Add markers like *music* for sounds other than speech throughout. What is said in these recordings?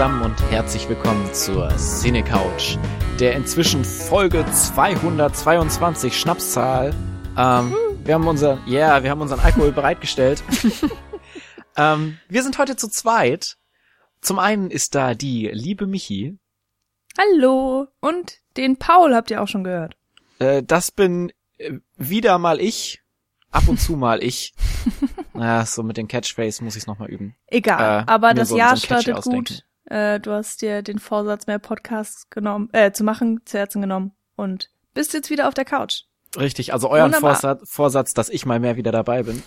Zusammen und herzlich willkommen zur Cine Couch, der inzwischen Folge 222 Schnapszahl. Ähm, wir haben unser, ja, yeah, wir haben unseren Alkohol bereitgestellt. *laughs* ähm, wir sind heute zu zweit. Zum einen ist da die liebe Michi. Hallo. Und den Paul habt ihr auch schon gehört. Äh, das bin äh, wieder mal ich. Ab und zu mal ich. *laughs* naja, so mit den Catchphrase muss ich es nochmal üben. Egal, äh, aber das so, Jahr so startet gut. Äh, du hast dir den Vorsatz, mehr Podcasts genommen, äh, zu machen, zu Herzen genommen und bist jetzt wieder auf der Couch. Richtig, also euren Vorsatz, Vorsatz, dass ich mal mehr wieder dabei bin.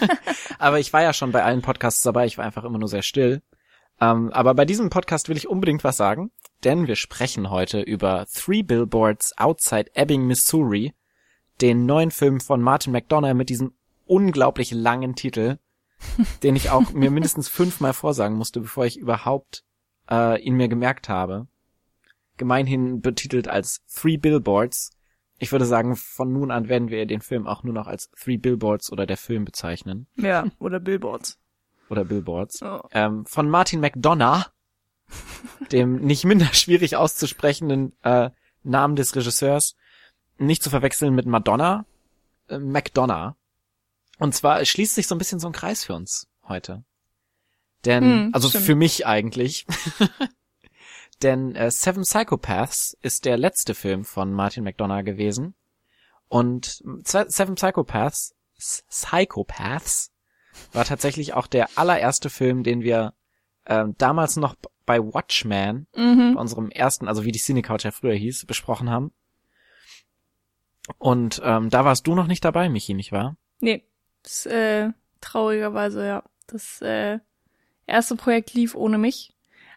*laughs* aber ich war ja schon bei allen Podcasts dabei, ich war einfach immer nur sehr still. Ähm, aber bei diesem Podcast will ich unbedingt was sagen, denn wir sprechen heute über Three Billboards Outside Ebbing, Missouri, den neuen Film von Martin McDonough mit diesem unglaublich langen Titel, den ich auch mir mindestens fünfmal vorsagen musste, bevor ich überhaupt äh, ihn mir gemerkt habe. Gemeinhin betitelt als Three Billboards. Ich würde sagen, von nun an werden wir den Film auch nur noch als Three Billboards oder der Film bezeichnen. Ja, oder Billboards. Oder Billboards. Oh. Ähm, von Martin McDonough, dem nicht minder schwierig auszusprechenden äh, Namen des Regisseurs, nicht zu verwechseln mit Madonna, äh, McDonough. Und zwar schließt sich so ein bisschen so ein Kreis für uns heute. Denn, hm, also stimmt. für mich eigentlich. *laughs* Denn äh, Seven Psychopaths ist der letzte Film von Martin McDonough gewesen. Und Seven Psychopaths, Psychopaths, war tatsächlich auch der allererste Film, den wir äh, damals noch bei Watchman, mhm. bei unserem ersten, also wie die Cinecouch ja früher hieß, besprochen haben. Und ähm, da warst du noch nicht dabei, Michi, nicht wahr? Nee, das, äh, traurigerweise, ja. Das äh, erste Projekt lief ohne mich.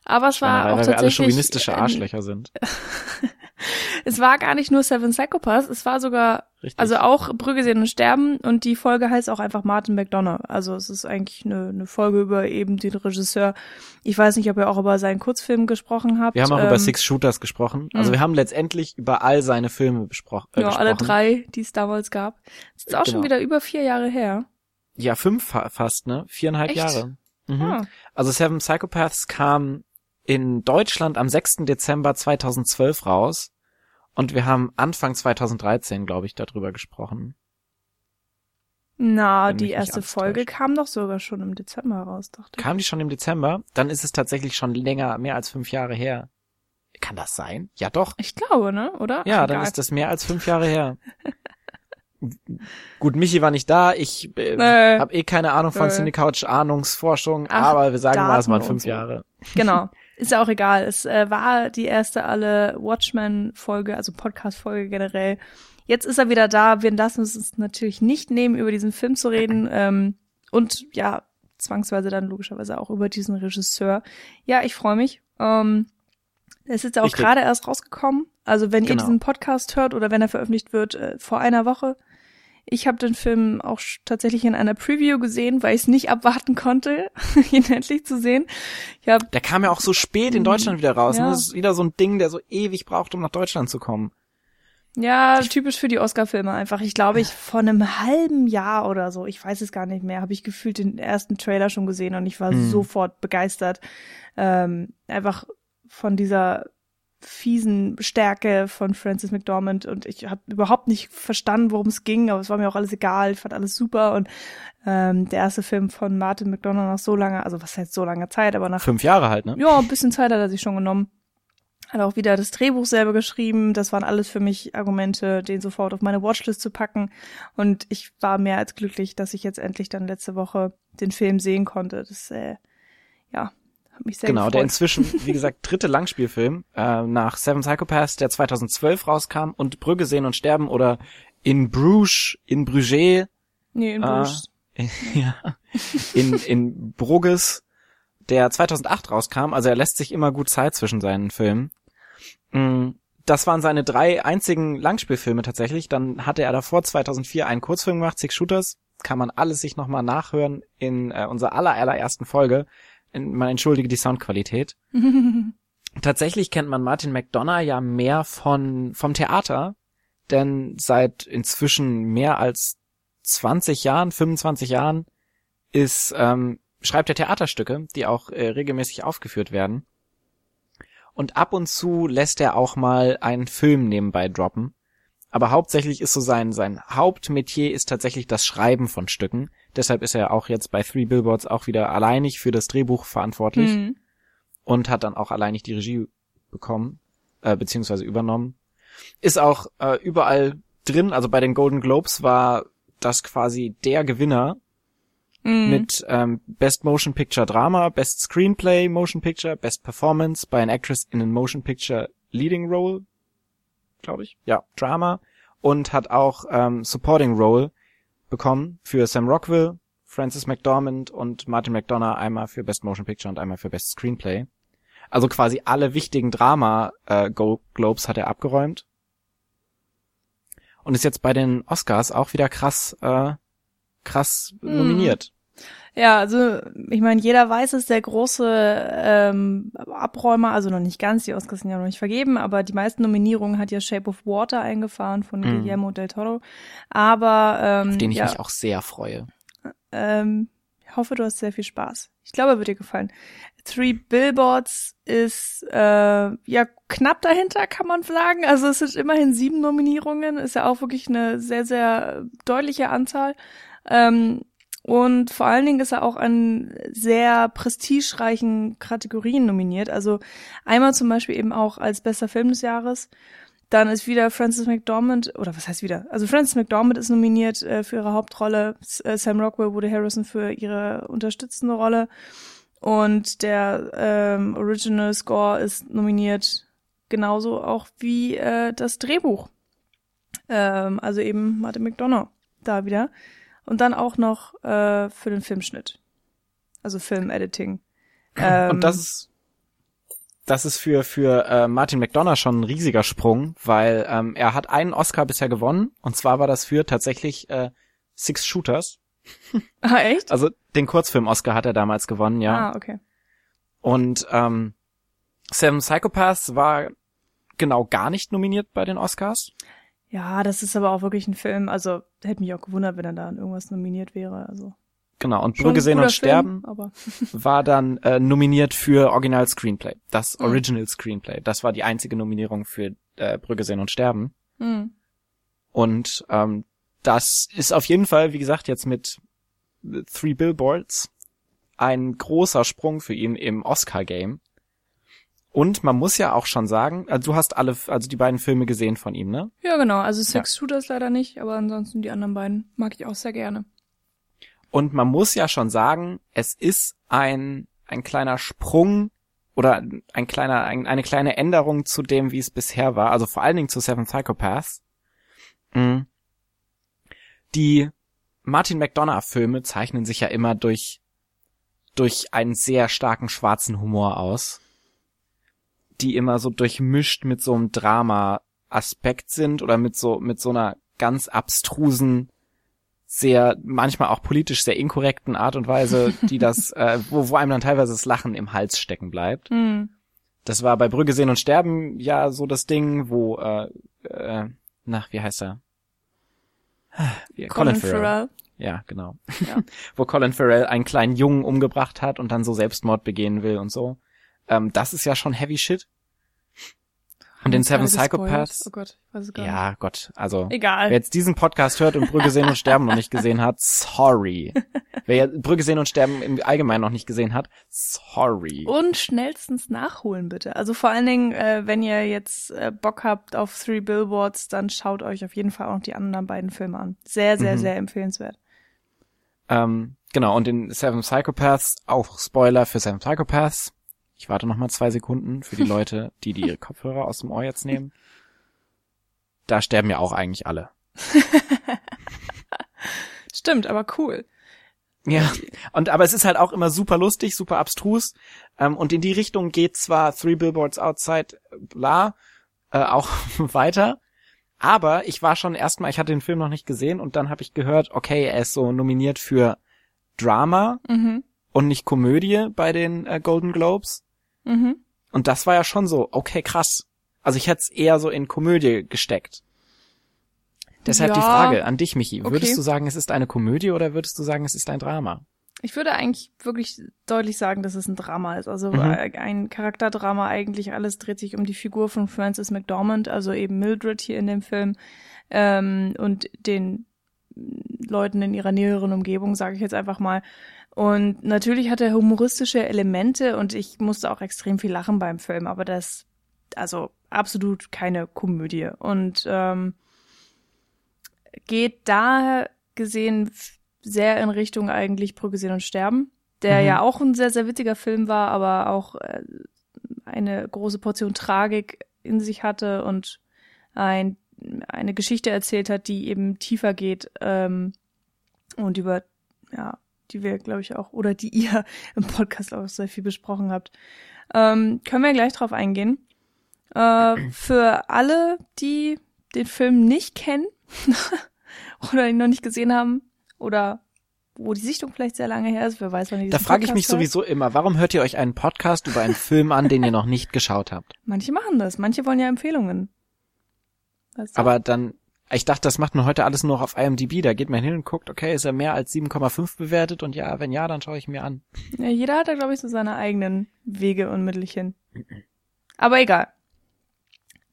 Aber es war Weil auch wir tatsächlich... alle chauvinistische Arschlöcher sind. *laughs* es war gar nicht nur Seven Psychopaths, es war sogar, Richtig. also auch Brügge sehen und sterben und die Folge heißt auch einfach Martin McDonough. Also es ist eigentlich eine, eine Folge über eben den Regisseur. Ich weiß nicht, ob ihr auch über seinen Kurzfilm gesprochen habt. Wir haben auch ähm, über Six Shooters gesprochen. Also hm. wir haben letztendlich über all seine Filme besprochen. Äh, ja, gesprochen. alle drei, die es damals gab. Das ist auch genau. schon wieder über vier Jahre her. Ja, fünf fast, ne? Viereinhalb Echt? Jahre. Mhm. Ah. Also Seven Psychopaths kam in Deutschland am 6. Dezember 2012 raus und wir haben Anfang 2013, glaube ich, darüber gesprochen. Na, die erste Folge kam doch sogar schon im Dezember raus, dachte ich. Kam die schon im Dezember? Dann ist es tatsächlich schon länger, mehr als fünf Jahre her. Kann das sein? Ja, doch. Ich glaube, ne? Oder? Ja, Ach, dann ist das mehr als fünf Jahre her. *laughs* Gut, Michi war nicht da. Ich äh, äh, habe eh keine Ahnung von äh. Cinecouch Ahnungsforschung, Ach, aber wir sagen Daten mal, es waren fünf so. Jahre. Genau. *laughs* Ist ja auch egal. Es äh, war die erste alle Watchmen-Folge, also Podcast-Folge generell. Jetzt ist er wieder da. Wir lassen es uns natürlich nicht nehmen, über diesen Film zu reden. *laughs* Ähm, und ja, zwangsweise dann logischerweise auch über diesen Regisseur. Ja, ich freue mich. Ähm, es ist ja auch gerade erst rausgekommen. Also wenn genau. ihr diesen Podcast hört oder wenn er veröffentlicht wird, äh, vor einer Woche. Ich habe den Film auch tatsächlich in einer Preview gesehen, weil ich es nicht abwarten konnte, *laughs* ihn endlich zu sehen. Ich hab, der kam ja auch so spät in Deutschland wieder raus. Ja. Und das ist wieder so ein Ding, der so ewig braucht, um nach Deutschland zu kommen. Ja, typisch für die Oscar-Filme einfach. Ich glaube, ich vor einem halben Jahr oder so, ich weiß es gar nicht mehr, habe ich gefühlt den ersten Trailer schon gesehen und ich war hm. sofort begeistert. Ähm, einfach von dieser fiesen Stärke von Francis McDormand und ich habe überhaupt nicht verstanden, worum es ging, aber es war mir auch alles egal, ich fand alles super und ähm, der erste Film von Martin McDonough nach so langer, also was heißt so langer Zeit, aber nach fünf Jahre halt, ne? Ja, ein bisschen Zeit hat er sich schon genommen. Hat auch wieder das Drehbuch selber geschrieben. Das waren alles für mich Argumente, den sofort auf meine Watchlist zu packen. Und ich war mehr als glücklich, dass ich jetzt endlich dann letzte Woche den Film sehen konnte. Das, äh, ja, hat mich sehr genau, gefreut. der inzwischen, *laughs* wie gesagt, dritte Langspielfilm äh, nach Seven Psychopaths, der 2012 rauskam und Brügge sehen und sterben oder in Bruges, in Bruges. Nee, in Bruges. Äh, *laughs* ja, in, in Brugges, der 2008 rauskam. Also er lässt sich immer gut Zeit zwischen seinen Filmen. Mm, das waren seine drei einzigen Langspielfilme tatsächlich. Dann hatte er davor 2004 einen Kurzfilm gemacht, Six Shooters. Kann man alles sich nochmal nachhören in äh, unserer aller, allerersten Folge man entschuldige die Soundqualität. *laughs* Tatsächlich kennt man Martin McDonough ja mehr von, vom Theater, denn seit inzwischen mehr als 20 Jahren, 25 Jahren ist, ähm, schreibt er Theaterstücke, die auch äh, regelmäßig aufgeführt werden. Und ab und zu lässt er auch mal einen Film nebenbei droppen. Aber hauptsächlich ist so sein, sein Hauptmetier ist tatsächlich das Schreiben von Stücken. Deshalb ist er auch jetzt bei Three Billboards auch wieder alleinig für das Drehbuch verantwortlich Mhm. und hat dann auch alleinig die Regie bekommen, äh, beziehungsweise übernommen. Ist auch äh, überall drin, also bei den Golden Globes war das quasi der Gewinner Mhm. mit ähm, Best Motion Picture Drama, Best Screenplay Motion Picture, Best Performance by an Actress in a Motion Picture Leading Role, glaube ich. Ja, Drama und hat auch ähm, Supporting Role bekommen für Sam Rockwell, Francis McDormand und Martin McDonough einmal für Best Motion Picture und einmal für Best Screenplay. Also quasi alle wichtigen Drama äh, Globes hat er abgeräumt. Und ist jetzt bei den Oscars auch wieder krass äh, krass Hm. nominiert. Ja, also ich meine, jeder weiß es, der große ähm, Abräumer, also noch nicht ganz, die Oscars sind ja noch nicht vergeben, aber die meisten Nominierungen hat ja Shape of Water eingefahren von Mhm. Guillermo del Toro. Aber ähm, auf den ich ja, mich auch sehr freue. ähm, ich hoffe, du hast sehr viel Spaß. Ich glaube, er wird dir gefallen. Three Billboards ist äh, ja knapp dahinter, kann man sagen. Also es sind immerhin sieben Nominierungen, ist ja auch wirklich eine sehr, sehr deutliche Anzahl. Ähm, und vor allen Dingen ist er auch an sehr prestigereichen Kategorien nominiert. Also einmal zum Beispiel eben auch als bester Film des Jahres. Dann ist wieder Frances McDormand, oder was heißt wieder? Also Frances McDormand ist nominiert äh, für ihre Hauptrolle. Äh, Sam Rockwell wurde Harrison für ihre unterstützende Rolle. Und der ähm, Original Score ist nominiert genauso auch wie äh, das Drehbuch. Ähm, also eben Martin McDonough da wieder. Und dann auch noch äh, für den Filmschnitt. Also Filmediting. Ähm, Und das ist das ist für für äh, Martin McDonough schon ein riesiger Sprung, weil ähm, er hat einen Oscar bisher gewonnen und zwar war das für tatsächlich äh, Six Shooters. *laughs* Ah, echt? Also den Kurzfilm Oscar hat er damals gewonnen, ja. Ah, okay. Und ähm, Seven Psychopaths war genau gar nicht nominiert bei den Oscars. Ja, das ist aber auch wirklich ein Film. Also hätte mich auch gewundert, wenn er da an irgendwas nominiert wäre. Also Genau, und schon Brügge sehen und sterben Film, *laughs* war dann äh, nominiert für Original Screenplay. Das Mhm. Original Screenplay. Das war die einzige Nominierung für äh, Brügge sehen und sterben. hm. Und ähm, das ist auf jeden Fall, wie gesagt, jetzt mit Three Billboards ein großer Sprung für ihn im Oscar-Game. Und man muss ja auch schon sagen, also du hast alle, also die beiden Filme gesehen von ihm, ne? ja genau. Also Six Shooters leider nicht, aber ansonsten die anderen beiden mag ich auch sehr gerne. Und man muss ja schon sagen, es ist ein, ein kleiner Sprung oder ein kleiner, ein, eine kleine Änderung zu dem, wie es bisher war, also vor allen Dingen zu Seven Psychopaths. Mhm. Die Martin McDonough Filme zeichnen sich ja immer durch, durch einen sehr starken schwarzen Humor aus, die immer so durchmischt mit so einem Drama-Aspekt sind oder mit so, mit so einer ganz abstrusen, sehr, manchmal auch politisch sehr inkorrekten Art und Weise, *laughs* die das, äh, wo, wo einem dann teilweise das Lachen im Hals stecken bleibt. Hm. Das war bei Brügge sehen und sterben ja so das Ding, wo, äh, äh, na, wie heißt er? Wie- Colin Farrell. Ja, genau. Ja. *laughs* wo Colin Farrell einen kleinen Jungen umgebracht hat und dann so Selbstmord begehen will und so. Ähm, das ist ja schon heavy shit. Und den Seven? Psychopaths. Oh Gott, ich weiß es gar nicht. Ja, Gott, also. Egal. Wer jetzt diesen Podcast hört und Brügge sehen und sterben noch nicht gesehen hat, sorry. *laughs* Wer jetzt Brügge sehen und sterben im Allgemeinen noch nicht gesehen hat, sorry. Und schnellstens nachholen bitte. Also vor allen Dingen, äh, wenn ihr jetzt äh, Bock habt auf Three Billboards, dann schaut euch auf jeden Fall auch noch die anderen beiden Filme an. Sehr, sehr, Mhm. sehr empfehlenswert. Ähm, genau, und in Seven Psychopaths, auch Spoiler für Seven Psychopaths. Ich warte noch mal zwei Sekunden für die Leute, die die ihre *laughs* Kopfhörer aus dem Ohr jetzt nehmen. Da sterben ja auch eigentlich alle. *laughs* Stimmt, aber cool. Ja, und aber es ist halt auch immer super lustig, super abstrus. Ähm, und in die Richtung geht zwar Three Billboards Outside, bla, äh, auch *laughs* weiter. Aber ich war schon erstmal, ich hatte den Film noch nicht gesehen und dann habe ich gehört, okay, er ist so nominiert für Drama Mhm. Und nicht Komödie bei den äh, Golden Globes. Mhm. Und das war ja schon so, okay, krass. Also ich hätte es eher so in Komödie gesteckt. Deshalb die Ja, Frage an dich, Michi. okay. Würdest du sagen, es ist eine Komödie oder würdest du sagen, es ist ein Drama? Ich würde eigentlich wirklich deutlich sagen, dass es ein Drama ist. Also Mhm. ein Charakterdrama eigentlich. Alles dreht sich um die Figur von Frances McDormand, also eben Mildred hier in dem Film ähm, und den Leuten in ihrer näheren Umgebung, sage ich jetzt einfach mal. Und natürlich hat er humoristische Elemente und ich musste auch extrem viel lachen beim Film, aber das, also absolut keine Komödie. Und ähm, geht da gesehen sehr in Richtung eigentlich Brücke sehen und sterben, der Mhm. ja auch ein sehr, sehr witziger Film war, aber auch äh, eine große Portion Tragik in sich hatte und ein, eine Geschichte erzählt hat, die eben tiefer geht ähm, und über, ja, die wir, glaube ich, auch, oder die ihr *laughs* im Podcast auch sehr viel besprochen habt. Ähm, können wir gleich drauf eingehen. Äh, *clears throat* für alle, die den Film nicht kennen *laughs* oder ihn noch nicht gesehen haben oder wo die Sichtung vielleicht sehr lange her ist, wer weiß, wann ihr Da frage ich mich hört. sowieso immer, warum hört ihr euch einen Podcast über einen Film an, den ihr noch nicht geschaut habt? Manche machen das, manche wollen ja Empfehlungen. Weißt du? Aber dann, ich dachte, das macht man heute alles nur noch auf IMDb. Da geht man hin und guckt, okay, ist er mehr als 7,5 bewertet? Und ja, wenn ja, dann schaue ich mir an. Ja, jeder hat da, glaube ich, so seine eigenen Wege und Mittelchen. Aber egal.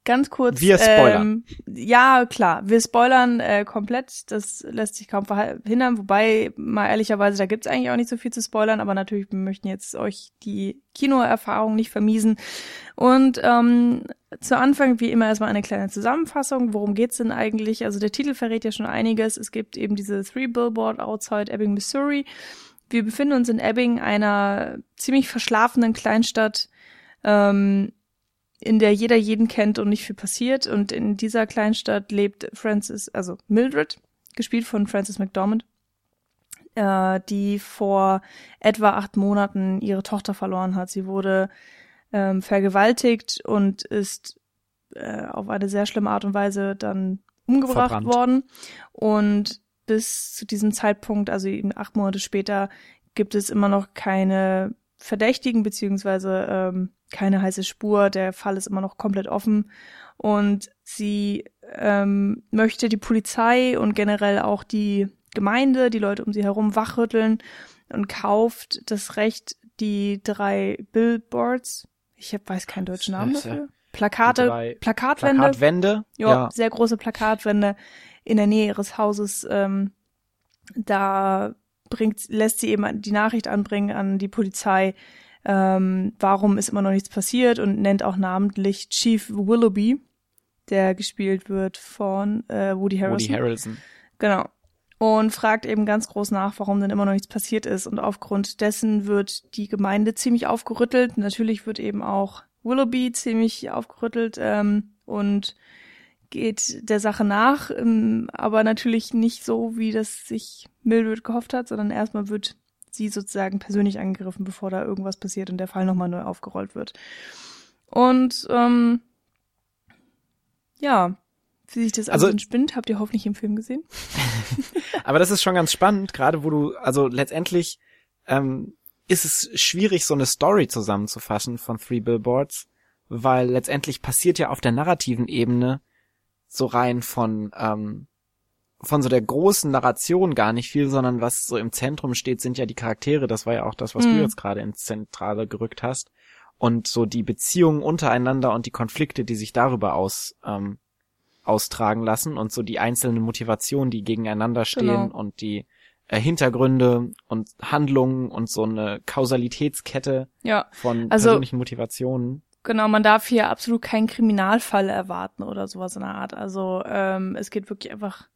Ganz kurz. Wir spoilern. Ähm, ja, klar, wir spoilern äh, komplett. Das lässt sich kaum verhindern. Wobei, mal ehrlicherweise, da gibt's eigentlich auch nicht so viel zu spoilern. Aber natürlich, wir möchten jetzt euch die Kinoerfahrung nicht vermiesen. Und ähm, zu Anfang, wie immer, erstmal eine kleine Zusammenfassung. Worum geht's denn eigentlich? Also der Titel verrät ja schon einiges. Es gibt eben diese Three Billboard outside Ebbing, Missouri. Wir befinden uns in Ebbing, einer ziemlich verschlafenen Kleinstadt, ähm, in der jeder jeden kennt und nicht viel passiert. Und in dieser Kleinstadt lebt Francis, also Mildred, gespielt von Frances McDormand, äh, die vor etwa acht Monaten ihre Tochter verloren hat. Sie wurde ähm, vergewaltigt und ist äh, auf eine sehr schlimme Art und Weise dann umgebracht Verbrannt. worden. Und bis zu diesem Zeitpunkt, also eben acht Monate später, gibt es immer noch keine Verdächtigen beziehungsweise ähm, keine heiße Spur. Der Fall ist immer noch komplett offen und sie ähm, möchte die Polizei und generell auch die Gemeinde, die Leute um sie herum wachrütteln und kauft das Recht, die drei Billboards, ich hab, weiß keinen deutschen Namen dafür, Plakate, drei Plakatwände, Plakatwände? ja, sehr große Plakatwände in der Nähe ihres Hauses. Ähm, da bringt, lässt sie eben die Nachricht anbringen an die Polizei, ähm, warum ist immer noch nichts passiert und nennt auch namentlich Chief Willoughby, der gespielt wird von äh, Woody Harrelson. Woody Harrelson. Genau. Und fragt eben ganz groß nach, warum denn immer noch nichts passiert ist. Und aufgrund dessen wird die Gemeinde ziemlich aufgerüttelt. Natürlich wird eben auch Willoughby ziemlich aufgerüttelt ähm, und geht der Sache nach, ähm, aber natürlich nicht so, wie das sich Mildred gehofft hat, sondern erstmal wird sie sozusagen persönlich angegriffen, bevor da irgendwas passiert und der Fall nochmal neu aufgerollt wird. Und ähm, ja, wie sich das Also- also entspinnt, habt ihr hoffentlich im Film gesehen. *laughs* Aber das ist schon ganz spannend, gerade wo du, also letztendlich ähm, ist es schwierig, so eine Story zusammenzufassen von Three Billboards, weil letztendlich passiert ja auf der narrativen Ebene so rein von ähm, von so der großen Narration gar nicht viel, sondern was so im Zentrum steht, sind ja die Charaktere. Das war ja auch das, was du Mhm. jetzt gerade ins Zentrale gerückt hast. Und so die Beziehungen untereinander und die Konflikte, die sich darüber aus ähm, austragen lassen und so die einzelnen Motivationen, die gegeneinander stehen Genau. und die äh, Hintergründe und Handlungen und so eine Kausalitätskette Ja, von Also- persönlichen Motivationen. Genau, man darf hier absolut keinen Kriminalfall erwarten oder sowas in der Art. Also ähm, es geht wirklich einfach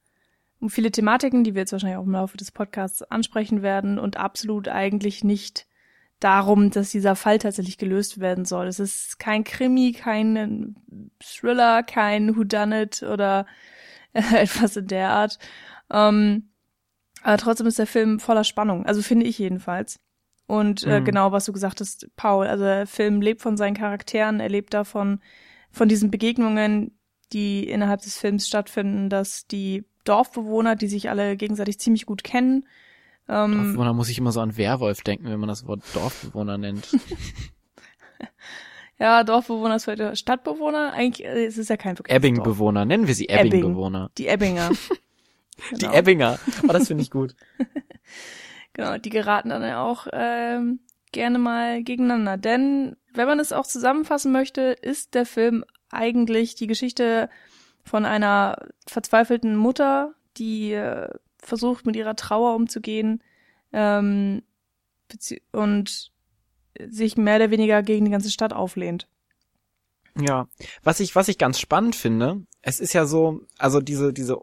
um viele Thematiken, die wir jetzt wahrscheinlich auch im Laufe des Podcasts ansprechen werden und absolut eigentlich nicht darum, dass dieser Fall tatsächlich gelöst werden soll. Es ist kein Krimi, kein Thriller, kein Whodunit oder *laughs* etwas in der Art. Ähm, aber trotzdem ist der Film voller Spannung, also finde ich jedenfalls. Und äh, Mhm. genau, was du gesagt hast, Paul, also der Film lebt von seinen Charakteren, er lebt davon, von diesen Begegnungen, die innerhalb des Films stattfinden, dass die Dorfbewohner, die sich alle gegenseitig ziemlich gut kennen, ähm, Dorfbewohner muss ich immer so an Werwolf denken, wenn man das Wort Dorfbewohner nennt. *laughs* ja, Dorfbewohner ist vielleicht Stadtbewohner, eigentlich äh, es ist ja kein wirkliches. Ebbing-Bewohner, nennen wir sie Ebbing. Ebbing-Bewohner. Die Ebbinger. *laughs* Die Genau. Ebbinger. Oh, das finde ich gut. *laughs* Genau, die geraten dann ja auch ähm, gerne mal gegeneinander. Denn wenn man es auch zusammenfassen möchte, ist der Film eigentlich die Geschichte von einer verzweifelten Mutter, die äh, versucht, mit ihrer Trauer umzugehen ähm, und sich mehr oder weniger gegen die ganze Stadt auflehnt. Ja, was ich was ich ganz spannend finde, es ist ja so, also diese diese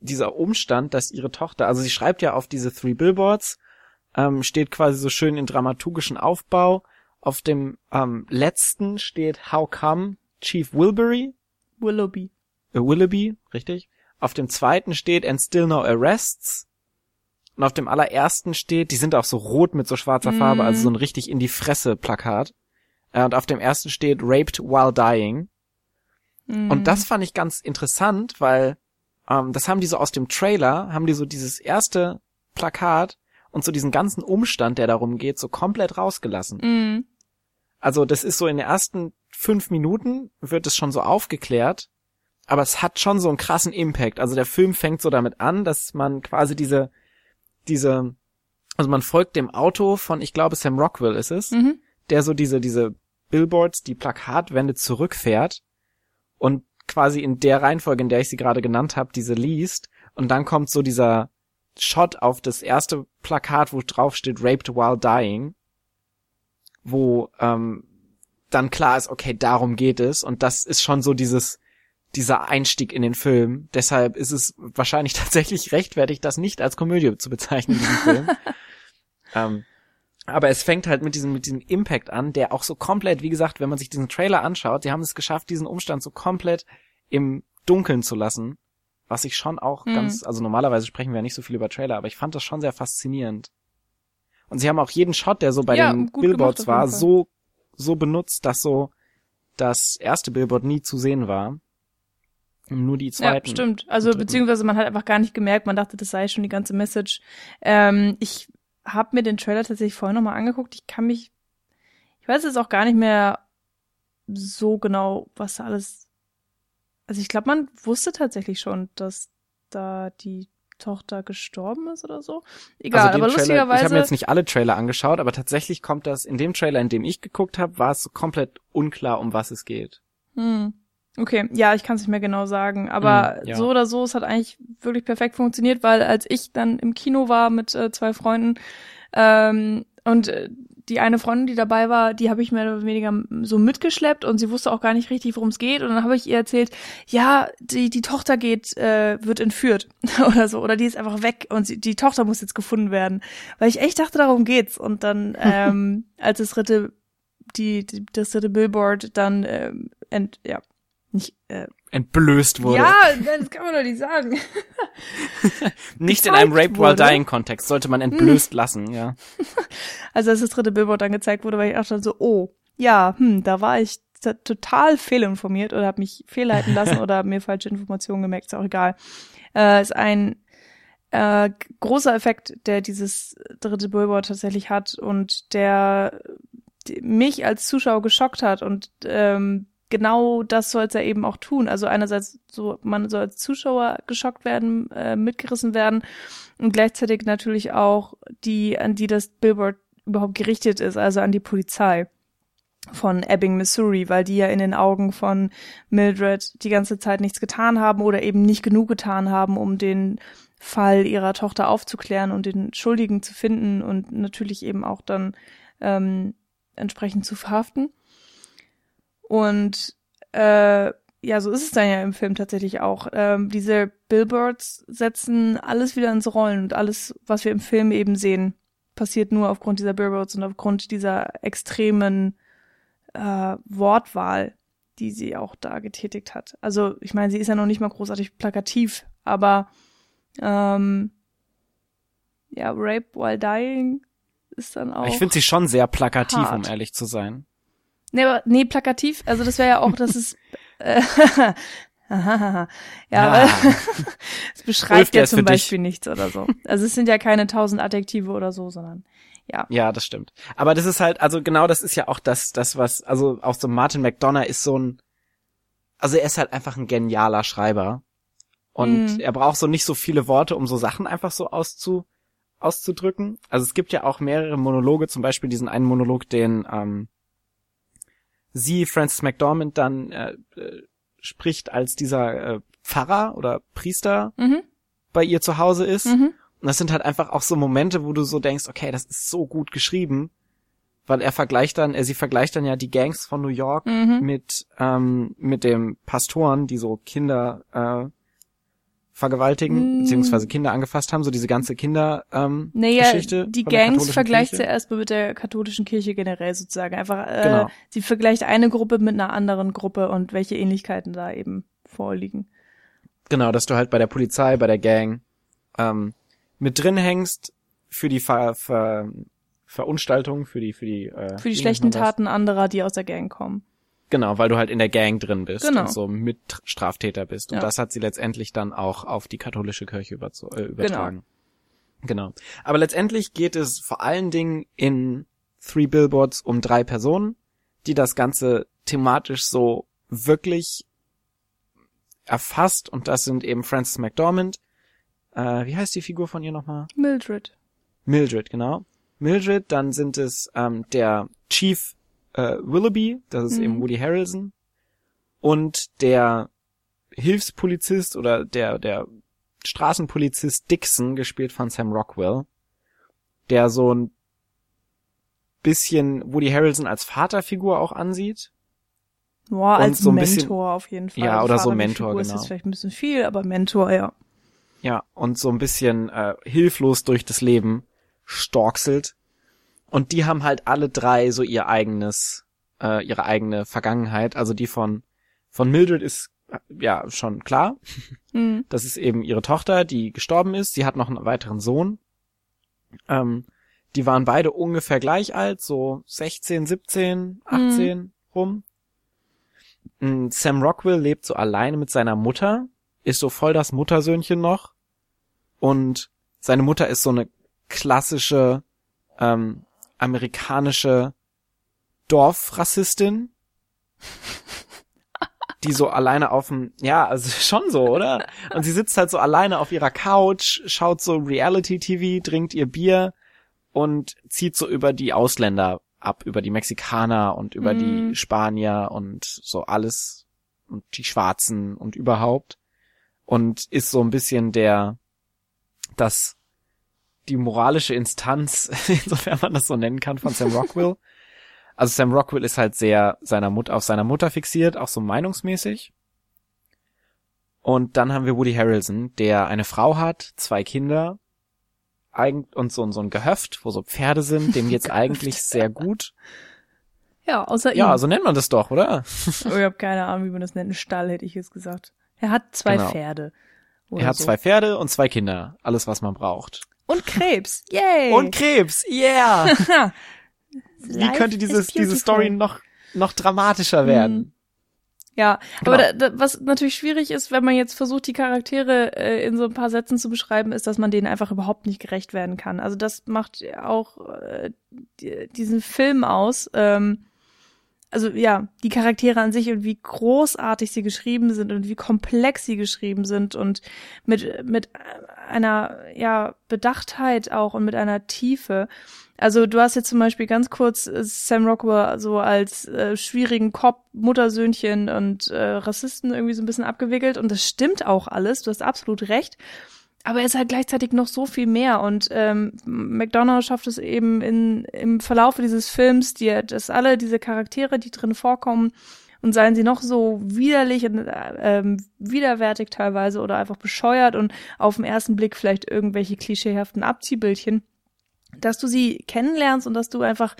dieser Umstand, dass ihre Tochter, also sie schreibt ja auf diese Three Billboards, ähm, steht quasi so schön in dramaturgischen Aufbau. Auf dem ähm, letzten steht How Come Chief Wilbury. Willoughby. Äh, Willoughby, richtig. Auf dem zweiten steht And Still No Arrests. Und auf dem allerersten steht, die sind auch so rot mit so schwarzer mm. Farbe, also so ein richtig in die Fresse Plakat. Äh, und auf dem ersten steht Raped While Dying. Mm. Und das fand ich ganz interessant, weil ähm, das haben die so aus dem Trailer, haben die so dieses erste Plakat und so diesen ganzen Umstand, der darum geht, so komplett rausgelassen. Mm. Also das ist so in den ersten fünf Minuten wird es schon so aufgeklärt, aber es hat schon so einen krassen Impact. Also der Film fängt so damit an, dass man quasi diese, diese, also man folgt dem Auto von, ich glaube Sam Rockwell ist es, mhm. der so diese, diese Billboards, die Plakatwände zurückfährt und quasi in der Reihenfolge, in der ich sie gerade genannt habe, diese liest und dann kommt so dieser Shot auf das erste Plakat, wo drauf steht Raped while dying, wo ähm, dann klar ist, okay, darum geht es und das ist schon so dieses dieser Einstieg in den Film. Deshalb ist es wahrscheinlich *laughs* tatsächlich rechtfertigt, das nicht als Komödie zu bezeichnen, diesen Film. *laughs* ähm, aber es fängt halt mit diesem, mit diesem Impact an, der auch so komplett, wie gesagt, wenn man sich diesen Trailer anschaut, sie haben es geschafft, diesen Umstand so komplett im Dunkeln zu lassen. Was ich schon auch mhm. ganz, also normalerweise sprechen wir ja nicht so viel über Trailer, aber ich fand das schon sehr faszinierend. Und sie haben auch jeden Shot, der so bei ja, den Billboards gemacht, war, so, so benutzt, dass so das erste Billboard nie zu sehen war. Nur die zweiten. Ja, stimmt. Also beziehungsweise man hat einfach gar nicht gemerkt, man dachte, das sei schon die ganze Message. Ähm, ich habe mir den Trailer tatsächlich vorher nochmal angeguckt. Ich kann mich, ich weiß jetzt auch gar nicht mehr so genau, was da alles also ich glaube, man wusste tatsächlich schon, dass da die Tochter gestorben ist oder so. Egal, also aber Trailer, lustigerweise. Ich habe mir jetzt nicht alle Trailer angeschaut, aber tatsächlich kommt das in dem Trailer, in dem ich geguckt habe, war es so komplett unklar, um was es geht. Hm. Okay, ja, ich kann es nicht mehr genau sagen, aber hm, ja. so oder so, es hat eigentlich wirklich perfekt funktioniert, weil als ich dann im Kino war mit äh, zwei Freunden ähm, und äh, die eine Freundin, die dabei war, die habe ich mehr oder weniger so mitgeschleppt und sie wusste auch gar nicht richtig, worum es geht. Und dann habe ich ihr erzählt, ja, die, die Tochter geht, äh, wird entführt *laughs* oder so, oder die ist einfach weg und sie, die Tochter muss jetzt gefunden werden. Weil ich echt dachte, darum geht's. Und dann, *laughs* ähm, als das dritte, die, die das dritte Billboard dann ähm, ent, ja, nicht äh, entblößt wurde. Ja, das kann man doch nicht sagen. *laughs* nicht in einem Rape while dying Kontext sollte man entblößt hm. lassen, ja. *laughs* Also als das dritte Billboard dann gezeigt wurde, war ich auch schon so, oh, ja, hm, da war ich total fehlinformiert oder habe mich fehlleiten lassen *laughs* oder mir falsche Informationen gemerkt, ist auch egal. Äh, ist ein äh, großer Effekt, der dieses dritte Billboard tatsächlich hat und der mich als Zuschauer geschockt hat und ähm, genau das soll es ja eben auch tun. Also einerseits so, man soll als Zuschauer geschockt werden, äh, mitgerissen werden und gleichzeitig natürlich auch die, an die das Billboard überhaupt gerichtet ist, also an die Polizei von Ebbing, Missouri, weil die ja in den Augen von Mildred die ganze Zeit nichts getan haben oder eben nicht genug getan haben, um den Fall ihrer Tochter aufzuklären und den Schuldigen zu finden und natürlich eben auch dann ähm, entsprechend zu verhaften. Und äh, ja, so ist es dann ja im Film tatsächlich auch. Ähm, diese Billboards setzen alles wieder ins Rollen und alles, was wir im Film eben sehen, passiert nur aufgrund dieser Billboards und aufgrund dieser extremen äh, Wortwahl, die sie auch da getätigt hat. Also ich meine, sie ist ja noch nicht mal großartig plakativ, aber ähm, ja, Rape while dying ist dann auch. Ich finde sie schon sehr plakativ, hart. um ehrlich zu sein. Nee, aber, nee, plakativ, also das wäre ja auch, das ist äh, *laughs* ja, ja. *laughs* es beschreibt ja zum Beispiel dich. nichts oder so. Also es sind ja keine tausend Adjektive oder so, sondern ja. Ja, das stimmt. Aber das ist halt, also genau das ist ja auch das, das was, also auch so Martin McDonough ist so ein, also er ist halt einfach ein genialer Schreiber. Und mm. er braucht so nicht so viele Worte, um so Sachen einfach so auszu, auszudrücken. Also es gibt ja auch mehrere Monologe, zum Beispiel diesen einen Monolog, den ähm, sie, Frances McDormand, dann äh, äh, spricht, als dieser äh, Pfarrer oder Priester Mhm. bei ihr zu Hause ist. Mhm. Und das sind halt einfach auch so Momente, wo du so denkst, okay, das ist so gut geschrieben, weil er vergleicht dann, er sie vergleicht dann ja die Gangs von New York Mhm. mit ähm, mit dem Pastoren, die so Kinder äh, vergewaltigen Mm. beziehungsweise Kinder angefasst haben, so diese ganze Kinder ähm, Naja, Geschichte die Gangs vergleicht Kirche. sie erstmal mit der katholischen Kirche generell sozusagen. Einfach, äh, Genau. sie vergleicht eine Gruppe mit einer anderen Gruppe und welche Ähnlichkeiten da eben vorliegen. Genau, dass du halt bei der Polizei, bei der Gang ähm, mit drin hängst für die Ver, Ver, Verunstaltung, für die für die äh, Für die schlechten? Taten anderer, die aus der Gang kommen. Genau, weil du halt in der Gang drin bist Genau. und so Mitstraftäter bist. Und Ja. das hat sie letztendlich dann auch auf die katholische Kirche äh, übertragen. Genau. Aber letztendlich geht es vor allen Dingen in Three Billboards um drei Personen, die das Ganze thematisch so wirklich erfasst. Und das sind eben Frances McDormand. Äh, wie heißt die Figur von ihr nochmal? Mildred. Mildred, genau. Mildred, dann sind es ähm, der Chief äh, Willoughby, das ist Mhm. eben Woody Harrelson, und der Hilfspolizist oder der der Straßenpolizist Dixon, gespielt von Sam Rockwell, der so ein bisschen Woody Harrelson als Vaterfigur auch ansieht. Boah, Und als so ein bisschen- Mentor auf jeden Fall. Ja, oder so Vaterfigur Mentor, ist genau. jetzt vielleicht ein bisschen viel, aber Mentor, ja. Ja, und so ein bisschen äh, hilflos durch das Leben storkselt. Und die haben halt alle drei so ihr eigenes, äh, ihre eigene Vergangenheit. Also die von, von Mildred ist äh, ja schon klar. *laughs* Mhm. Das ist eben ihre Tochter, die gestorben ist. Sie hat noch einen weiteren Sohn. Ähm, die waren beide ungefähr gleich alt, so 16, 17, 18 rum. Mm, Sam Rockwell lebt so alleine mit seiner Mutter, ist so voll das Muttersöhnchen noch. Und seine Mutter ist so eine klassische ähm, amerikanische Dorfrassistin, *laughs* die so alleine auf dem, ja, also *laughs* schon so, oder? Und sie sitzt halt so alleine auf ihrer Couch, schaut so Reality-TV, trinkt ihr Bier und zieht so über die Ausländer ab, über die Mexikaner und über Mhm. die Spanier und so alles und die Schwarzen und überhaupt und ist so ein bisschen der, das, die moralische Instanz, *laughs* insofern man das so nennen kann, von Sam Rockwell. Also Sam Rockwell ist halt sehr seiner Mutter, auf seiner Mutter fixiert, auch so meinungsmäßig. Und dann haben wir Woody Harrelson, der eine Frau hat, zwei Kinder, und so, so ein Gehöft, wo so Pferde sind, dem *laughs* geht's eigentlich sehr gut. Ja, außer Ja, ihm. so nennt man das doch, oder? Oh, ich habe keine Ahnung, wie man das nennt. Ein Stall, hätte ich jetzt gesagt. Er hat zwei Genau. Pferde. Er hat so. zwei Pferde und zwei Kinder. Alles, was man braucht. Und Krebs. Yay. Und Krebs, yeah! *laughs* Wie könnte dieses, diese. Story noch, noch dramatischer werden? Ja, Genau. aber da, da, was natürlich schwierig ist, wenn man jetzt versucht, die Charaktere äh, in so ein paar Sätzen zu beschreiben, ist, dass man denen einfach überhaupt nicht gerecht werden kann. Also das macht auch äh, die, diesen Film aus. Ähm, also ja, die Charaktere an sich und wie großartig sie geschrieben sind und wie komplex sie geschrieben sind und mit mit einer ja Bedachtheit auch und mit einer Tiefe. Also du hast jetzt zum Beispiel ganz kurz äh, Sam Rockwell so als äh, schwierigen Cop, Muttersöhnchen und äh, Rassisten irgendwie so ein bisschen abgewickelt und das stimmt auch alles. Du hast absolut recht. Aber er ist halt gleichzeitig noch so viel mehr und ähm, McDonough schafft es eben in, im Verlaufe dieses Films, die, dass alle diese Charaktere, die drin vorkommen, und seien sie noch so widerlich und äh, ähm, widerwärtig teilweise oder einfach bescheuert und auf den ersten Blick vielleicht irgendwelche klischeehaften Abziehbildchen, dass du sie kennenlernst und dass du einfach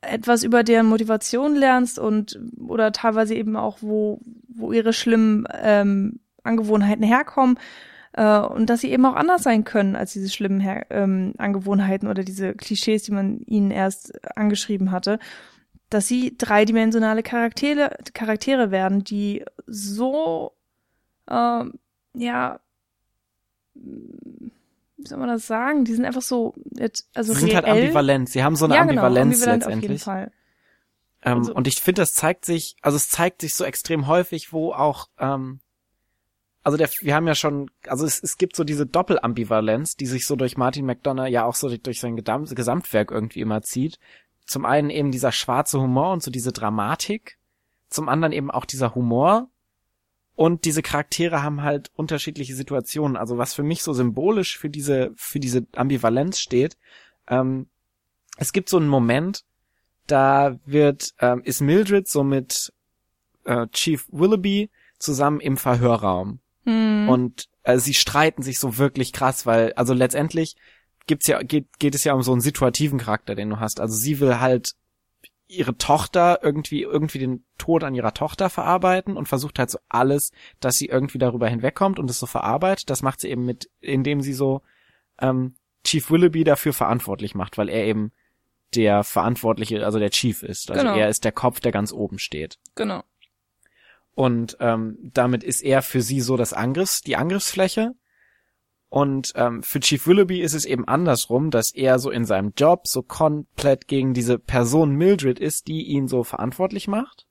etwas über deren Motivation lernst und oder teilweise eben auch wo wo ihre schlimmen ähm, Angewohnheiten herkommen äh, und dass sie eben auch anders sein können als diese schlimmen Her ähm, Angewohnheiten oder diese Klischees, die man ihnen erst angeschrieben hatte, dass sie dreidimensionale Charaktere Charaktere werden, die so ähm, ja wie soll man das sagen? Die sind einfach so, also Sie sind halt reell. ambivalent. Sie haben so eine ja, genau, Ambivalenz ambivalent auf jeden letztendlich. Fall. Ähm, Also- und ich finde, das zeigt sich, also es zeigt sich so extrem häufig, wo auch, ähm, also der, wir haben ja schon, also es, es gibt so diese Doppelambivalenz, die sich so durch Martin McDonough ja auch so durch, sein Gesamt, Gesamtwerk irgendwie immer zieht. Zum einen eben dieser schwarze Humor und so diese Dramatik, zum anderen eben auch dieser Humor, und diese Charaktere haben halt unterschiedliche Situationen. Also was für mich so symbolisch für diese, für diese Ambivalenz steht, ähm, es gibt so einen Moment, da wird, ähm, ist Mildred so mit äh, Chief Willoughby zusammen im Verhörraum. Hm. Und äh, sie streiten sich so wirklich krass, weil, also letztendlich gibt's ja, geht, geht es ja um so einen situativen Charakter, den du hast. Also sie will halt ihre Tochter irgendwie, irgendwie den Tod an ihrer Tochter verarbeiten und versucht halt so alles, dass sie irgendwie darüber hinwegkommt und es so verarbeitet. Das macht sie eben mit, indem sie so ähm, Chief Willoughby dafür verantwortlich macht, weil er eben der Verantwortliche, also der Chief ist. Also Genau. er ist der Kopf, der ganz oben steht. Genau. Und ähm, damit ist er für sie so das Angriffs, die Angriffsfläche. Und ähm, für Chief Willoughby ist es eben andersrum, dass er so in seinem Job so komplett gegen diese Person Mildred ist, die ihn so verantwortlich macht.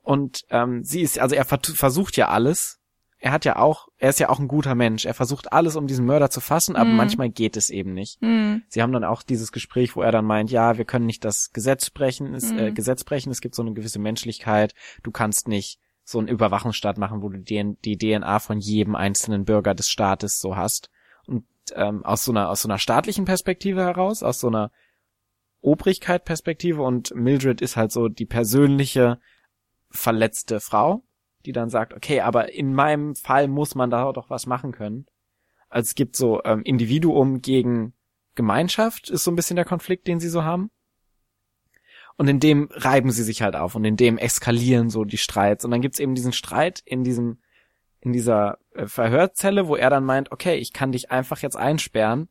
Und ähm, sie ist, also er ver versucht ja alles. Er hat ja auch, er ist ja auch ein guter Mensch. Er versucht alles, um diesen Mörder zu fassen, aber Mhm. manchmal geht es eben nicht. Hm. Sie haben dann auch dieses Gespräch, wo er dann meint, ja, wir können nicht das Gesetz brechen, es, äh, Mhm. Gesetz brechen, es gibt so eine gewisse Menschlichkeit, du kannst nicht so einen Überwachungsstaat machen, wo du die, die DNA von jedem einzelnen Bürger des Staates so hast. Und ähm, aus so einer aus so einer staatlichen Perspektive heraus, aus so einer Obrigkeit-Perspektive und Mildred ist halt so die persönliche verletzte Frau, die dann sagt, okay, aber in meinem Fall muss man da doch was machen können. Also es gibt so ähm, Individuum gegen Gemeinschaft, ist so ein bisschen der Konflikt, den sie so haben. Und in dem reiben sie sich halt auf und in dem eskalieren so die Streits. Und dann gibt's eben diesen Streit in diesem, in dieser äh, Verhörzelle, wo er dann meint, okay, ich kann dich einfach jetzt einsperren,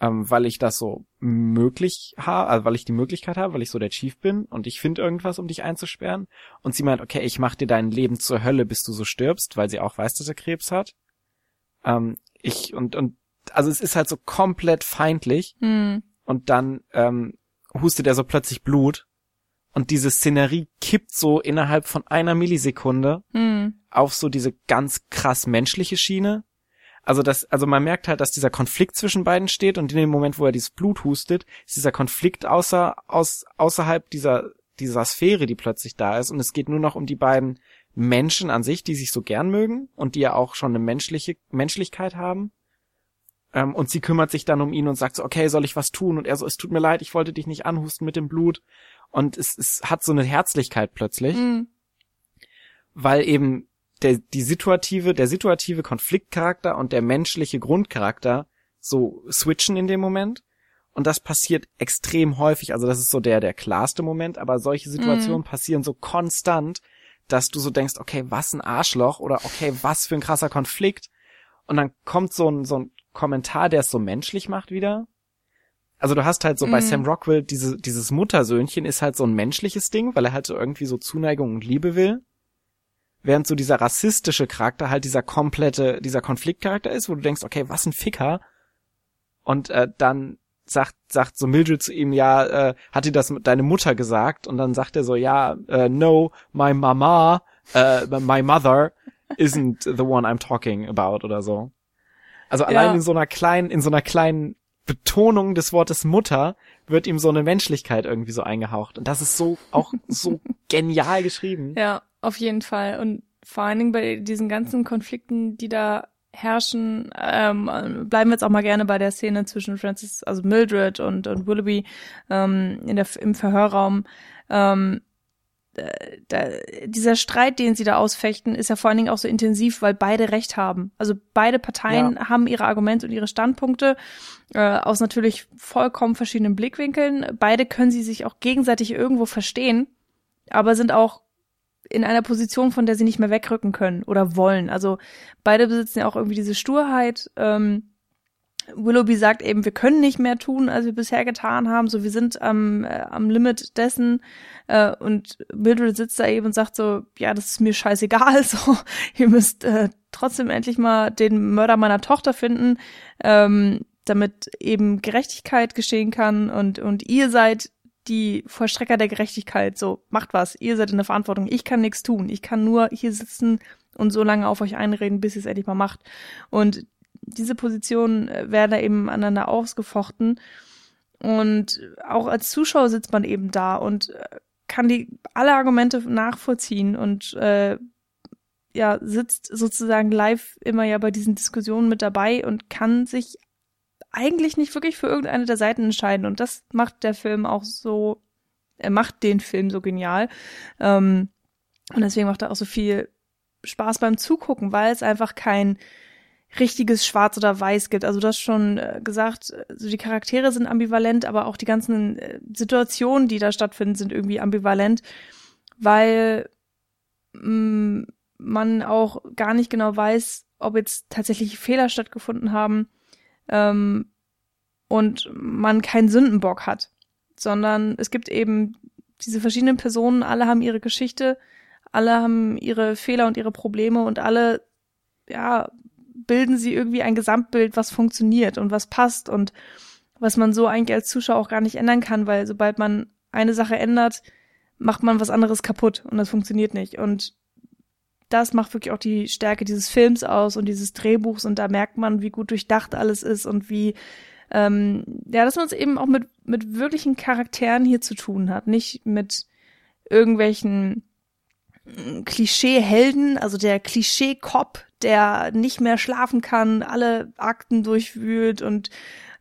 ähm, weil ich das so möglich habe, also weil ich die Möglichkeit habe, weil ich so der Chief bin und ich finde irgendwas, um dich einzusperren. Und sie meint, okay, ich mach dir dein Leben zur Hölle, bis du so stirbst, weil sie auch weiß, dass er Krebs hat. Ähm, ich und und also es ist halt so komplett feindlich Hm. und dann ähm, hustet er so plötzlich Blut und diese Szenerie kippt so innerhalb von einer Millisekunde Hm. auf so diese ganz krass menschliche Schiene. Also das, also man merkt halt, dass dieser Konflikt zwischen beiden steht und in dem Moment, wo er dieses Blut hustet, ist dieser Konflikt außer, aus, außerhalb dieser, dieser Sphäre, die plötzlich da ist und es geht nur noch um die beiden Menschen an sich, die sich so gern mögen und die ja auch schon eine menschliche Menschlichkeit haben. Ähm, und sie kümmert sich dann um ihn und sagt so, okay, soll ich was tun? Und er so, es tut mir leid, ich wollte dich nicht anhusten mit dem Blut. Und es, es hat so eine Herzlichkeit plötzlich Hm. weil eben der, die situative, der situative Konfliktcharakter und der menschliche Grundcharakter so switchen in dem Moment. Und das passiert extrem häufig. Also das ist so der, der klarste Moment. Aber solche Situationen passieren so konstant, dass du so denkst, okay, was ein Arschloch oder okay, was für ein krasser Konflikt. Und dann kommt so ein, so ein Kommentar, der es so menschlich macht wieder. Also du hast halt so bei Mhm. Sam Rockwell diese, dieses Muttersöhnchen ist halt so ein menschliches Ding, weil er halt so irgendwie so Zuneigung und Liebe will. Während so dieser rassistische Charakter halt dieser komplette, dieser Konfliktcharakter ist, wo du denkst, okay, was ein Ficker. Und äh, dann sagt, sagt so Mildred zu ihm, ja, äh, hat dir das deine Mutter gesagt? Und dann sagt er so, ja, äh, no, my mama, äh, my mother isn't the one I'm talking about oder so. Also Ja. allein in so einer kleinen, in so einer kleinen Betonung des Wortes Mutter wird ihm so eine Menschlichkeit irgendwie so eingehaucht. Und das ist so, auch so *laughs* genial geschrieben. Ja, auf jeden Fall. Und vor allen Dingen bei diesen ganzen Konflikten, die da herrschen, ähm, bleiben wir jetzt auch mal gerne bei der Szene zwischen Francis, also Mildred und, und Willoughby ähm, in der, im Verhörraum. Ähm, äh, da, dieser Streit, den sie da ausfechten, ist ja vor allen Dingen auch so intensiv, weil beide Recht haben. Also beide Parteien haben ihre Argumente und ihre Standpunkte äh, aus natürlich vollkommen verschiedenen Blickwinkeln. Beide können sie sich auch gegenseitig irgendwo verstehen, aber sind auch in einer Position, von der sie nicht mehr wegrücken können oder wollen. Also beide besitzen ja auch irgendwie diese Sturheit. Ähm, Willoughby sagt eben, wir können nicht mehr tun, als wir bisher getan haben. So, wir sind am, äh, am Limit dessen. Äh, und Mildred sitzt da eben und sagt so, ja, das ist mir scheißegal. *laughs* So, ihr müsst äh, trotzdem endlich mal den Mörder meiner Tochter finden, ähm, damit eben Gerechtigkeit geschehen kann. Und, und ihr seid die Vollstrecker der Gerechtigkeit. So, macht was. Ihr seid in der Verantwortung. Ich kann nichts tun. Ich kann nur hier sitzen und so lange auf euch einreden, bis ihr es endlich mal macht. Und diese Positionen äh, werden da eben aneinander ausgefochten. Und auch als Zuschauer sitzt man eben da und äh, kann die alle Argumente nachvollziehen und äh, ja, sitzt sozusagen live immer ja bei diesen Diskussionen mit dabei und kann sich eigentlich nicht wirklich für irgendeine der Seiten entscheiden. Und das macht der Film auch so, er macht den Film so genial. Ähm, und deswegen macht er auch so viel Spaß beim Zugucken, weil es einfach kein richtiges Schwarz oder Weiß gibt. Also du hast schon äh, gesagt, also die Charaktere sind ambivalent, aber auch die ganzen äh, Situationen, die da stattfinden, sind irgendwie ambivalent, weil mh, mm, man auch gar nicht genau weiß, ob jetzt tatsächlich Fehler stattgefunden haben ähm, und man keinen Sündenbock hat, sondern es gibt eben diese verschiedenen Personen, alle haben ihre Geschichte, alle haben ihre Fehler und ihre Probleme und alle ja bilden sie irgendwie ein Gesamtbild, was funktioniert und was passt und was man so eigentlich als Zuschauer auch gar nicht ändern kann, weil sobald man eine Sache ändert, macht man was anderes kaputt und das funktioniert nicht. Und das macht wirklich auch die Stärke dieses Films aus und dieses Drehbuchs und da merkt man, wie gut durchdacht alles ist und wie ähm, ja, dass man es eben auch mit mit wirklichen Charakteren hier zu tun hat, nicht mit irgendwelchen mm, Klischee-Helden, also der Klischee-Cop, der nicht mehr schlafen kann, alle Akten durchwühlt und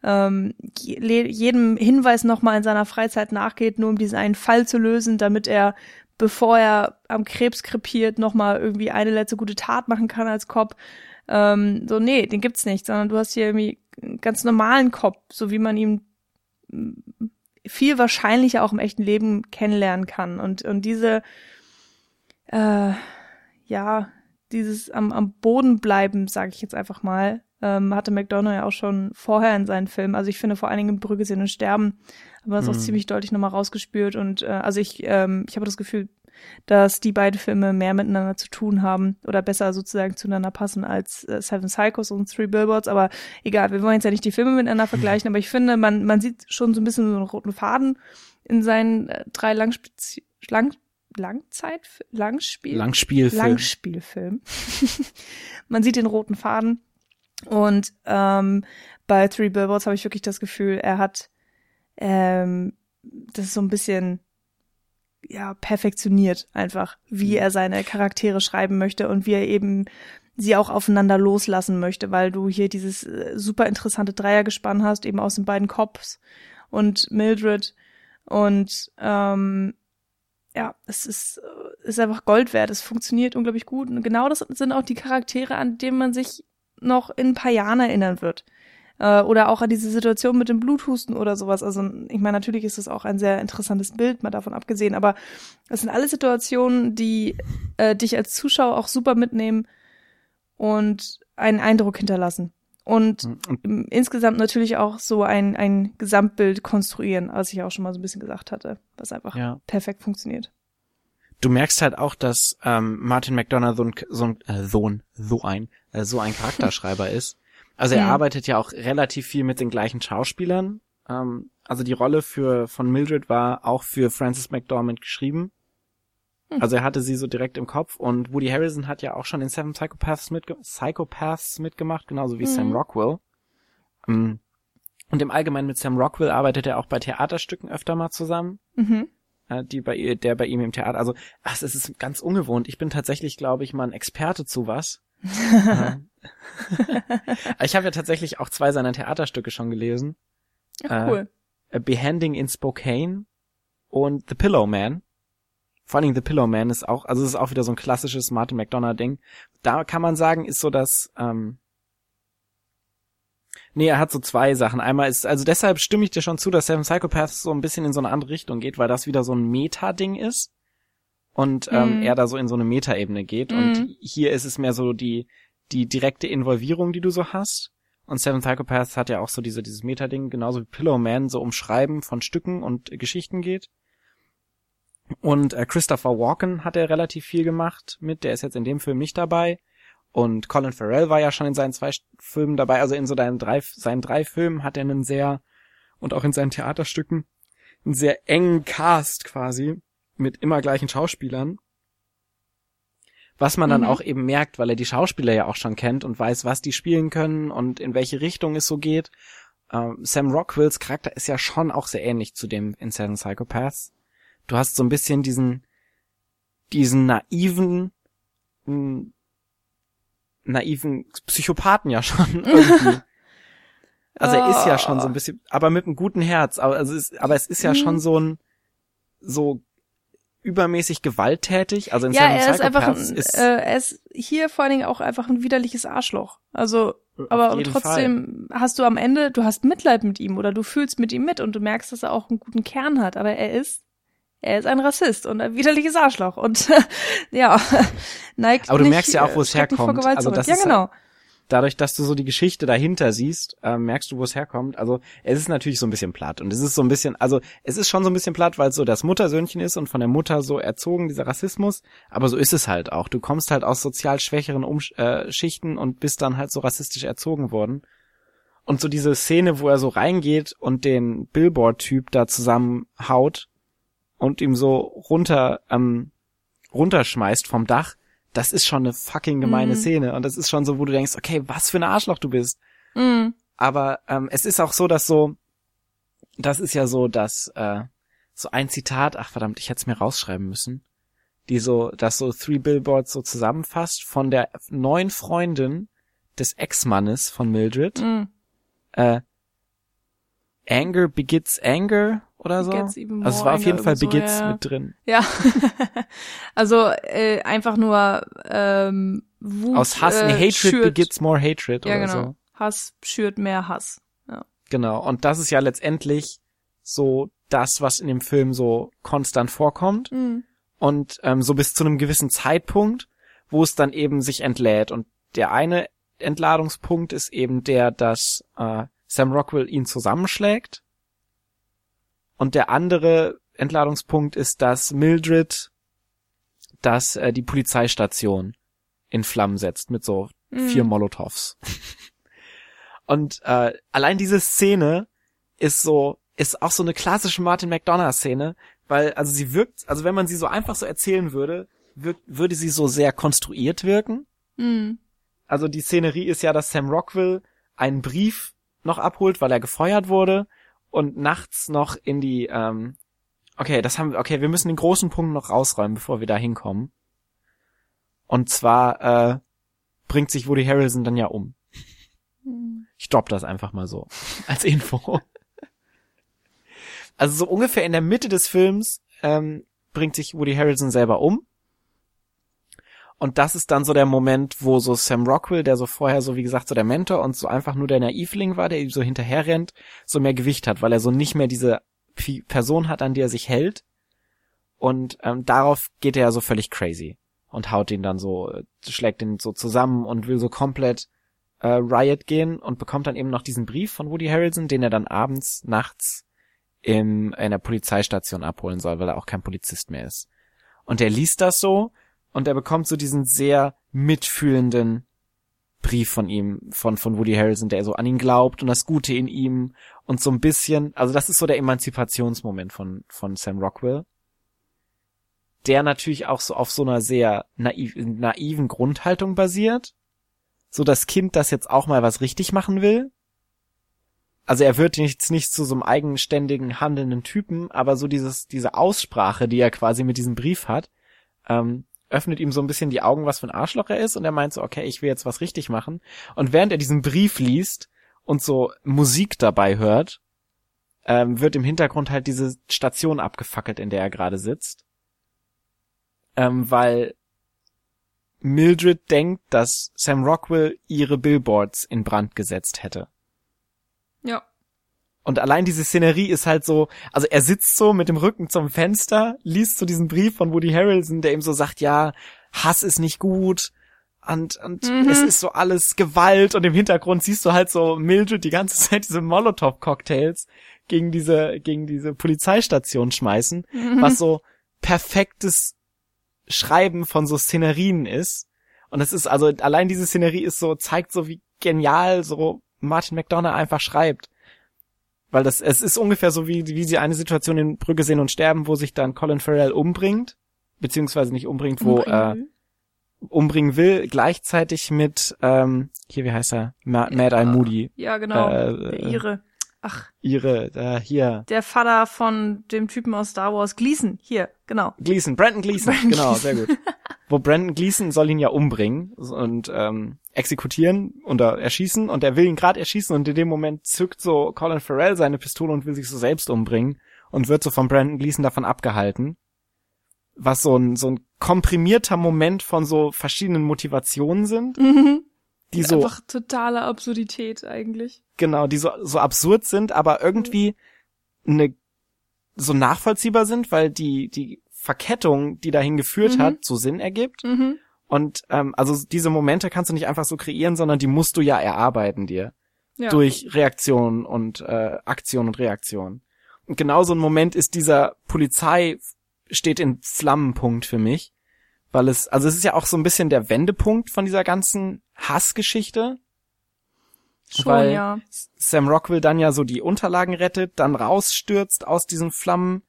ähm, jedem Hinweis nochmal in seiner Freizeit nachgeht, nur um diesen einen Fall zu lösen, damit er, bevor er am Krebs krepiert, nochmal irgendwie eine letzte gute Tat machen kann als Cop. Ähm, so, nee, den gibt's nicht, sondern du hast hier irgendwie einen ganz normalen Cop, so wie man ihn mm, viel wahrscheinlicher auch im echten Leben kennenlernen kann. Und, und diese, äh, ja, dieses am, am Boden bleiben, sage ich jetzt einfach mal, ähm, hatte McDonough ja auch schon vorher in seinen Filmen. Also ich finde vor allen Dingen Brügge sehen und sterben, aber das mhm. auch ziemlich deutlich nochmal rausgespürt. Und äh, also ich, ähm, ich habe das Gefühl, dass die beiden Filme mehr miteinander zu tun haben oder besser sozusagen zueinander passen als äh, Seven Psychos und Three Billboards. Aber egal, wir wollen jetzt ja nicht die Filme miteinander vergleichen, aber ich finde, man, man sieht schon so ein bisschen so einen roten Faden in seinen äh, drei Langspezi Lang Langzeit, Langspiel, Langspielfilm. Langspielfilm. *laughs* Man sieht den roten Faden. Und ähm, bei Three Billboards habe ich wirklich das Gefühl, er hat ähm, das ist so ein bisschen ja perfektioniert einfach, wie mhm. er seine Charaktere schreiben möchte und wie er eben sie auch aufeinander loslassen möchte, weil du hier dieses äh, super interessante Dreiergespann hast, eben aus den beiden Cops und Mildred und ähm, ja, es ist, äh, ist einfach Gold wert. Es funktioniert unglaublich gut. Und genau das sind auch die Charaktere, an denen man sich noch in ein paar Jahren erinnern wird. Äh, oder auch an diese Situation mit dem Bluthusten oder sowas. Also, ich meine, natürlich ist das auch ein sehr interessantes Bild, mal davon abgesehen. Aber es sind alle Situationen, die äh, dich als Zuschauer auch super mitnehmen und einen Eindruck hinterlassen und mhm. insgesamt natürlich auch so ein, ein Gesamtbild konstruieren, was ich auch schon mal so ein bisschen gesagt hatte, was einfach ja. perfekt funktioniert. Du merkst halt auch, dass ähm, Martin McDonough so ein, so ein, äh, so ein, so ein, äh, so ein Charakterschreiber *laughs* ist. Also er mhm. arbeitet ja auch relativ viel mit den gleichen Schauspielern. Ähm, also die Rolle für von Mildred war auch für Francis McDormand geschrieben. *laughs* Also er hatte sie so direkt im Kopf und Woody Harrison hat ja auch schon in Seven Psychopaths, mitge Psychopaths mitgemacht, genauso wie mhm. Sam Rockwell. Ähm, und im Allgemeinen mit Sam Rockwell arbeitet er auch bei Theaterstücken öfter mal zusammen. Mhm. Äh, die bei ihr, der bei ihm im Theater, also, ach, es ist ganz ungewohnt. Ich bin tatsächlich, glaube ich, mal ein Experte zu was. *laughs* *laughs* ich habe ja tatsächlich auch zwei seiner Theaterstücke schon gelesen. Ja, cool. Äh, Behanding in Spokane und The Pillow Man. Vor allen Dingen The Pillow Man ist auch, also es ist auch wieder so ein klassisches Martin McDonough Ding. Da kann man sagen, ist so das, ähm, Nee, er hat so zwei Sachen. Einmal ist, also deshalb stimme ich dir schon zu, dass Seven Psychopaths so ein bisschen in so eine andere Richtung geht, weil das wieder so ein Meta-Ding ist. Und ähm, mm. er da so in so eine Meta-Ebene geht. Mm. Und mhm. hier ist es mehr so die, die direkte Involvierung, die du so hast. Und Seven Psychopaths hat ja auch so diese, dieses Meta-Ding, genauso wie Pillow Man, so um Schreiben von Stücken und Geschichten geht. Und äh, Christopher Walken hat er relativ viel gemacht mit, der ist jetzt in dem Film nicht dabei. Und Colin Farrell war ja schon in seinen zwei Filmen dabei, also in so deinen drei, seinen drei Filmen hat er einen sehr, und auch in seinen Theaterstücken, einen sehr engen Cast quasi, mit immer gleichen Schauspielern. Was man dann Mhm. auch eben merkt, weil er die Schauspieler ja auch schon kennt und weiß, was die spielen können und in welche Richtung es so geht. Ähm, Sam Rockwells Charakter ist ja schon auch sehr ähnlich zu dem in Seven Psychopaths. Du hast so ein bisschen diesen, diesen naiven, mh, naiven Psychopathen ja schon *laughs* irgendwie. Also er ist ja schon so ein bisschen, aber mit einem guten Herz. Aber, also es, aber es ist ja Mhm. schon so ein, so übermäßig gewalttätig. Also in Ja, Seven er ist einfach ein, ist äh, er ist hier vor allen Dingen auch einfach ein widerliches Arschloch. Also, auf aber trotzdem hast du am Ende, du hast Mitleid mit ihm oder du fühlst mit ihm mit und du merkst, dass er auch einen guten Kern hat. Aber er ist, er ist ein Rassist und ein widerliches Arschloch und *laughs* ja, *laughs* neigt Aber du nicht, merkst ja auch, wo äh, es vor herkommt. Also das ja, genau. dadurch, dass du so die Geschichte dahinter siehst, äh, merkst du, wo es herkommt. Also es ist natürlich so ein bisschen platt und es ist so ein bisschen, also es ist schon so ein bisschen platt, weil es so das Muttersöhnchen ist und von der Mutter so erzogen, dieser Rassismus. Aber so ist es halt auch. Du kommst halt aus sozial schwächeren um äh, Schichten und bist dann halt so rassistisch erzogen worden. Und so diese Szene, wo er so reingeht und den Billboard-Typ da zusammenhaut und ihm so runter, ähm, runterschmeißt vom Dach, das ist schon eine fucking gemeine Mhm. Szene. Und das ist schon so, wo du denkst, okay, was für ein Arschloch du bist. Mm, Aber ähm, es ist auch so, dass so, das ist ja so, dass äh, so ein Zitat, ach verdammt, ich hätte es mir rausschreiben müssen, die so, dass so Three Billboards so zusammenfasst von der neuen Freundin des Ex-Mannes von Mildred. mm. Äh, Anger begets Anger oder so. Also es war auf jeden Fall so, ja. mit drin. Ja. *laughs* also äh, einfach nur ähm, Wut. Aus Hass, äh, nee, Hatred schürt. begets more Hatred Ja, oder genau. so. Hass schürt mehr Hass. Genau, und das ist ja letztendlich so das, was in dem Film so konstant vorkommt. Mm. Und ähm, so bis zu einem gewissen Zeitpunkt, wo es dann eben sich entlädt. Und der eine Entladungspunkt ist eben der, dass äh, Sam Rockwell ihn zusammenschlägt. Und der andere Entladungspunkt ist, dass Mildred dass äh, die Polizeistation in Flammen setzt mit so Mm. vier Molotovs. *laughs* Und äh, allein diese Szene ist so, ist auch so eine klassische Martin McDonough-Szene, weil, also sie wirkt, also wenn man sie so einfach so erzählen würde, wirkt, würde sie so sehr konstruiert wirken. Mm. Also die Szenerie ist ja, dass Sam Rockwell einen Brief noch abholt, weil er gefeuert wurde und nachts noch in die, ähm, okay, das haben wir, okay, wir müssen den großen Punkt noch rausräumen, bevor wir da hinkommen. Und zwar äh, bringt sich Woody Harrelson dann ja um. Mm. Ich dropp das einfach mal so *laughs* als Info. Also so ungefähr in der Mitte des Films ähm, bringt sich Woody Harrelson selber um. Und das ist dann so der Moment, wo so Sam Rockwell, der so vorher so wie gesagt so der Mentor und so einfach nur der Naivling war, der ihm so hinterher rennt, so mehr Gewicht hat, weil er so nicht mehr diese Person hat, an die er sich hält. Und ähm, darauf geht er ja so völlig crazy und haut ihn dann so, äh, schlägt ihn so zusammen und will so komplett äh, Riot gehen und bekommt dann eben noch diesen Brief von Woody Harrelson, den er dann abends, nachts im, in der Polizeistation abholen soll, weil er auch kein Polizist mehr ist. Und er liest das so und er bekommt so diesen sehr mitfühlenden Brief von ihm, von, von Woody Harrelson, der so an ihn glaubt und das Gute in ihm und so ein bisschen, also das ist so der Emanzipationsmoment von, von Sam Rockwell. Der natürlich auch so auf so einer sehr naiv, naiven Grundhaltung basiert. So das Kind, das jetzt auch mal was richtig machen will. Also er wird jetzt nicht zu so einem eigenständigen handelnden Typen, aber so dieses, diese Aussprache, die er quasi mit diesem Brief hat, ähm, öffnet ihm so ein bisschen die Augen, was für ein Arschloch er ist und er meint so, okay, ich will jetzt was richtig machen. Und während er diesen Brief liest und so Musik dabei hört, ähm, wird im Hintergrund halt diese Station abgefackelt, in der er gerade sitzt. Ähm, weil Mildred denkt, dass Sam Rockwell ihre Billboards in Brand gesetzt hätte. Und allein diese Szenerie ist halt so, also er sitzt so mit dem Rücken zum Fenster, liest so diesen Brief von Woody Harrelson, der ihm so sagt, ja, Hass ist nicht gut und, und Mhm. es ist so alles Gewalt und im Hintergrund siehst du halt so Mildred die ganze *laughs* Zeit diese Molotow-Cocktails gegen diese, gegen diese Polizeistation schmeißen, Mhm. was so perfektes Schreiben von so Szenerien ist. Und es ist also, allein diese Szenerie ist so, zeigt so, wie genial so Martin McDonough einfach schreibt. Weil das, es ist ungefähr so, wie, wie sie eine Situation in Brücke sehen und sterben, wo sich dann Colin Farrell umbringt. Beziehungsweise nicht umbringt, wo, äh, Umbringen umbringen will, gleichzeitig mit, ähm, hier, wie heißt er? Ma Mad Eye Moody. Ja, genau. Äh, der Ihre. Ach, Ihre, äh, hier. der Vater von dem Typen aus Star Wars. Gleason. Hier, genau. Gleason, Brandon Gleason, Brandon genau, Gleeson. sehr gut. *laughs* Wo Brandon Gleason soll ihn ja umbringen und ähm, exekutieren oder erschießen und er will ihn gerade erschießen und in dem Moment zückt so Colin Farrell seine Pistole und will sich so selbst umbringen und wird so von Brandon Gleason davon abgehalten. Was so ein, so ein komprimierter Moment von so verschiedenen Motivationen sind, die so Einfach totale Absurdität eigentlich. genau, die so, so absurd sind, aber irgendwie eine, so nachvollziehbar sind, weil die, die Verkettung, die dahin geführt Mhm. hat, so Sinn ergibt. Mhm. Und ähm, also diese Momente kannst du nicht einfach so kreieren, sondern die musst du ja erarbeiten dir. Ja. Durch Reaktion und äh, Aktion und Reaktion. Und genau so ein Moment ist dieser Polizei steht in Flammenpunkt für mich. Weil es, also es ist ja auch so ein bisschen der Wendepunkt von dieser ganzen Hassgeschichte. Schon, weil- ja. Sam Rockwell dann ja so die Unterlagen rettet, dann rausstürzt aus diesen Flammen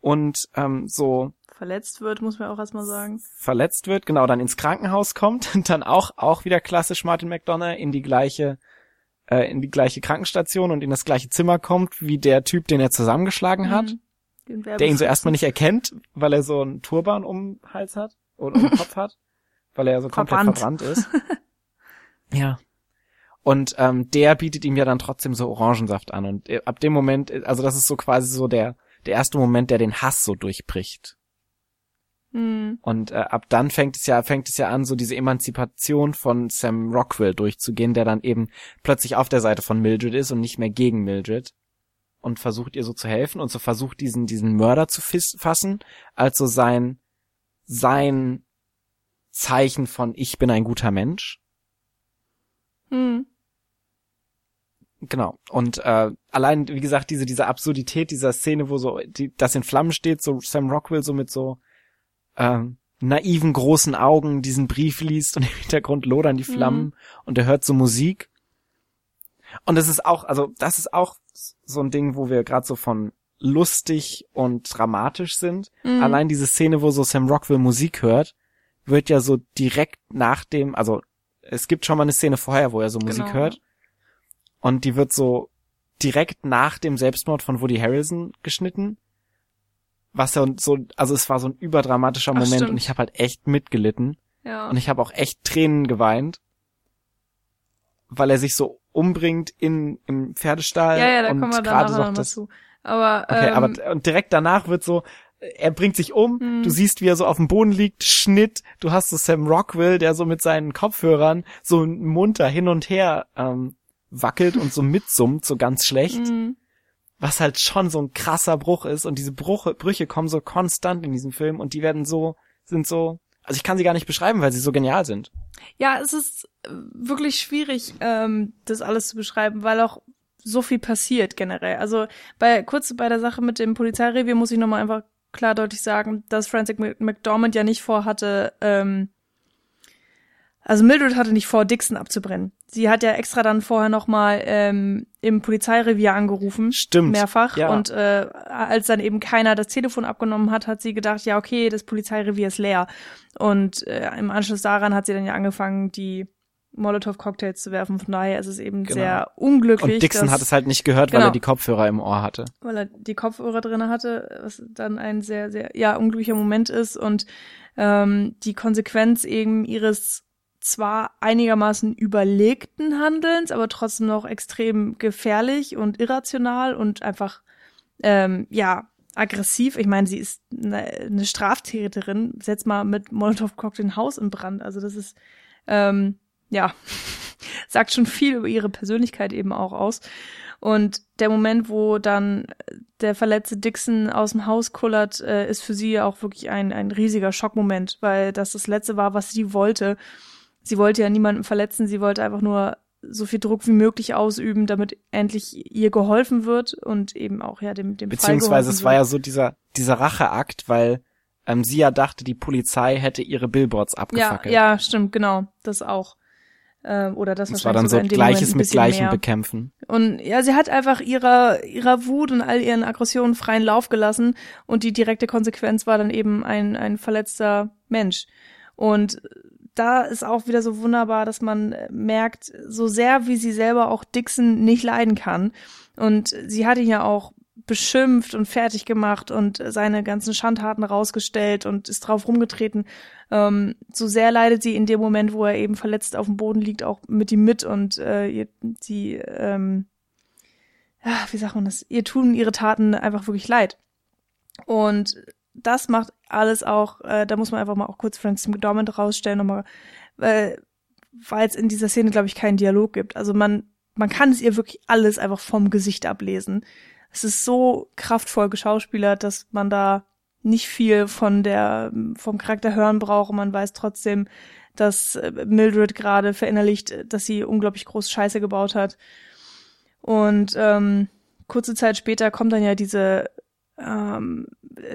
und ähm, so Verletzt wird, muss man auch erstmal sagen. verletzt wird, genau, dann ins Krankenhaus kommt und *laughs* dann auch auch wieder klassisch Martin McDonough in die gleiche äh, in die gleiche Krankenstation und in das gleiche Zimmer kommt wie der Typ, den er zusammengeschlagen hat, Mhm. Den der ihn so erstmal nicht erkennt, weil er so einen Turban um den Hals hat oder um den Kopf hat, *laughs* weil er ja so komplett Verbrannt. verbrannt ist. *laughs* ja. Und ähm, der bietet ihm ja dann trotzdem so Orangensaft an und äh, ab dem Moment, äh, also das ist so quasi so der der erste Moment, der den Hass so durchbricht. Mhm. Und äh, ab dann fängt es ja fängt es ja an, so diese Emanzipation von Sam Rockwell durchzugehen, der dann eben plötzlich auf der Seite von Mildred ist und nicht mehr gegen Mildred und versucht ihr so zu helfen und so versucht diesen diesen Mörder zu fassen, als so sein sein Zeichen von ich bin ein guter Mensch. Mhm. Genau. Und äh, allein, wie gesagt, diese, diese Absurdität dieser Szene, wo so die, das in Flammen steht, so Sam Rockwell so mit so ähm, naiven großen Augen diesen Brief liest und im Hintergrund lodern die Flammen Mhm. und er hört so Musik. Und das ist auch, also das ist auch so ein Ding, wo wir gerade so von lustig und dramatisch sind. Mhm. Allein diese Szene, wo so Sam Rockwell Musik hört, wird ja so direkt nach dem, also es gibt schon mal eine Szene vorher, wo er so Musik Genau. hört. Und die wird so direkt nach dem Selbstmord von Woody Harrelson geschnitten. Was ja so, also es war so ein überdramatischer Ach, Moment stimmt. und ich habe halt echt mitgelitten. Ja. Und ich habe auch echt Tränen geweint. Weil er sich so umbringt in, im Pferdestall. ja, ja, da und kommen wir gerade noch das, dazu. Aber, Okay, ähm, aber und direkt danach wird so, er bringt sich um, Mhm. du siehst, wie er so auf dem Boden liegt, Schnitt, du hast so Sam Rockwell, der so mit seinen Kopfhörern so munter hin und her ähm, wackelt und so mitsummt, so ganz schlecht, mhm. was halt schon so ein krasser Bruch ist und diese Bruche, Brüche kommen so konstant in diesem Film und die werden so, sind so, also ich kann sie gar nicht beschreiben, weil sie so genial sind. Ja, es ist äh, wirklich schwierig, ähm, das alles zu beschreiben, weil auch so viel passiert generell. Also bei kurz bei der Sache mit dem Polizeirevier muss ich nochmal einfach klar deutlich sagen, dass Francis Mc- McDormand ja nicht vorhatte, ähm, also Mildred hatte nicht vor, Dixon abzubrennen. Sie hat ja extra dann vorher nochmal ähm, im Polizeirevier angerufen. Stimmt. Mehrfach. Ja. Und äh, als dann eben keiner das Telefon abgenommen hat, hat sie gedacht, ja, okay, das Polizeirevier ist leer. Und äh, im Anschluss daran hat sie dann ja angefangen, die Molotow-Cocktails zu werfen. Von daher ist es eben Genau. sehr unglücklich. Und Dixon dass, hat es halt nicht gehört, weil Genau. er die Kopfhörer im Ohr hatte. weil er die Kopfhörer drinne hatte, was dann ein sehr, sehr, ja, unglücklicher Moment ist und ähm, die Konsequenz eben ihres zwar einigermaßen überlegten Handelns, aber trotzdem noch extrem gefährlich und irrational und einfach, ähm, ja, aggressiv. Ich meine, sie ist eine, eine Straftäterin, setzt mal mit Molotow-Cocktail ein Haus in Brand. Also das ist, ähm, ja, *laughs* sagt schon viel über ihre Persönlichkeit eben auch aus. Und der Moment, wo dann der verletzte Dixon aus dem Haus kullert, äh, ist für sie auch wirklich ein, ein riesiger Schockmoment, weil das das Letzte war, was sie wollte. Sie wollte ja niemanden verletzen, sie wollte einfach nur so viel Druck wie möglich ausüben, damit endlich ihr geholfen wird und eben auch ja dem dem Beziehungsweise es war ja so dieser, dieser Racheakt, weil ähm, sie ja dachte, die Polizei hätte ihre Billboards ja, abgefackelt. ja, stimmt, genau, das auch. Ähm, oder das es war dann so Gleiches mit Gleichem mehr. bekämpfen. Und ja, sie hat einfach ihrer, ihrer Wut und all ihren Aggressionen freien Lauf gelassen und die direkte Konsequenz war dann eben ein, ein verletzter Mensch. Und da ist auch wieder so wunderbar, dass man merkt, so sehr wie sie selber auch Dixon nicht leiden kann. Und sie hat ihn ja auch beschimpft und fertig gemacht und seine ganzen Schandtaten rausgestellt und ist drauf rumgetreten. Ähm, so sehr leidet sie in dem Moment, wo er eben verletzt auf dem Boden liegt, auch mit ihm mit und äh, sie, ähm, ja, wie sagt man das? Ihr tun ihre Taten einfach wirklich leid. Und das macht alles auch, äh, da muss man einfach mal auch kurz Francis McDormand rausstellen, nochmal, äh, weil es in dieser Szene, glaube ich, keinen Dialog gibt. Also man, man kann es ihr wirklich alles einfach vom Gesicht ablesen. Es ist so kraftvoll geschauspielert, dass man da nicht viel von der, vom Charakter hören braucht und man weiß trotzdem, dass äh, Mildred gerade verinnerlicht, dass sie unglaublich groß Scheiße gebaut hat. Und ähm, kurze Zeit später kommt dann ja diese ähm,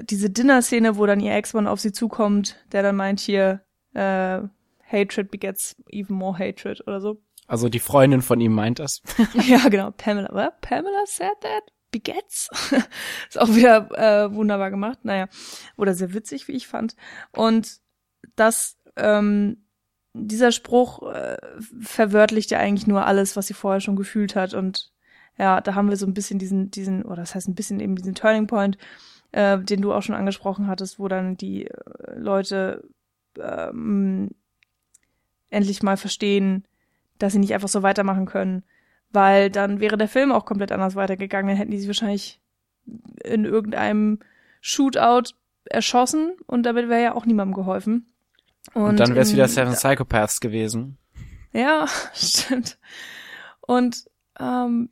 diese Dinner-Szene, wo dann ihr Ex-Mann auf sie zukommt, der dann meint hier, äh, Hatred begets even more hatred oder so. Also die Freundin von ihm meint das. *laughs* ja, genau. Pamela. What? Pamela said that? Begets? *laughs* ist auch wieder äh, wunderbar gemacht. Naja. Oder sehr witzig, wie ich fand. Und das, ähm, dieser Spruch äh, verwörtlicht ja eigentlich nur alles, was sie vorher schon gefühlt hat. Und ja, da haben wir so ein bisschen diesen, diesen, oder das heißt ein bisschen eben diesen Turning Point, äh, den du auch schon angesprochen hattest, wo dann die äh, Leute ähm, endlich mal verstehen, dass sie nicht einfach so weitermachen können. Weil dann wäre der Film auch komplett anders weitergegangen. Dann hätten die sich wahrscheinlich in irgendeinem Shootout erschossen und damit wäre ja auch niemandem geholfen. Und, und dann wäre es wieder Seven Psychopaths gewesen. Ja, *laughs* stimmt. Und ähm,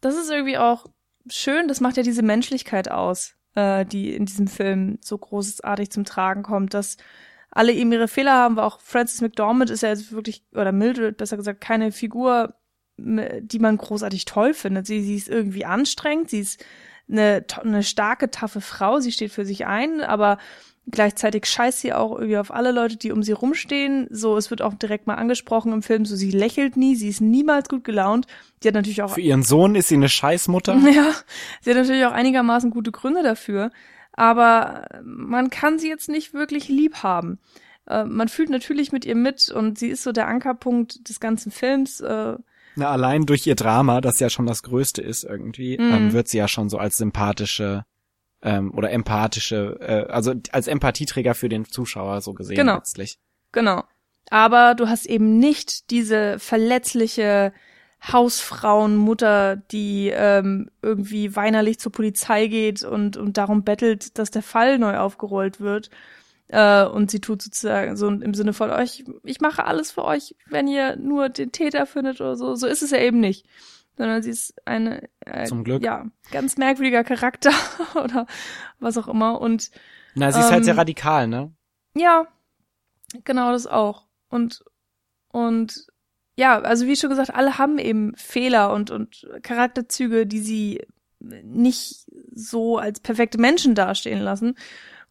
das ist irgendwie auch schön, das macht ja diese Menschlichkeit aus, äh, die in diesem Film so großartig zum Tragen kommt, dass alle eben ihre Fehler haben, weil auch Francis McDormand ist ja jetzt wirklich, oder Mildred besser gesagt, keine Figur, die man großartig toll findet. Sie, sie ist irgendwie anstrengend, sie ist eine, eine starke, taffe Frau, sie steht für sich ein, aber Gleichzeitig scheißt sie auch irgendwie auf alle Leute, die um sie rumstehen. So, es wird auch direkt mal angesprochen im Film, so sie lächelt nie, sie ist niemals gut gelaunt. Die hat natürlich auch. Für ihren Sohn ist sie eine Scheißmutter. *laughs* Ja, sie hat natürlich auch einigermaßen gute Gründe dafür. Aber man kann sie jetzt nicht wirklich lieb haben. Äh, man fühlt natürlich mit ihr mit und sie ist so der Ankerpunkt des ganzen Films. Äh, Na, allein durch ihr Drama, das ja schon das Größte ist irgendwie, mm. ähm, wird sie ja schon so als sympathische ähm, oder empathische, äh, also als Empathieträger für den Zuschauer so gesehen genau. letztlich. Genau. Aber du hast eben nicht diese verletzliche Hausfrauenmutter, die ähm, irgendwie weinerlich zur Polizei geht und, und darum bettelt, dass der Fall neu aufgerollt wird. Äh, und sie tut sozusagen so im Sinne von euch, ich mache alles für euch, wenn ihr nur den Täter findet oder so. So ist es ja eben nicht sondern sie ist eine äh, Zum Glück. ja ganz merkwürdiger Charakter *laughs* oder was auch immer. Und na sie ist halt sehr ähm, radikal ne? Ja genau das auch. Und und ja also wie schon gesagt alle haben eben Fehler und und Charakterzüge die sie nicht so als perfekte Menschen dastehen lassen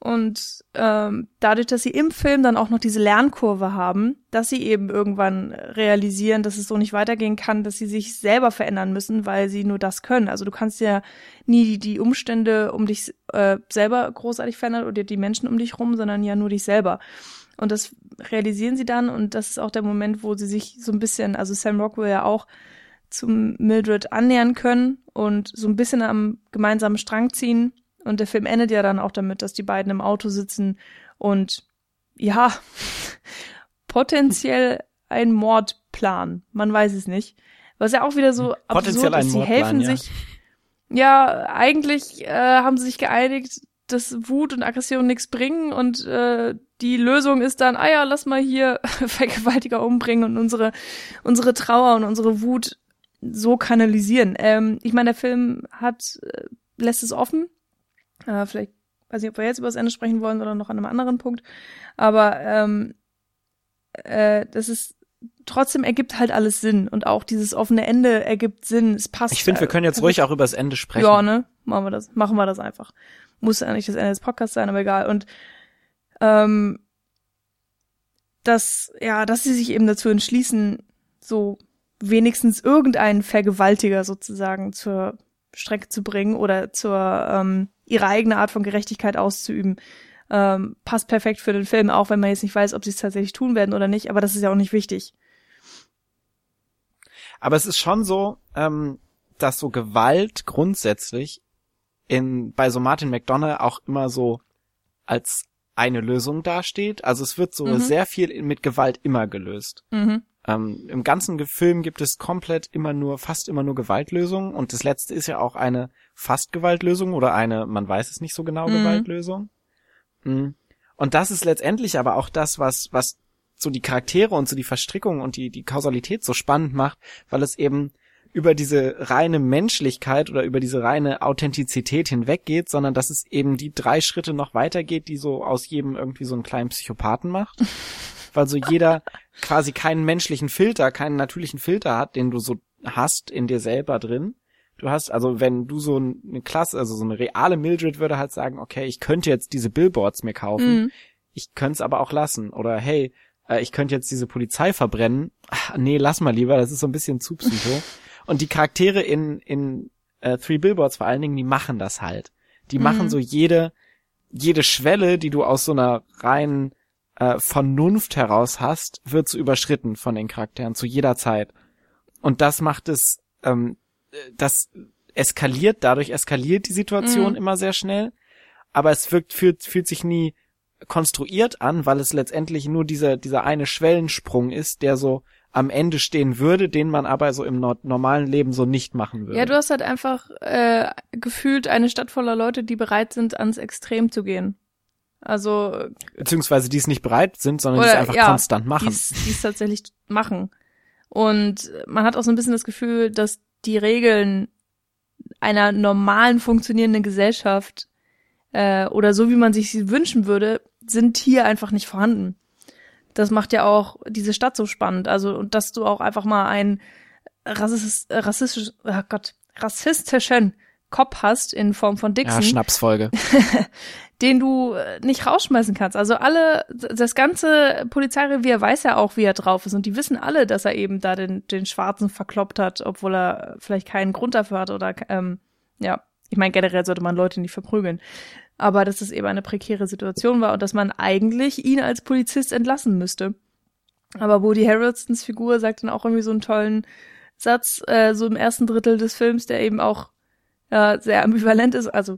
und ähm, dadurch, dass sie im Film dann auch noch diese Lernkurve haben, dass sie eben irgendwann realisieren, dass es so nicht weitergehen kann, dass sie sich selber verändern müssen, weil sie nur das können. Also du kannst ja nie die Umstände um dich äh, selber großartig verändern oder die Menschen um dich rum, sondern ja nur dich selber. Und das realisieren sie dann und das ist auch der Moment, wo sie sich so ein bisschen, also Sam Rockwell ja auch zum Mildred annähern können und so ein bisschen am gemeinsamen Strang ziehen und der Film endet ja dann auch damit, dass die beiden im Auto sitzen und ja, *laughs* potenziell ein Mordplan. Man weiß es nicht. Was ja auch wieder so potenziell absurd ist. Sie helfen ja. sich. Ja, eigentlich äh, haben sie sich geeinigt, dass Wut und Aggression nichts bringen und äh, die Lösung ist dann, ah ja, lass mal hier *laughs* Vergewaltiger umbringen und unsere unsere Trauer und unsere Wut so kanalisieren. Ähm, ich meine, der Film hat äh, lässt es offen, äh, vielleicht weiß nicht, ob wir jetzt über das Ende sprechen wollen oder noch an einem anderen Punkt. Aber ähm, äh, das ist trotzdem ergibt halt alles Sinn und auch dieses offene Ende ergibt Sinn. Es passt. Ich finde, wir können jetzt ruhig auch über das Ende sprechen. Ja, ne? Machen wir das. Machen wir das einfach. Muss nicht das Ende des Podcasts sein, aber egal. Und ähm, dass ja, dass sie sich eben dazu entschließen, so wenigstens irgendeinen Vergewaltiger sozusagen zur Strecke zu bringen oder zur ähm, ihre eigene Art von Gerechtigkeit auszuüben. ähm, passt perfekt für den Film, auch wenn man jetzt nicht weiß, ob sie es tatsächlich tun werden oder nicht, aber das ist ja auch nicht wichtig. Aber es ist schon so, ähm, dass so Gewalt grundsätzlich in bei so Martin McDonough auch immer so als eine Lösung dasteht. Also es wird so mhm. sehr viel mit Gewalt immer gelöst. Mhm. Ähm, Im ganzen Film gibt es komplett immer nur, fast immer nur Gewaltlösungen und das letzte ist ja auch eine fast Gewaltlösung oder eine, man weiß es nicht so genau, mhm. Gewaltlösung. Mhm. Und das ist letztendlich aber auch das, was, was so die Charaktere und so die Verstrickung und die, die Kausalität so spannend macht, weil es eben über diese reine Menschlichkeit oder über diese reine Authentizität hinweggeht, sondern dass es eben die drei Schritte noch weitergeht, die so aus jedem irgendwie so einen kleinen Psychopathen macht. *laughs* weil so jeder quasi keinen menschlichen Filter, keinen natürlichen Filter hat, den du so hast in dir selber drin. Du hast, also wenn du so eine Klasse, also so eine reale Mildred würde halt sagen, okay, ich könnte jetzt diese Billboards mir kaufen, mhm. ich könnte es aber auch lassen. Oder hey, äh, ich könnte jetzt diese Polizei verbrennen. Ach, nee, lass mal lieber, das ist so ein bisschen zu psycho. *laughs* Und die Charaktere in, in äh, Three Billboards vor allen Dingen, die machen das halt. Die mhm. machen so jede, jede Schwelle, die du aus so einer reinen äh, Vernunft heraus hast, wird so überschritten von den Charakteren zu jeder Zeit. Und das macht es, ähm, das eskaliert, dadurch eskaliert die Situation mhm. immer sehr schnell, aber es wirkt, fühlt, fühlt sich nie konstruiert an, weil es letztendlich nur dieser, dieser eine Schwellensprung ist, der so am Ende stehen würde, den man aber so im normalen Leben so nicht machen würde. Ja, du hast halt einfach äh, gefühlt eine Stadt voller Leute, die bereit sind, ans Extrem zu gehen. Also beziehungsweise die es nicht bereit sind, sondern die es einfach ja, konstant machen. Die es tatsächlich machen. Und man hat auch so ein bisschen das Gefühl, dass die Regeln einer normalen funktionierenden Gesellschaft äh, oder so wie man sich sie wünschen würde, sind hier einfach nicht vorhanden. Das macht ja auch diese Stadt so spannend. Also, und dass du auch einfach mal einen rassist, rassistisch, oh Gott, rassistischen Kopf hast in Form von Dixon. Ja, Schnapsfolge. *laughs* den du äh, nicht rausschmeißen kannst. Also alle, das ganze Polizeirevier weiß ja auch, wie er drauf ist. Und die wissen alle, dass er eben da den, den Schwarzen verkloppt hat, obwohl er vielleicht keinen Grund dafür hat oder, ähm, ja. Ich meine, generell sollte man Leute nicht verprügeln aber dass es eben eine prekäre Situation war und dass man eigentlich ihn als Polizist entlassen müsste. Aber Woody Harrelsons Figur sagt dann auch irgendwie so einen tollen Satz, äh, so im ersten Drittel des Films, der eben auch äh, sehr ambivalent ist, also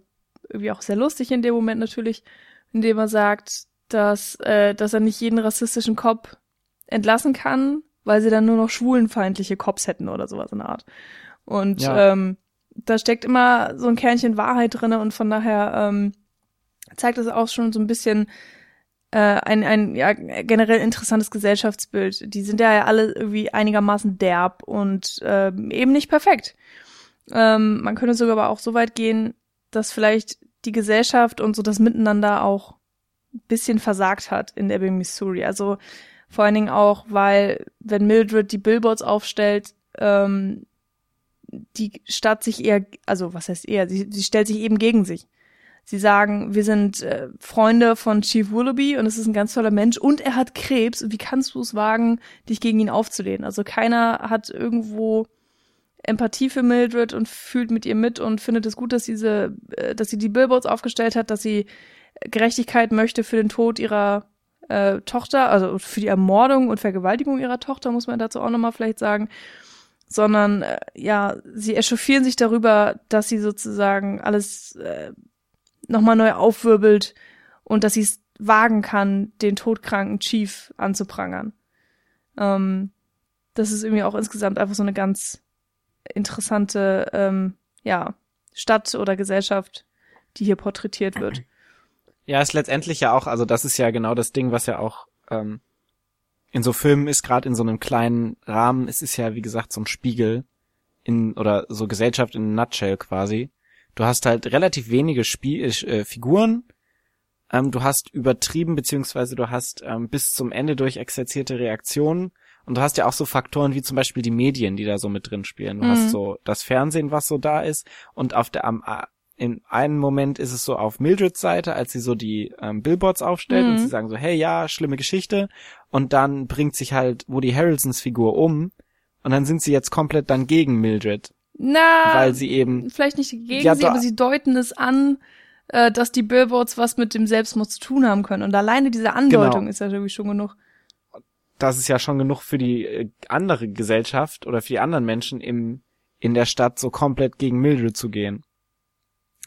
irgendwie auch sehr lustig in dem Moment natürlich, indem er sagt, dass, äh, dass er nicht jeden rassistischen Cop entlassen kann, weil sie dann nur noch schwulenfeindliche Cops hätten oder sowas in der Art. Und ja. ähm, da steckt immer so ein Kernchen Wahrheit drinne und von daher ähm, zeigt das auch schon so ein bisschen äh, ein, ein ja, generell interessantes Gesellschaftsbild. Die sind ja alle irgendwie einigermaßen derb und äh, eben nicht perfekt. Ähm, man könnte sogar aber auch so weit gehen, dass vielleicht die Gesellschaft und so das Miteinander auch ein bisschen versagt hat in Ebbing, Missouri. Also vor allen Dingen auch, weil wenn Mildred die Billboards aufstellt, ähm, die Stadt sich eher, also was heißt eher, sie, sie stellt sich eben gegen sich. Sie sagen, wir sind äh, Freunde von Chief Willoughby und es ist ein ganz toller Mensch und er hat Krebs. Wie kannst du es wagen, dich gegen ihn aufzulehnen? Also keiner hat irgendwo Empathie für Mildred und fühlt mit ihr mit und findet es gut, dass diese, äh, dass sie die Billboards aufgestellt hat, dass sie Gerechtigkeit möchte für den Tod ihrer äh, Tochter, also für die Ermordung und Vergewaltigung ihrer Tochter, muss man dazu auch nochmal vielleicht sagen. Sondern äh, ja, sie echauffieren sich darüber, dass sie sozusagen alles äh, nochmal neu aufwirbelt und dass sie es wagen kann, den todkranken Chief anzuprangern. Ähm, das ist irgendwie auch insgesamt einfach so eine ganz interessante, ähm, ja, Stadt oder Gesellschaft, die hier porträtiert wird. Ja, ist letztendlich ja auch, also das ist ja genau das Ding, was ja auch ähm, in so Filmen ist, gerade in so einem kleinen Rahmen, es ist ja, wie gesagt, so ein Spiegel in, oder so Gesellschaft in Nutshell quasi. Du hast halt relativ wenige Spiel äh, Figuren. Ähm, du hast übertrieben, beziehungsweise du hast ähm, bis zum Ende durch exerzierte Reaktionen. Und du hast ja auch so Faktoren wie zum Beispiel die Medien, die da so mit drin spielen. Du mhm. hast so das Fernsehen, was so da ist. Und auf der, am, in einem Moment ist es so auf Mildreds Seite, als sie so die ähm, Billboards aufstellt mhm. und sie sagen so, hey, ja, schlimme Geschichte. Und dann bringt sich halt Woody Harrelsons Figur um. Und dann sind sie jetzt komplett dann gegen Mildred. Na, weil sie eben vielleicht nicht gegen ja, sie, aber sie deuten es an, äh, dass die Billboards was mit dem Selbstmord zu tun haben können. Und alleine diese Andeutung Genau. ist ja irgendwie schon genug. Das ist ja schon genug für die äh, andere Gesellschaft oder für die anderen Menschen im, in der Stadt so komplett gegen Mildred zu gehen.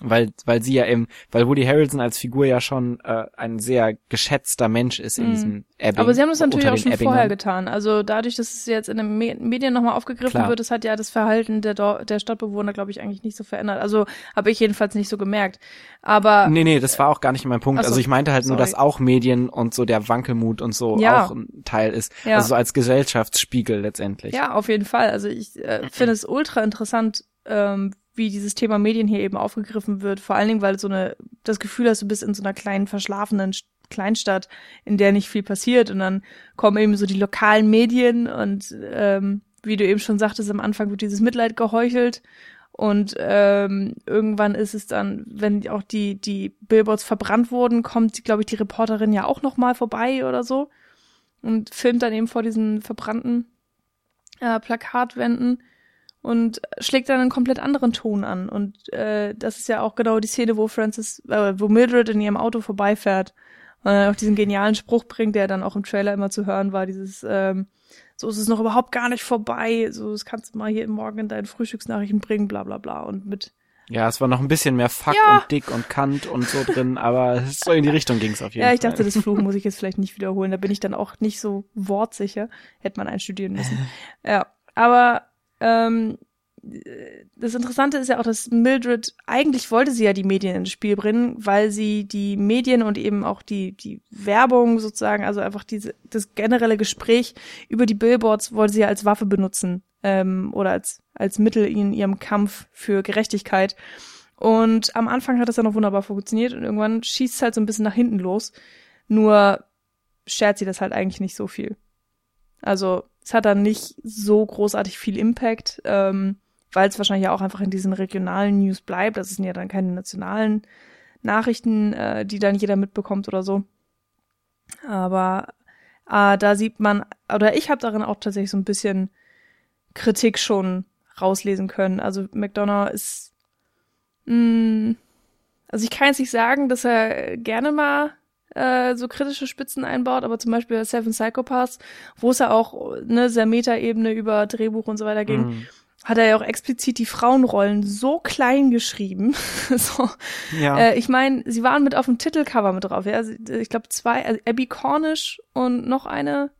Weil, weil sie ja im, weil Woody Harrelson als Figur ja schon äh, ein sehr geschätzter Mensch ist in Mhm. diesem Ebbing. Aber sie haben das natürlich auch schon Ebbingern. vorher getan. Also dadurch, dass es jetzt in den Me- Medien nochmal aufgegriffen Klar. wird, das hat ja das Verhalten der, Dor- der Stadtbewohner, glaube ich, eigentlich nicht so verändert. Also habe ich jedenfalls nicht so gemerkt. Aber Nee, nee, das war auch gar nicht mein Punkt. So, also ich meinte halt nur, sorry. dass auch Medien und so der Wankelmut und so Ja. auch ein Teil ist. Ja. Also so als Gesellschaftsspiegel letztendlich. Ja, auf jeden Fall. Also ich äh, finde es ultra interessant, ähm, wie dieses Thema Medien hier eben aufgegriffen wird. Vor allen Dingen, weil so eine das Gefühl hast, du bist in so einer kleinen verschlafenen St- Kleinstadt, in der nicht viel passiert. Und dann kommen eben so die lokalen Medien und ähm, wie du eben schon sagtest, am Anfang wird dieses Mitleid geheuchelt. Und ähm, irgendwann ist es dann, wenn auch die die Billboards verbrannt wurden, kommt, glaube ich, die Reporterin ja auch noch mal vorbei oder so und filmt dann eben vor diesen verbrannten äh, Plakatwänden und schlägt dann einen komplett anderen Ton an. Und äh, das ist ja auch genau die Szene, wo Francis, äh, wo Mildred in ihrem Auto vorbeifährt und dann auch diesen genialen Spruch bringt, der dann auch im Trailer immer zu hören war, dieses ähm, so ist es noch überhaupt gar nicht vorbei, so das kannst du mal hier morgen in deinen Frühstücksnachrichten bringen, bla bla bla. Und mit Ja, es war noch ein bisschen mehr Fuck Ja. und Dick und Kant und so drin, aber so in die Richtung ging's auf jeden Ja, Fall. ich dachte, das Fluchen muss ich jetzt vielleicht nicht wiederholen. Da bin ich dann auch nicht so wortsicher. Hätte man einstudieren müssen. *laughs* Ja, aber ähm, das Interessante ist ja auch, dass Mildred, eigentlich wollte sie ja die Medien ins Spiel bringen, weil sie die Medien und eben auch die, die Werbung sozusagen, also einfach diese, das generelle Gespräch über die Billboards wollte sie ja als Waffe benutzen ähm, oder als, als Mittel in ihrem Kampf für Gerechtigkeit. Und am Anfang hat das ja noch wunderbar funktioniert und irgendwann schießt es halt so ein bisschen nach hinten los. Nur schert sie das halt eigentlich nicht so viel. Also es hat dann nicht so großartig viel Impact, ähm, weil es wahrscheinlich auch einfach in diesen regionalen News bleibt. Das sind ja dann keine nationalen Nachrichten, äh, die dann jeder mitbekommt oder so. Aber äh, da sieht man, oder ich habe darin auch tatsächlich so ein bisschen Kritik schon rauslesen können. Also McDonough ist, mh, also ich kann jetzt nicht sagen, dass er gerne mal äh, so kritische Spitzen einbaut, aber zum Beispiel Seven Psychopaths, wo es ja auch eine sehr Metaebene über Drehbuch und so weiter ging, Mhm. hat er ja auch explizit die Frauenrollen so klein geschrieben. *laughs* so, Ja. äh, ich meine, sie waren mit auf dem Titelcover mit drauf. Ja? Ich glaube zwei, also Abby Cornish und noch eine,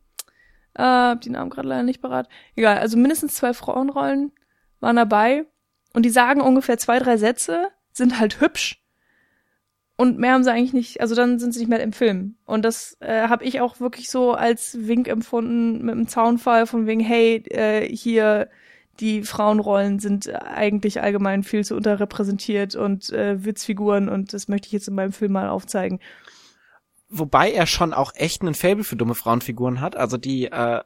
äh, hab die Namen gerade leider nicht parat. Egal, also mindestens zwei Frauenrollen waren dabei und die sagen ungefähr zwei, drei Sätze, sind halt hübsch und mehr haben sie eigentlich nicht, also dann sind sie nicht mehr im Film. Und das äh, habe ich auch wirklich so als Wink empfunden mit dem Zaunfall von wegen, hey, äh, hier die Frauenrollen sind eigentlich allgemein viel zu unterrepräsentiert und äh, Witzfiguren und das möchte ich jetzt in meinem Film mal aufzeigen. Wobei er schon auch echt einen Fable für dumme Frauenfiguren hat. Also die äh,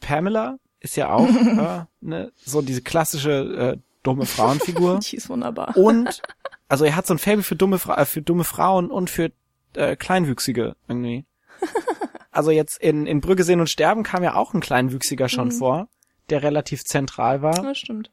Pamela ist ja auch *laughs* äh, ne, so diese klassische äh, dumme Frauenfigur. *laughs* Die ist wunderbar. Und also er hat so ein Fable für dumme Fra äh, für dumme Frauen und für äh, Kleinwüchsige irgendwie. *laughs* Also jetzt in in Brügge sehen und sterben kam ja auch ein Kleinwüchsiger schon Mhm. vor, der relativ zentral war. Das stimmt.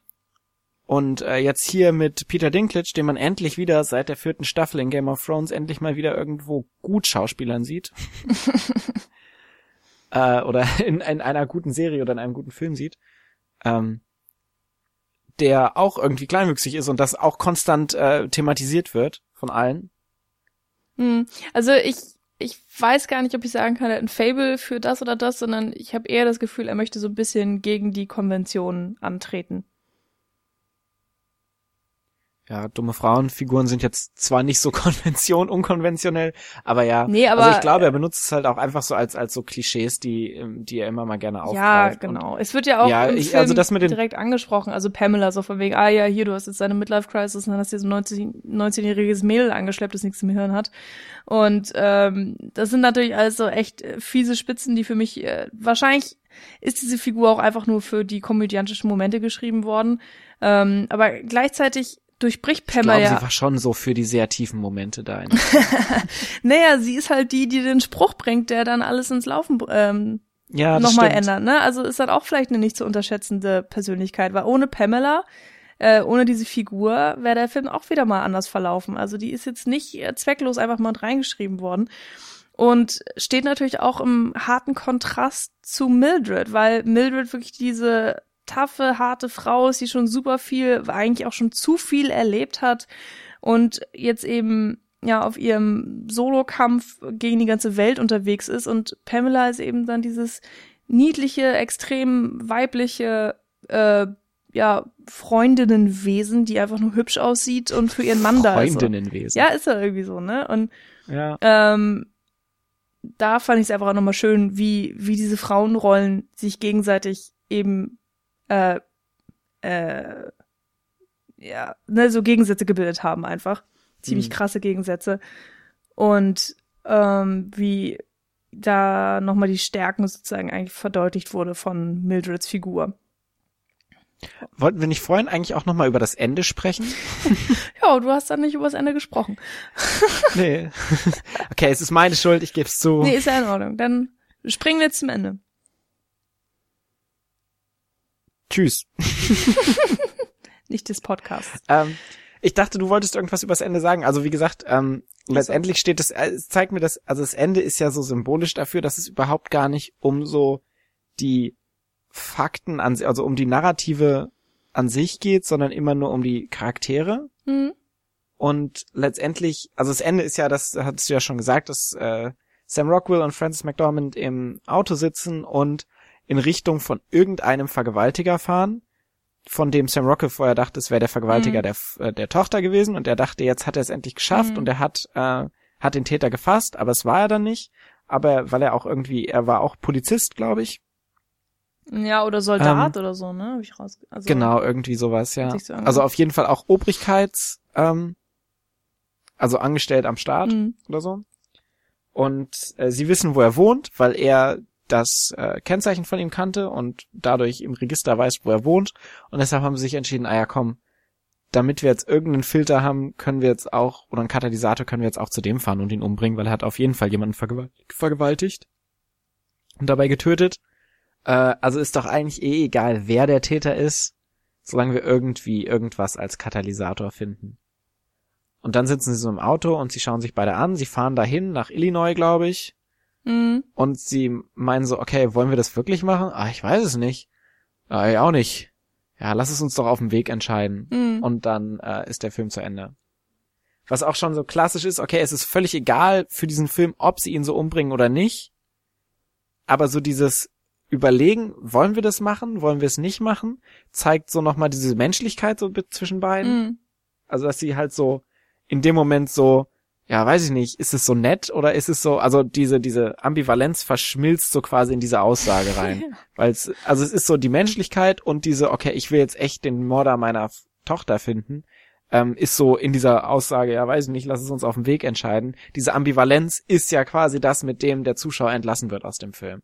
Und äh, jetzt hier mit Peter Dinklage, den man endlich wieder seit der vierten Staffel in Game of Thrones endlich mal wieder irgendwo gut Schauspielern sieht. *laughs* äh, oder in, in einer guten Serie oder in einem guten Film sieht. Ähm, der auch irgendwie kleinwüchsig ist und das auch konstant äh, thematisiert wird von allen. Hm. Also ich, ich weiß gar nicht, ob ich sagen kann, er hat ein Fable für das oder das, sondern ich habe eher das Gefühl, er möchte so ein bisschen gegen die Konvention antreten. Ja, dumme Frauenfiguren sind jetzt zwar nicht so *laughs* konvention, unkonventionell, aber ja. Nee, aber- also ich glaube, er benutzt es halt auch einfach so als als so Klischees, die ähm, die er immer mal gerne aufgreift. Ja, Und genau. Es wird ja auch Ja, ich- also das mit den- direkt angesprochen. Also Pamela so von wegen, ah ja, hier, du hast jetzt deine Midlife-Crisis und dann hast du so ein 19 19-jähriges Mädel angeschleppt, das nichts im Hirn hat. Und ähm, das sind natürlich alles so echt äh, fiese Spitzen, die für mich, äh, wahrscheinlich ist diese Figur auch einfach nur für die komödiantischen Momente geschrieben worden. Ähm, aber gleichzeitig durchbricht Ich Pamela glaube, ja. sie war schon so für die sehr tiefen Momente da. *laughs* Naja, sie ist halt die, die den Spruch bringt, der dann alles ins Laufen ähm, ja, das nochmal ändern, ne? Also ist dann auch vielleicht eine nicht zu unterschätzende Persönlichkeit, weil ohne Pamela äh, ohne diese Figur wäre der Film auch wieder mal anders verlaufen. Also die ist jetzt nicht äh, zwecklos einfach mal reingeschrieben worden. Und steht natürlich auch im harten Kontrast zu Mildred, weil Mildred wirklich diese taffe, harte Frau ist, die schon super viel, eigentlich auch schon zu viel erlebt hat und jetzt eben ja auf ihrem Solokampf gegen die ganze Welt unterwegs ist und Pamela ist eben dann dieses niedliche, extrem weibliche äh, ja, Freundinnenwesen, die einfach nur hübsch aussieht und für ihren Mann da ist. Freundinnenwesen. Ja, ist ja irgendwie so, ne? Und ja. ähm, da fand ich es einfach auch nochmal schön, wie, wie diese Frauenrollen sich gegenseitig eben äh, äh, ja, ne, so Gegensätze gebildet haben einfach. Ziemlich Mhm. krasse Gegensätze. Und ähm, wie da nochmal die Stärken sozusagen eigentlich verdeutlicht wurde von Mildreds Figur. Wollten wir nicht vorhin eigentlich auch nochmal über das Ende sprechen? *laughs* Ja, du hast dann nicht übers Ende gesprochen. nee. *laughs* okay, es ist meine Schuld, ich geb's zu. Nee, ist ja in Ordnung. Dann springen wir jetzt zum Ende. Tschüss. *laughs* Nicht des Podcasts. Ähm, ich dachte, du wolltest irgendwas übers Ende sagen. Also wie gesagt, ähm, letztendlich steht es, äh, es zeigt mir das, also das Ende ist ja so symbolisch dafür, dass es überhaupt gar nicht um so die Fakten an, also um die Narrative an sich geht, sondern immer nur um die Charaktere. Mhm. Und letztendlich, also das Ende ist ja, das hattest du ja schon gesagt, dass äh, Sam Rockwell und Francis McDormand im Auto sitzen und in Richtung von irgendeinem Vergewaltiger fahren, von dem Sam Rockwell vorher dachte, es wäre der Vergewaltiger Mhm. der, äh, der Tochter gewesen und er dachte, jetzt hat er es endlich geschafft Mhm. und er hat, äh, hat den Täter gefasst, aber es war er dann nicht. Aber weil er auch irgendwie, er war auch Polizist, glaube ich. Ja, oder Soldat oder so, ne? Hab ich raus. Also, Genau, irgendwie sowas, ja. So. Also auf jeden Fall auch Obrigkeits, ähm, also angestellt am Staat Mhm. oder so. Und äh, sie wissen, wo er wohnt, weil er das äh, Kennzeichen von ihm kannte und dadurch im Register weiß, wo er wohnt. Und deshalb haben sie sich entschieden, ah ja, komm, damit wir jetzt irgendeinen Filter haben, können wir jetzt auch, oder einen Katalysator können wir jetzt auch zu dem fahren und ihn umbringen, weil er hat auf jeden Fall jemanden vergewal vergewaltigt und dabei getötet. Äh, also ist doch eigentlich eh egal, wer der Täter ist, solange wir irgendwie irgendwas als Katalysator finden. Und dann sitzen sie so im Auto und sie schauen sich beide an. Sie fahren dahin nach Illinois, glaube ich. Mhm. Und sie meinen so, okay, wollen wir das wirklich machen? Ah, ich weiß es nicht. Ah, ich auch nicht. Ja, lass es uns doch auf dem Weg entscheiden. Mhm. Und dann äh, ist der Film zu Ende. Was auch schon so klassisch ist, okay, es ist völlig egal für diesen Film, ob sie ihn so umbringen oder nicht. Aber so dieses Überlegen, wollen wir das machen, wollen wir es nicht machen, zeigt so nochmal diese Menschlichkeit so zwischen beiden. Mhm. Also, dass sie halt so in dem Moment so, ja, weiß ich nicht, ist es so nett oder ist es so, also diese, diese Ambivalenz verschmilzt so quasi in diese Aussage rein. *laughs* Weil es, also es ist so die Menschlichkeit und diese, okay, ich will jetzt echt den Mörder meiner Tochter finden, ähm, ist so in dieser Aussage, ja, weiß ich nicht, lass es uns auf dem Weg entscheiden. Diese Ambivalenz ist ja quasi das, mit dem der Zuschauer entlassen wird aus dem Film.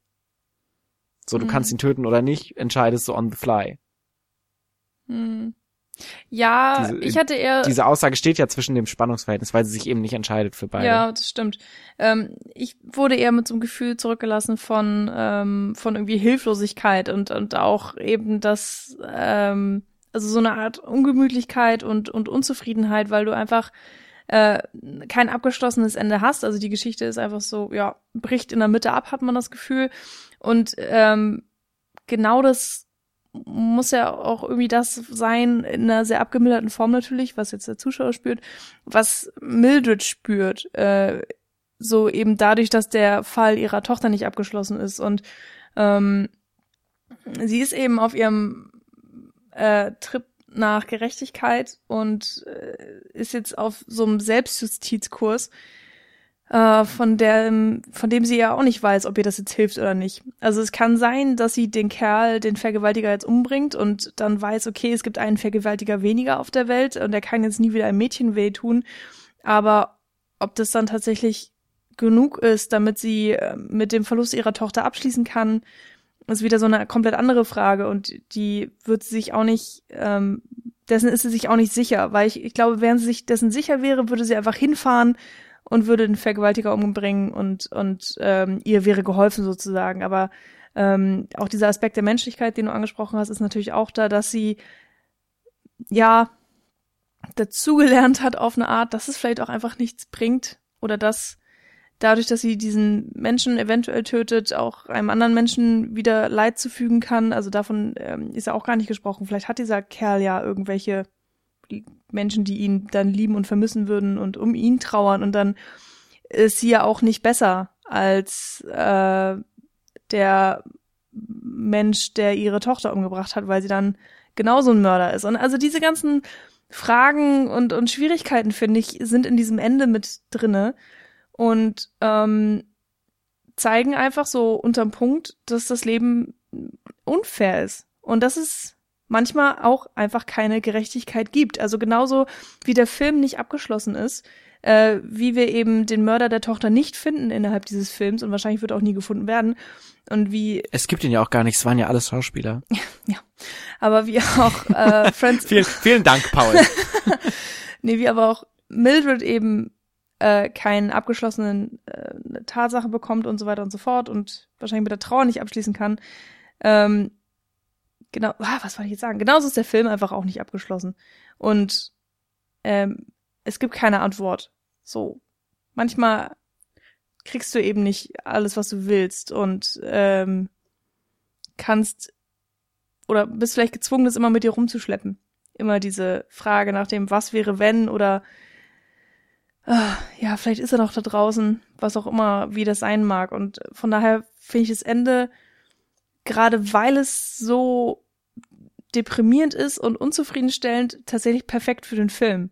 So, du Mhm. kannst ihn töten oder nicht, entscheidest du on the fly. Mhm. Ja, Diese- ich hatte eher. Diese Aussage steht ja zwischen dem Spannungsverhältnis, weil sie sich eben nicht entscheidet für beide. Ja, das stimmt. Ähm, ich wurde eher mit so einem Gefühl zurückgelassen von, ähm, von irgendwie Hilflosigkeit und, und auch eben das, ähm, also so eine Art Ungemütlichkeit und, und Unzufriedenheit, weil du einfach äh, kein abgeschlossenes Ende hast. Also die Geschichte ist einfach so, ja, bricht in der Mitte ab, hat man das Gefühl. Und ähm, genau das muss ja auch irgendwie das sein, in einer sehr abgemilderten Form natürlich, was jetzt der Zuschauer spürt, was Mildred spürt, äh, so eben dadurch, dass der Fall ihrer Tochter nicht abgeschlossen ist. Und ähm, sie ist eben auf ihrem äh, Trip nach Gerechtigkeit und äh, ist jetzt auf so einem Selbstjustizkurs, äh, von dem, von dem sie ja auch nicht weiß, ob ihr das jetzt hilft oder nicht. Also es kann sein, dass sie den Kerl, den Vergewaltiger jetzt umbringt und dann weiß, okay, es gibt einen Vergewaltiger weniger auf der Welt und der kann jetzt nie wieder einem Mädchen wehtun. Aber ob das dann tatsächlich genug ist, damit sie äh, mit dem Verlust ihrer Tochter abschließen kann, ist wieder so eine komplett andere Frage und die wird sie sich auch nicht, ähm, dessen ist sie sich auch nicht sicher, weil ich, ich glaube, während sie sich dessen sicher wäre, würde sie einfach hinfahren und würde den Vergewaltiger umbringen und, und ähm, ihr wäre geholfen sozusagen. Aber ähm, auch dieser Aspekt der Menschlichkeit, den du angesprochen hast, ist natürlich auch da, dass sie ja, dazugelernt hat auf eine Art, dass es vielleicht auch einfach nichts bringt oder dass dadurch, dass sie diesen Menschen eventuell tötet, auch einem anderen Menschen wieder Leid zufügen kann. Also davon ähm, ist ja auch gar nicht gesprochen. Vielleicht hat dieser Kerl ja irgendwelche Menschen, die ihn dann lieben und vermissen würden und um ihn trauern und dann ist sie ja auch nicht besser als äh, der Mensch, der ihre Tochter umgebracht hat, weil sie dann genauso ein Mörder ist. Und also diese ganzen Fragen und, und Schwierigkeiten, finde ich, sind in diesem Ende mit drinne und ähm, zeigen einfach so unterm Punkt, dass das Leben unfair ist. Und dass es manchmal auch einfach keine Gerechtigkeit gibt. Also genauso wie der Film nicht abgeschlossen ist, äh, wie wir eben den Mörder der Tochter nicht finden innerhalb dieses Films und wahrscheinlich wird auch nie gefunden werden. Und wie. Es gibt ihn ja auch gar nicht, es waren ja alles Schauspieler. *laughs* ja. Aber wie auch äh, *laughs* Francis. vielen, vielen Dank, Paul. *laughs* nee, wie aber auch Mildred eben äh, keinen abgeschlossenen äh, Tatsache bekommt und so weiter und so fort und wahrscheinlich mit der Trauer nicht abschließen kann. Ähm, genau, ah, was wollte ich jetzt sagen? Genauso ist der Film einfach auch nicht abgeschlossen. Und ähm, es gibt keine Antwort. So. Manchmal kriegst du eben nicht alles, was du willst und ähm, kannst oder bist vielleicht gezwungen, das immer mit dir rumzuschleppen. Immer diese Frage nach dem, was wäre wenn oder äh, ja, vielleicht ist er noch da draußen, was auch immer, wie das sein mag. Und von daher finde ich das Ende, gerade weil es so deprimierend ist und unzufriedenstellend, tatsächlich perfekt für den Film.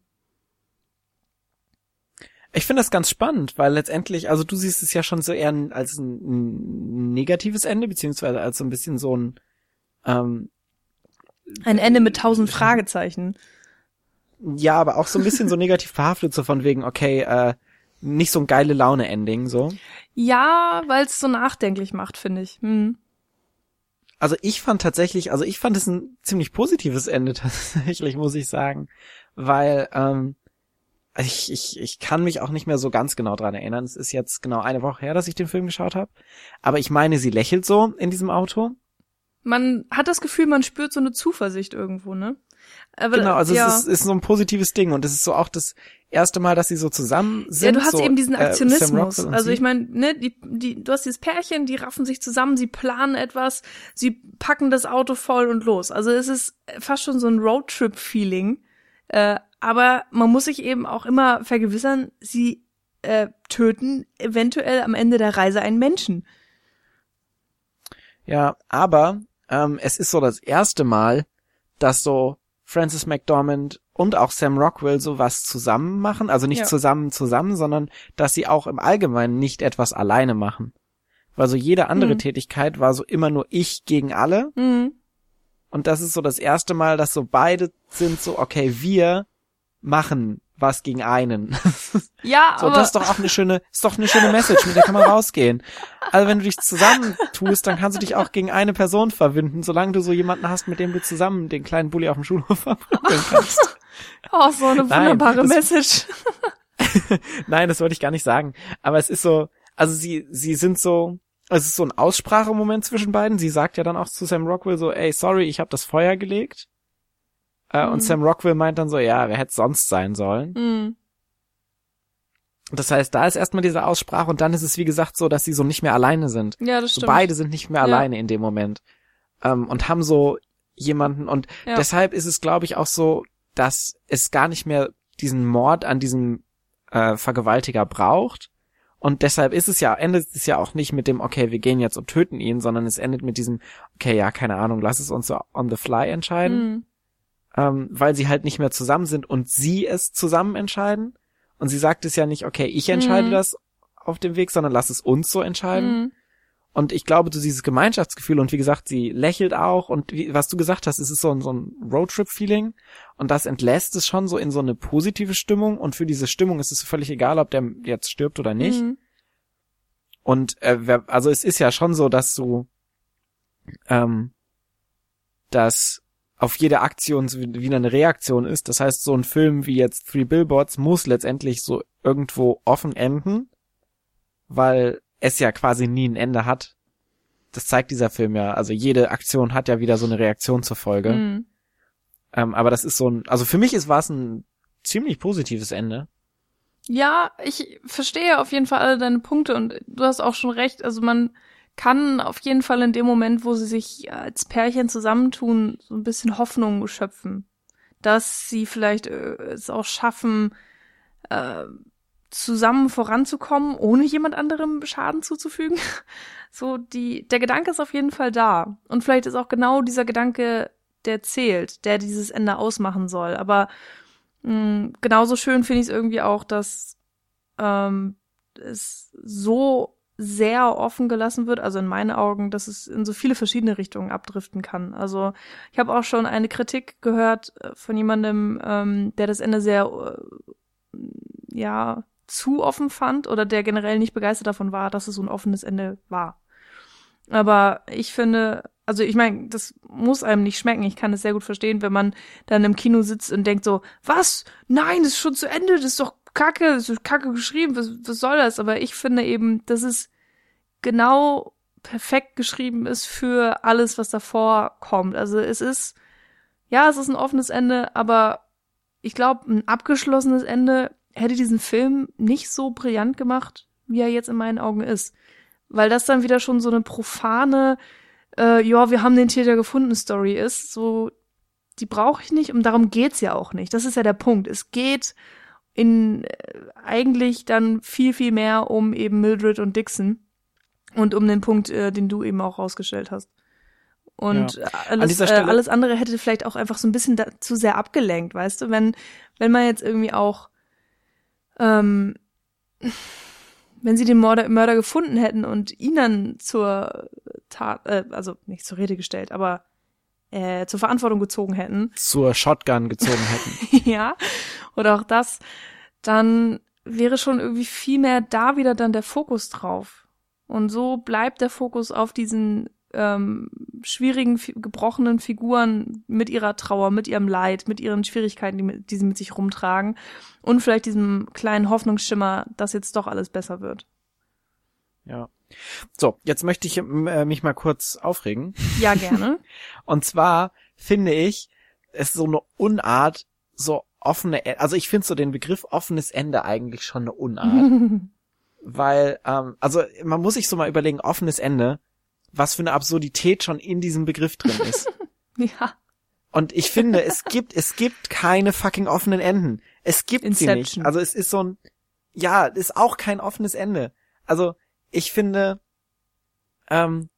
Ich finde das ganz spannend, weil letztendlich, also du siehst es ja schon so eher als ein negatives Ende, beziehungsweise als so ein bisschen so ein ähm, ein Ende mit tausend Fragezeichen. Ja, aber auch so ein bisschen so *laughs* negativ behaftet, so von wegen, okay, äh, nicht so ein geile Laune-Ending, so. Ja, weil es so nachdenklich macht, finde ich. Hm. Also ich fand tatsächlich, also ich fand es ein ziemlich positives Ende *laughs* tatsächlich, muss ich sagen, weil ähm, ich, ich, ich kann mich auch nicht mehr so ganz genau dran erinnern. Es ist jetzt genau eine Woche her, dass ich den Film geschaut habe. Aber ich meine, sie lächelt so in diesem Auto. Man hat das Gefühl, man spürt so eine Zuversicht irgendwo, ne? Aber, genau, also ja. es ist, ist so ein positives Ding und es ist so auch das erste Mal, dass sie so zusammen sind. Ja, du hast so, eben diesen äh, Aktionismus. Äh, also ich meine, ne, die, die, du hast dieses Pärchen, die raffen sich zusammen, sie planen etwas, sie packen das Auto voll und los. Also es ist fast schon so ein Roadtrip-Feeling. Äh, aber man muss sich eben auch immer vergewissern, sie äh, töten eventuell am Ende der Reise einen Menschen. Ja, aber ähm, es ist so das erste Mal, dass so Francis McDormand und auch Sam Rockwell sowas zusammen machen, also nicht ja. zusammen zusammen, sondern dass sie auch im Allgemeinen nicht etwas alleine machen. Weil so jede andere mhm. Tätigkeit war so immer nur ich gegen alle. Mhm. Und das ist so das erste Mal, dass so beide sind so, okay, wir machen was gegen einen. *laughs* Ja, so, aber das ist doch auch eine schöne, ist doch eine schöne Message, mit der kann man rausgehen. Also wenn du dich zusammen tust, dann kannst du dich auch gegen eine Person verwinden, solange du so jemanden hast, mit dem du zusammen den kleinen Bulli auf dem Schulhof verprügeln kannst. *laughs* Oh, so eine wunderbare Nein, das, Message. *laughs* Nein, das wollte ich gar nicht sagen. Aber es ist so, also sie, sie sind so, es ist so ein Aussprachemoment zwischen beiden. Sie sagt ja dann auch zu Sam Rockwell so, ey, sorry, ich habe das Feuer gelegt. Äh, mhm. Und Sam Rockwell meint dann so, ja, wer hätte sonst sein sollen? Mhm. Das heißt, da ist erstmal diese Aussprache und dann ist es wie gesagt so, dass sie so nicht mehr alleine sind. Ja, das stimmt. So beide sind nicht mehr ja. alleine in dem Moment. Ähm, und haben so jemanden und ja. deshalb ist es glaube ich auch so, dass es gar nicht mehr diesen Mord an diesem äh, Vergewaltiger braucht. Und deshalb ist es ja, endet es ja auch nicht mit dem, okay, wir gehen jetzt und töten ihn, sondern es endet mit diesem, okay, ja, keine Ahnung, lass es uns so on the fly entscheiden. Mhm ähm, weil sie halt nicht mehr zusammen sind und sie es zusammen entscheiden. Und sie sagt es ja nicht, okay, ich entscheide mhm. das auf dem Weg, sondern lass es uns so entscheiden. Mhm. Und ich glaube, du dieses Gemeinschaftsgefühl und wie gesagt, sie lächelt auch und wie, was du gesagt hast, es ist so ein, so ein Roadtrip-Feeling und das entlässt es schon so in so eine positive Stimmung und für diese Stimmung ist es völlig egal, ob der jetzt stirbt oder nicht. Mhm. Und äh, wer, also es ist ja schon so, dass du ähm, dass auf jede Aktion wieder eine Reaktion ist. Das heißt, so ein Film wie jetzt Three Billboards muss letztendlich so irgendwo offen enden, weil es ja quasi nie ein Ende hat. Das zeigt dieser Film ja. Also jede Aktion hat ja wieder so eine Reaktion zur Folge. Mhm. Ähm, aber das ist so ein, also für mich ist war es ein ziemlich positives Ende. Ja, ich verstehe auf jeden Fall alle deine Punkte und du hast auch schon recht. Also man kann auf jeden Fall in dem Moment, wo sie sich als Pärchen zusammentun, so ein bisschen Hoffnung schöpfen, dass sie vielleicht äh, es auch schaffen, äh, zusammen voranzukommen, ohne jemand anderem Schaden zuzufügen. *laughs* So, die, der Gedanke ist auf jeden Fall da. Und vielleicht ist auch genau dieser Gedanke, der zählt, der dieses Ende ausmachen soll. Aber mh, mm, genauso schön finde ich es irgendwie auch, dass ähm, es so sehr offen gelassen wird, also in meinen Augen, dass es in so viele verschiedene Richtungen abdriften kann. Also ich habe auch schon eine Kritik gehört äh, von jemandem, ähm, der das Ende sehr, äh, ja, zu offen fand oder der generell nicht begeistert davon war, dass es so ein offenes Ende war. Aber ich finde, also ich meine, das muss einem nicht schmecken. Ich kann es sehr gut verstehen, wenn man dann im Kino sitzt und denkt so, was? Nein, das ist schon zu Ende, das ist doch kacke, ist kacke geschrieben, was, was soll das? Aber ich finde eben, dass es genau perfekt geschrieben ist für alles, was davor kommt. Also es ist, ja, es ist ein offenes Ende, aber ich glaube, ein abgeschlossenes Ende hätte diesen Film nicht so brillant gemacht, wie er jetzt in meinen Augen ist. Weil das dann wieder schon so eine profane, äh, ja, wir haben den Täter gefunden Story ist. So, die brauche ich nicht und darum geht's ja auch nicht. Das ist ja der Punkt. Es geht in äh, eigentlich dann viel, viel mehr um eben Mildred und Dixon und um den Punkt, äh, den du eben auch rausgestellt hast. Und ja. alles, äh, alles andere hätte vielleicht auch einfach so ein bisschen zu sehr abgelenkt, weißt du, wenn, wenn man jetzt irgendwie auch ähm, *laughs* wenn sie den Mörder, Mörder gefunden hätten und ihn dann zur Tat, äh, also nicht zur Rede gestellt, aber äh, zur Verantwortung gezogen hätten. Zur Shotgun gezogen hätten. *laughs* ja, oder auch das, dann wäre schon irgendwie viel mehr da wieder dann der Fokus drauf. Und so bleibt der Fokus auf diesen ähm, schwierigen, gebrochenen Figuren mit ihrer Trauer, mit ihrem Leid, mit ihren Schwierigkeiten, die, die sie mit sich rumtragen und vielleicht diesem kleinen Hoffnungsschimmer, dass jetzt doch alles besser wird. Ja. So, jetzt möchte ich äh, mich mal kurz aufregen. Ja, gerne. *laughs* und zwar finde ich, es so eine Unart, so offene, e-, also ich finde so den Begriff offenes Ende eigentlich schon eine Unart. *laughs* weil, ähm, also man muss sich so mal überlegen, offenes Ende, was für eine Absurdität schon in diesem Begriff drin ist. *laughs* ja. Und ich finde, es gibt, es gibt keine fucking offenen Enden. Es gibt Inception. sie nicht. Also es ist so ein, ja, ist auch kein offenes Ende. Also ich finde, ähm,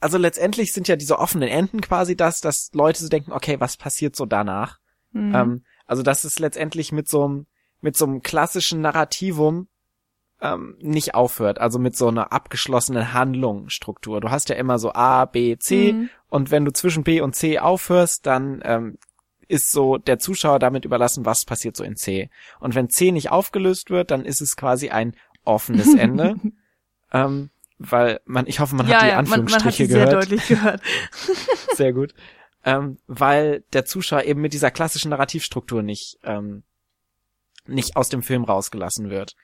also letztendlich sind ja diese offenen Enden quasi das, dass Leute so denken, okay, was passiert so danach? Mhm. Ähm, also das ist letztendlich mit so einem, mit so einem klassischen Narrativum ähm, nicht aufhört, also mit so einer abgeschlossenen Handlungsstruktur. Du hast ja immer so A, B, C mhm. und wenn du zwischen B und C aufhörst, dann ähm, ist so der Zuschauer damit überlassen, was passiert so in C. Und wenn C nicht aufgelöst wird, dann ist es quasi ein offenes Ende. *laughs* ähm, weil man, ich hoffe, man ja, hat die ja, Anführungsstriche man, man hat gehört. Sehr deutlich gehört. *laughs* sehr gut. Ähm, weil der Zuschauer eben mit dieser klassischen Narrativstruktur nicht, ähm, nicht aus dem Film rausgelassen wird.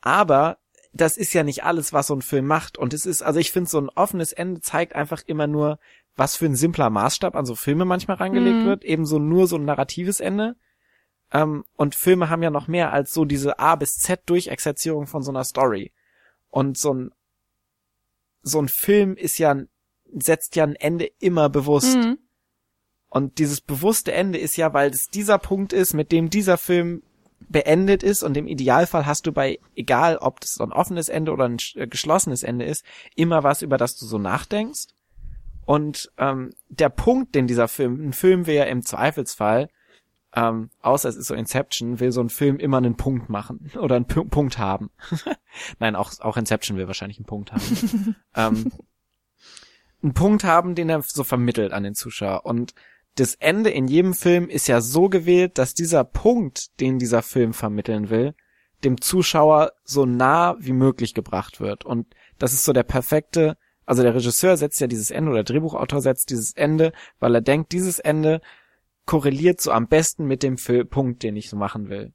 Aber das ist ja nicht alles, was so ein Film macht. Und es ist, also ich finde, so ein offenes Ende zeigt einfach immer nur, was für ein simpler Maßstab an so Filme manchmal reingelegt mhm. wird. Ebenso nur so ein narratives Ende. Ähm, und Filme haben ja noch mehr als so diese A bis Z Durchexerzierung von so einer Story. Und so ein, so ein Film ist ja, setzt ja ein Ende immer bewusst. Mhm. Und dieses bewusste Ende ist ja, weil es dieser Punkt ist, mit dem dieser Film beendet ist und im Idealfall hast du bei, egal ob das so ein offenes Ende oder ein äh, geschlossenes Ende ist, immer was, über das du so nachdenkst. Und ähm, der Punkt, den dieser Film, ein Film ja im Zweifelsfall, ähm, außer es ist so Inception, will so ein Film immer einen Punkt machen *laughs* oder einen P Punkt haben. *laughs* Nein, auch, auch Inception will wahrscheinlich einen Punkt haben. *laughs* ähm, einen Punkt haben, den er so vermittelt an den Zuschauer. Und das Ende in jedem Film ist ja so gewählt, dass dieser Punkt, den dieser Film vermitteln will, dem Zuschauer so nah wie möglich gebracht wird. Und das ist so der perfekte, also der Regisseur setzt ja dieses Ende oder der Drehbuchautor setzt dieses Ende, weil er denkt, dieses Ende korreliert so am besten mit dem Fil Punkt, den ich so machen will.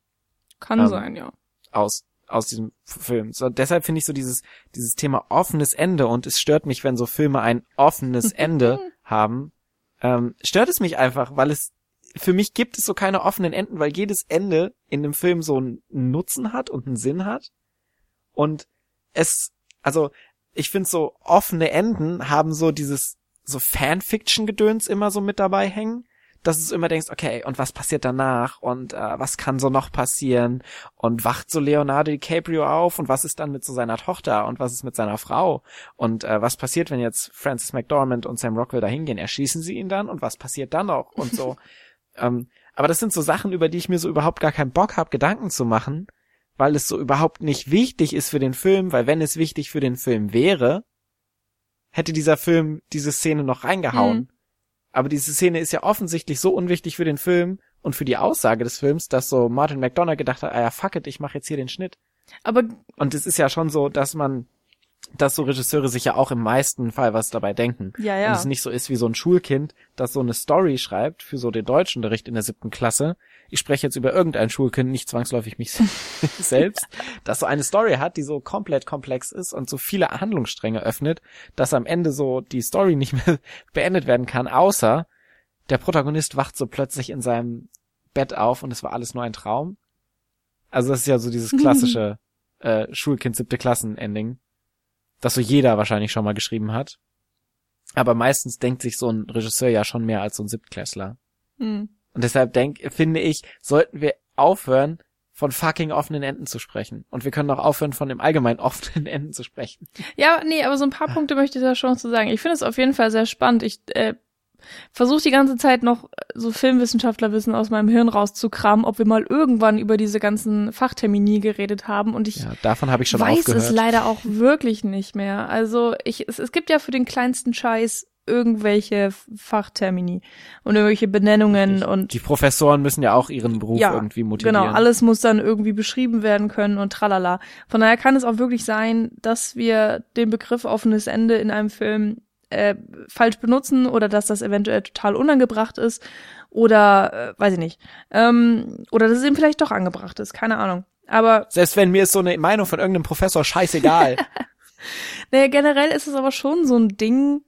Kann ähm, sein, ja. Aus, aus diesem Film. So, deshalb finde ich so dieses, dieses Thema offenes Ende und es stört mich, wenn so Filme ein offenes *laughs* Ende haben, ähm, stört es mich einfach, weil es für mich gibt es so keine offenen Enden, weil jedes Ende in dem Film so einen Nutzen hat und einen Sinn hat. Und es, also ich finde so offene Enden haben so dieses so Fanfiction-Gedöns immer so mit dabei hängen dass du immer denkst, okay, und was passiert danach? Und äh, was kann so noch passieren? Und wacht so Leonardo DiCaprio auf? Und was ist dann mit so seiner Tochter? Und was ist mit seiner Frau? Und äh, was passiert, wenn jetzt Francis McDormand und Sam Rockwell da hingehen, erschießen sie ihn dann? Und was passiert dann noch? Und so. *laughs* ähm, aber das sind so Sachen, über die ich mir so überhaupt gar keinen Bock habe, Gedanken zu machen, weil es so überhaupt nicht wichtig ist für den Film, weil wenn es wichtig für den Film wäre, hätte dieser Film diese Szene noch reingehauen. Mhm. Aber diese Szene ist ja offensichtlich so unwichtig für den Film und für die Aussage des Films, dass so Martin McDonough gedacht hat, ah ja, fuck it, ich mache jetzt hier den Schnitt. Aber und es ist ja schon so, dass man dass so Regisseure sich ja auch im meisten Fall was dabei denken. Ja, ja. Und es nicht so ist wie so ein Schulkind, das so eine Story schreibt für so den Deutschunterricht in der siebten Klasse. Ich spreche jetzt über irgendein Schulkind, nicht zwangsläufig mich *laughs* selbst, das so eine Story hat, die so komplett komplex ist und so viele Handlungsstränge öffnet, dass am Ende so die Story nicht mehr *laughs* beendet werden kann, außer der Protagonist wacht so plötzlich in seinem Bett auf und es war alles nur ein Traum. Also das ist ja so dieses *laughs* klassische äh, Schulkind siebte Klassen-Ending das so jeder wahrscheinlich schon mal geschrieben hat. Aber meistens denkt sich so ein Regisseur ja schon mehr als so ein Siebtklässler. Hm. Und deshalb denk, finde ich, sollten wir aufhören, von fucking offenen Enden zu sprechen. Und wir können auch aufhören, von dem allgemein *laughs* offenen Enden zu sprechen. Ja, nee, aber so ein paar Punkte möchte ich da schon zu sagen. Ich finde es auf jeden Fall sehr spannend. Ich äh, versuche die ganze Zeit noch so Filmwissenschaftlerwissen aus meinem Hirn rauszukramen, ob wir mal irgendwann über diese ganzen Fachtermini geredet haben und ich ja, davon habe ich schon weiß aufgehört. es leider auch wirklich nicht mehr. Also ich es, es gibt ja für den kleinsten Scheiß irgendwelche Fachtermini und irgendwelche Benennungen und die Professoren müssen ja auch ihren Beruf ja, irgendwie motivieren. Genau, alles muss dann irgendwie beschrieben werden können und tralala. Von daher kann es auch wirklich sein, dass wir den Begriff offenes Ende in einem Film äh, falsch benutzen oder dass das eventuell total unangebracht ist oder äh, weiß ich nicht. Ähm, oder dass es eben vielleicht doch angebracht ist, keine Ahnung. Aber selbst wenn mir ist so eine Meinung von irgendeinem Professor scheißegal. *laughs* naja, generell ist es aber schon so ein Ding,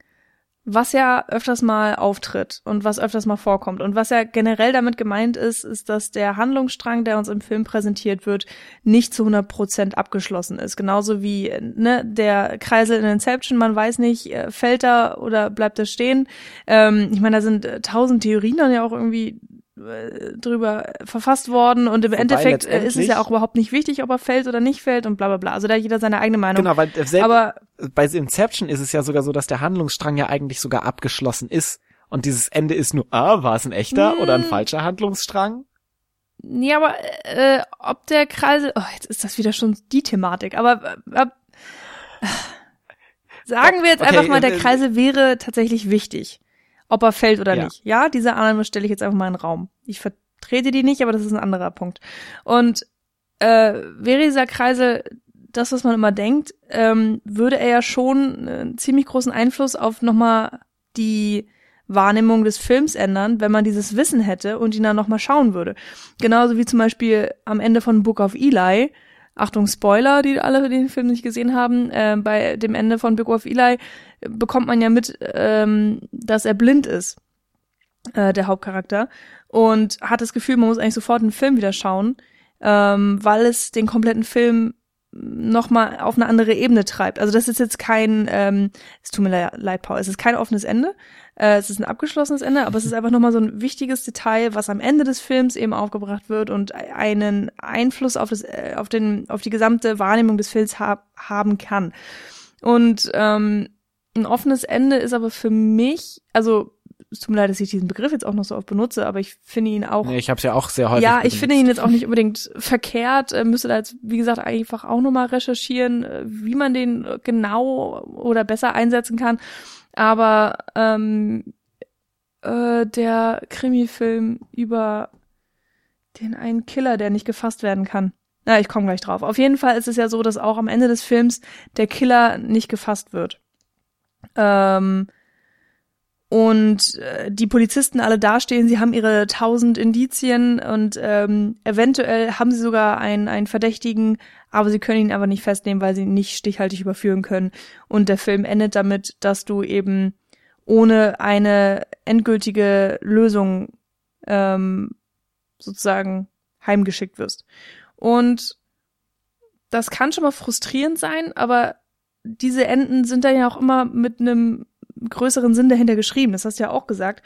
was ja öfters mal auftritt und was öfters mal vorkommt. Und was ja generell damit gemeint ist, ist, dass der Handlungsstrang, der uns im Film präsentiert wird, nicht zu 100 Prozent abgeschlossen ist. Genauso wie ne, der Kreisel in Inception, man weiß nicht, äh, fällt er oder bleibt er stehen. Ähm, ich meine, da sind äh, tausend Theorien dann ja auch irgendwie drüber verfasst worden und im Wobei Endeffekt ist es ja auch überhaupt nicht wichtig, ob er fällt oder nicht fällt und bla bla bla. Also da hat jeder seine eigene Meinung. Genau, weil selbst Aber bei Inception ist es ja sogar so, dass der Handlungsstrang ja eigentlich sogar abgeschlossen ist und dieses Ende ist nur, ah, war es ein echter hm. oder ein falscher Handlungsstrang? Nee, aber äh, ob der Kreisel, oh, jetzt ist das wieder schon die Thematik, aber äh, äh, sagen wir jetzt okay, einfach mal, der äh, Kreisel wäre tatsächlich wichtig ob er fällt oder ja. nicht. Ja, diese Annahme stelle ich jetzt einfach mal in den Raum. Ich vertrete die nicht, aber das ist ein anderer Punkt. Und äh, wäre dieser Kreisel das, was man immer denkt, ähm, würde er ja schon einen ziemlich großen Einfluss auf nochmal die Wahrnehmung des Films ändern, wenn man dieses Wissen hätte und ihn dann nochmal schauen würde. Genauso wie zum Beispiel am Ende von Book of Eli, Achtung Spoiler, die alle den Film nicht gesehen haben, äh, bei dem Ende von Book of Eli bekommt man ja mit, ähm, dass er blind ist, äh, der Hauptcharakter, und hat das Gefühl, man muss eigentlich sofort den Film wieder schauen, ähm, weil es den kompletten Film noch mal auf eine andere Ebene treibt. Also das ist jetzt kein, ähm, es tut mir leid, Paul, es ist kein offenes Ende, äh, es ist ein abgeschlossenes Ende, aber es ist einfach noch mal so ein wichtiges Detail, was am Ende des Films eben aufgebracht wird und einen Einfluss auf das, äh, auf den, auf die gesamte Wahrnehmung des Films ha haben kann. Und ähm, ein offenes Ende ist aber für mich, also es tut mir leid, dass ich diesen Begriff jetzt auch noch so oft benutze, aber ich finde ihn auch. Nee, ich habe es ja auch sehr häufig. Ja, ich benutzt. finde ihn jetzt auch nicht unbedingt verkehrt. Äh, müsste da jetzt, wie gesagt, einfach auch nochmal recherchieren, äh, wie man den genau oder besser einsetzen kann. Aber ähm, äh, der Krimi-Film über den einen Killer, der nicht gefasst werden kann. Na, ich komme gleich drauf. Auf jeden Fall ist es ja so, dass auch am Ende des Films der Killer nicht gefasst wird. Ähm, und äh, die Polizisten alle dastehen, sie haben ihre tausend Indizien und ähm, eventuell haben sie sogar einen, einen Verdächtigen, aber sie können ihn aber nicht festnehmen, weil sie ihn nicht stichhaltig überführen können. Und der Film endet damit, dass du eben ohne eine endgültige Lösung ähm, sozusagen heimgeschickt wirst. Und das kann schon mal frustrierend sein, aber diese Enden sind da ja auch immer mit einem größeren Sinn dahinter geschrieben. Das hast du ja auch gesagt.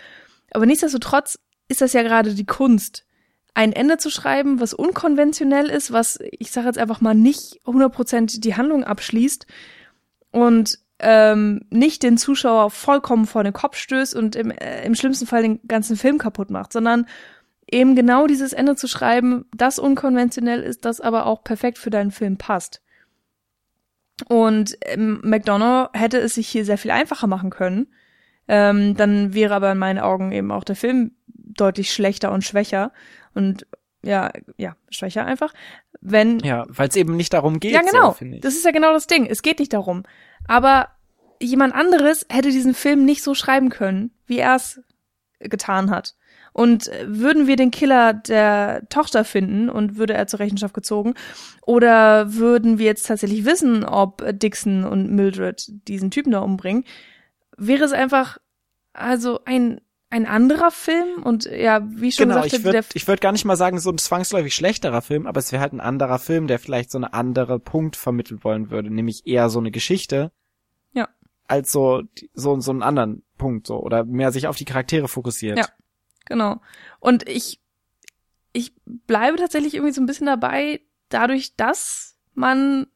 Aber nichtsdestotrotz ist das ja gerade die Kunst, ein Ende zu schreiben, was unkonventionell ist, was, ich sage jetzt einfach mal, nicht 100% die Handlung abschließt und ähm, nicht den Zuschauer vollkommen vor den Kopf stößt und im, äh, im schlimmsten Fall den ganzen Film kaputt macht, sondern eben genau dieses Ende zu schreiben, das unkonventionell ist, das aber auch perfekt für deinen Film passt. Und ähm, McDonough hätte es sich hier sehr viel einfacher machen können. Ähm, dann wäre aber in meinen Augen eben auch der Film deutlich schlechter und schwächer und ja, ja, schwächer einfach. Wenn ja, weil es eben nicht darum geht. Ja, genau. So, das ist ja genau das Ding. Es geht nicht darum. Aber jemand anderes hätte diesen Film nicht so schreiben können, wie er es getan hat. Und würden wir den Killer der Tochter finden und würde er zur Rechenschaft gezogen? Oder würden wir jetzt tatsächlich wissen, ob Dixon und Mildred diesen Typen da umbringen? Wäre es einfach also ein ein anderer Film und ja, wie schon genau, gesagt, ich würde ich würd gar nicht mal sagen so ein zwangsläufig schlechterer Film, aber es wäre halt ein anderer Film, der vielleicht so eine andere Punkt vermitteln wollen würde, nämlich eher so eine Geschichte. Ja. Als so so so einen anderen Punkt so oder mehr sich auf die Charaktere fokussiert. Ja. Genau. Und ich ich bleibe tatsächlich irgendwie so ein bisschen dabei, dadurch, dass man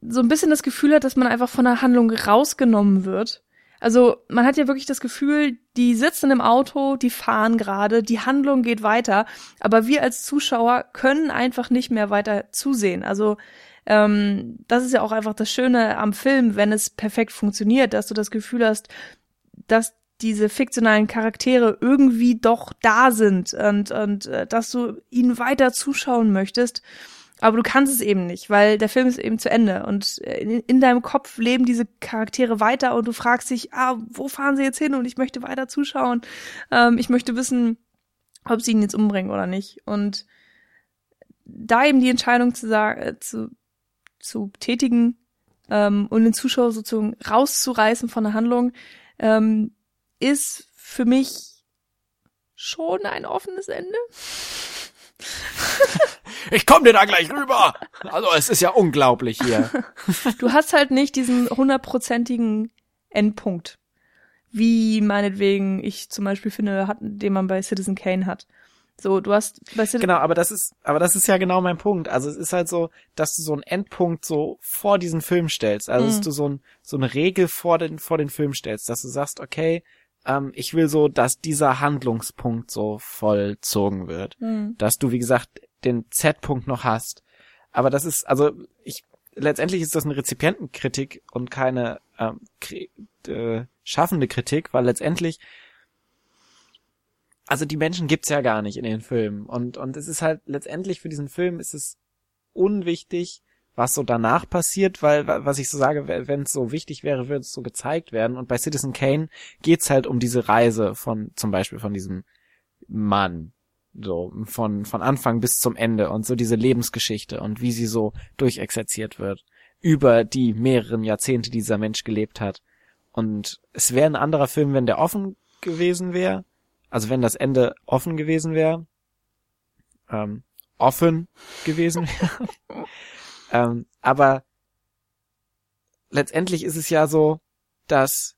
so ein bisschen das Gefühl hat, dass man einfach von der Handlung rausgenommen wird also man hat ja wirklich das Gefühl, die sitzen im Auto, die fahren gerade, die Handlung geht weiter, aber wir als Zuschauer können einfach nicht mehr weiter zusehen. Also ähm, das ist ja auch einfach das Schöne am Film, wenn es perfekt funktioniert, dass du das Gefühl hast, dass diese fiktionalen Charaktere irgendwie doch da sind und, und äh, dass du ihnen weiter zuschauen möchtest. Aber du kannst es eben nicht, weil der Film ist eben zu Ende und äh, in, in, deinem Kopf leben diese Charaktere weiter und du fragst dich, ah, wo fahren sie jetzt hin und ich möchte weiter zuschauen. Ähm, ich möchte wissen, ob sie ihn jetzt umbringen oder nicht. Und da eben die Entscheidung zu sagen, äh, zu, zu tätigen ähm, und den Zuschauer sozusagen rauszureißen von der Handlung, ähm, ist für mich schon ein offenes Ende. *laughs* ich komme dir da gleich rüber. Also es ist ja unglaublich hier. *laughs* Du hast halt nicht diesen hundertprozentigen Endpunkt, wie meinetwegen ich zum Beispiel finde, hat, den man bei Citizen Kane hat. So, du hast bei Citizen Genau, aber das ist, aber das ist ja genau mein Punkt. Also es ist halt so, dass du so einen Endpunkt so vor diesen Film stellst. Also mhm. dass du so, ein, so eine Regel vor den, vor den Film stellst, dass du sagst, okay, ähm, ich will so, dass dieser Handlungspunkt so vollzogen wird. Mhm. Dass du, wie gesagt, den Z-Punkt noch hast. Aber das ist, also ich letztendlich ist das eine Rezipientenkritik und keine ähm, äh, schaffende Kritik, weil letztendlich also die Menschen gibt's ja gar nicht in den Filmen und und es ist halt letztendlich für diesen Film ist es unwichtig, was so danach passiert, weil was ich so sage, wenn es so wichtig wäre, würde es so gezeigt werden. Und bei Citizen Kane geht's halt um diese Reise von zum Beispiel von diesem Mann, so von von Anfang bis zum Ende und so diese Lebensgeschichte und wie sie so durchexerziert wird über die mehreren Jahrzehnte die dieser Mensch gelebt hat. Und es wäre ein anderer Film wenn der offen gewesen wäre also wenn das Ende offen gewesen wäre ähm, offen gewesen wäre *laughs* ähm, aber letztendlich ist es ja so dass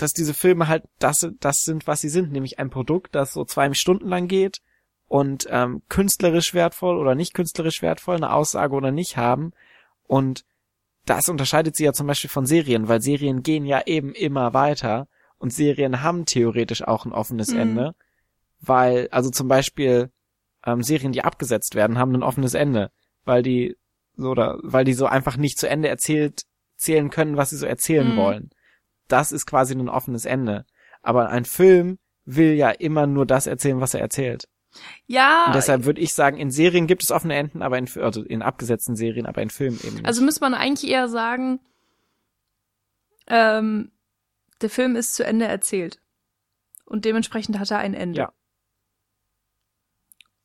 dass diese Filme halt das, das sind, was sie sind, nämlich ein Produkt, das so zwei Stunden lang geht und ähm, künstlerisch wertvoll oder nicht künstlerisch wertvoll, eine Aussage oder nicht haben. Und das unterscheidet sie ja zum Beispiel von Serien, weil Serien gehen ja eben immer weiter und Serien haben theoretisch auch ein offenes mhm. Ende, weil, also zum Beispiel ähm, Serien, die abgesetzt werden, haben ein offenes Ende, weil die so oder weil die so einfach nicht zu Ende erzählt zählen können, was sie so erzählen mhm. wollen das ist quasi ein offenes Ende. Aber ein Film will ja immer nur das erzählen, was er erzählt. Ja. Und deshalb würde ich sagen, in Serien gibt es offene Enden, aber in, also in abgesetzten Serien, aber in Filmen eben nicht. Also müsste man eigentlich eher sagen, ähm, der Film ist zu Ende erzählt. Und dementsprechend hat er ein Ende. Ja.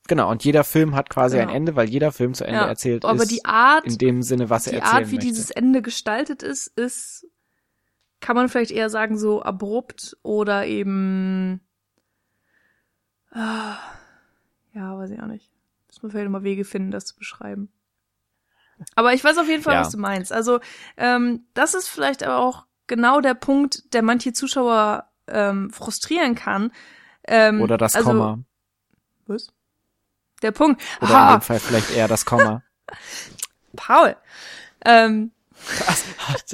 Genau, und jeder Film hat quasi genau. ein Ende, weil jeder Film zu Ende ja, erzählt aber ist. die Art, in dem Sinne, was er die erzählen Art, wie möchte. dieses Ende gestaltet ist, ist kann man vielleicht eher sagen, so abrupt oder eben. Äh, ja, weiß ich auch nicht. Muss man vielleicht mal Wege finden, das zu beschreiben. Aber ich weiß auf jeden Fall, ja. was du meinst. Also, ähm, das ist vielleicht aber auch genau der Punkt, der manche Zuschauer ähm, frustrieren kann. Ähm, Oder das also, Komma. Was? Der Punkt. Oder ah. in dem Fall vielleicht eher das Komma. *laughs* Paul. Ähm, *laughs*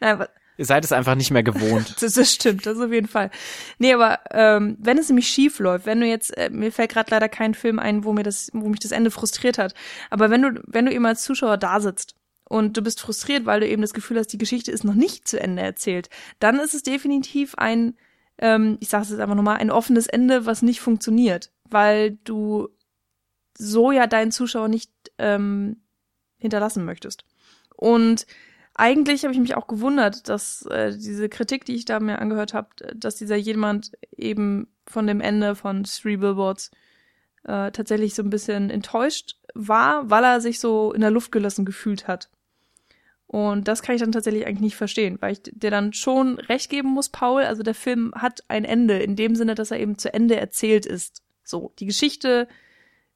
Nein, Ihr seid es einfach nicht mehr gewohnt. *laughs* das, das stimmt, das auf jeden Fall. Nee, aber ähm, wenn es nämlich schief läuft, wenn du jetzt, äh, mir fällt gerade leider kein Film ein, wo mir das, wo mich das Ende frustriert hat. Aber wenn du, wenn du eben als Zuschauer da sitzt und du bist frustriert, weil du eben das Gefühl hast, die Geschichte ist noch nicht zu Ende erzählt, dann ist es definitiv ein, ähm, ich sage es jetzt einfach nochmal, ein offenes Ende, was nicht funktioniert, weil du so ja deinen Zuschauer nicht ähm, hinterlassen möchtest. Und eigentlich habe ich mich auch gewundert, dass äh, diese Kritik, die ich da mir angehört habe, dass dieser jemand eben von dem Ende von Three Billboards äh, tatsächlich so ein bisschen enttäuscht war, weil er sich so in der Luft gelassen gefühlt hat. Und das kann ich dann tatsächlich eigentlich nicht verstehen, weil ich dir dann schon recht geben muss, Paul. Also der Film hat ein Ende, in dem Sinne, dass er eben zu Ende erzählt ist. So, die Geschichte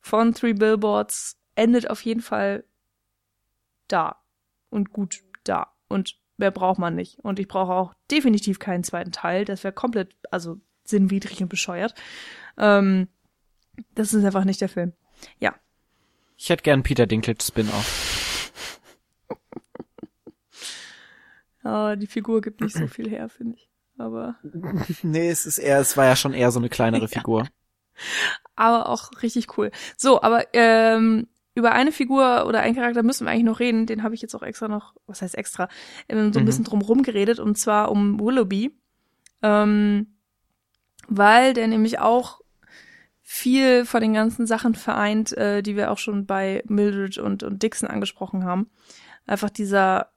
von Three Billboards endet auf jeden Fall da und gut da. Und mehr braucht man nicht. Und ich brauche auch definitiv keinen zweiten Teil. Das wäre komplett, also sinnwidrig und bescheuert. Ähm, das ist einfach nicht der Film. Ja. Ich hätte gern Peter Dinklage Spin-off. oh, die Figur gibt nicht so viel her, finde ich. Aber. *laughs* nee, es ist eher, es war ja schon eher so eine kleinere ja. Figur. Aber auch richtig cool. So, aber ähm, über eine Figur oder einen Charakter müssen wir eigentlich noch reden. Den habe ich jetzt auch extra noch, was heißt extra, so ein mhm. bisschen drum geredet und zwar um Willoughby. Ähm, weil der nämlich auch viel von den ganzen Sachen vereint, äh, die wir auch schon bei Mildred und, und Dixon angesprochen haben. Einfach dieser,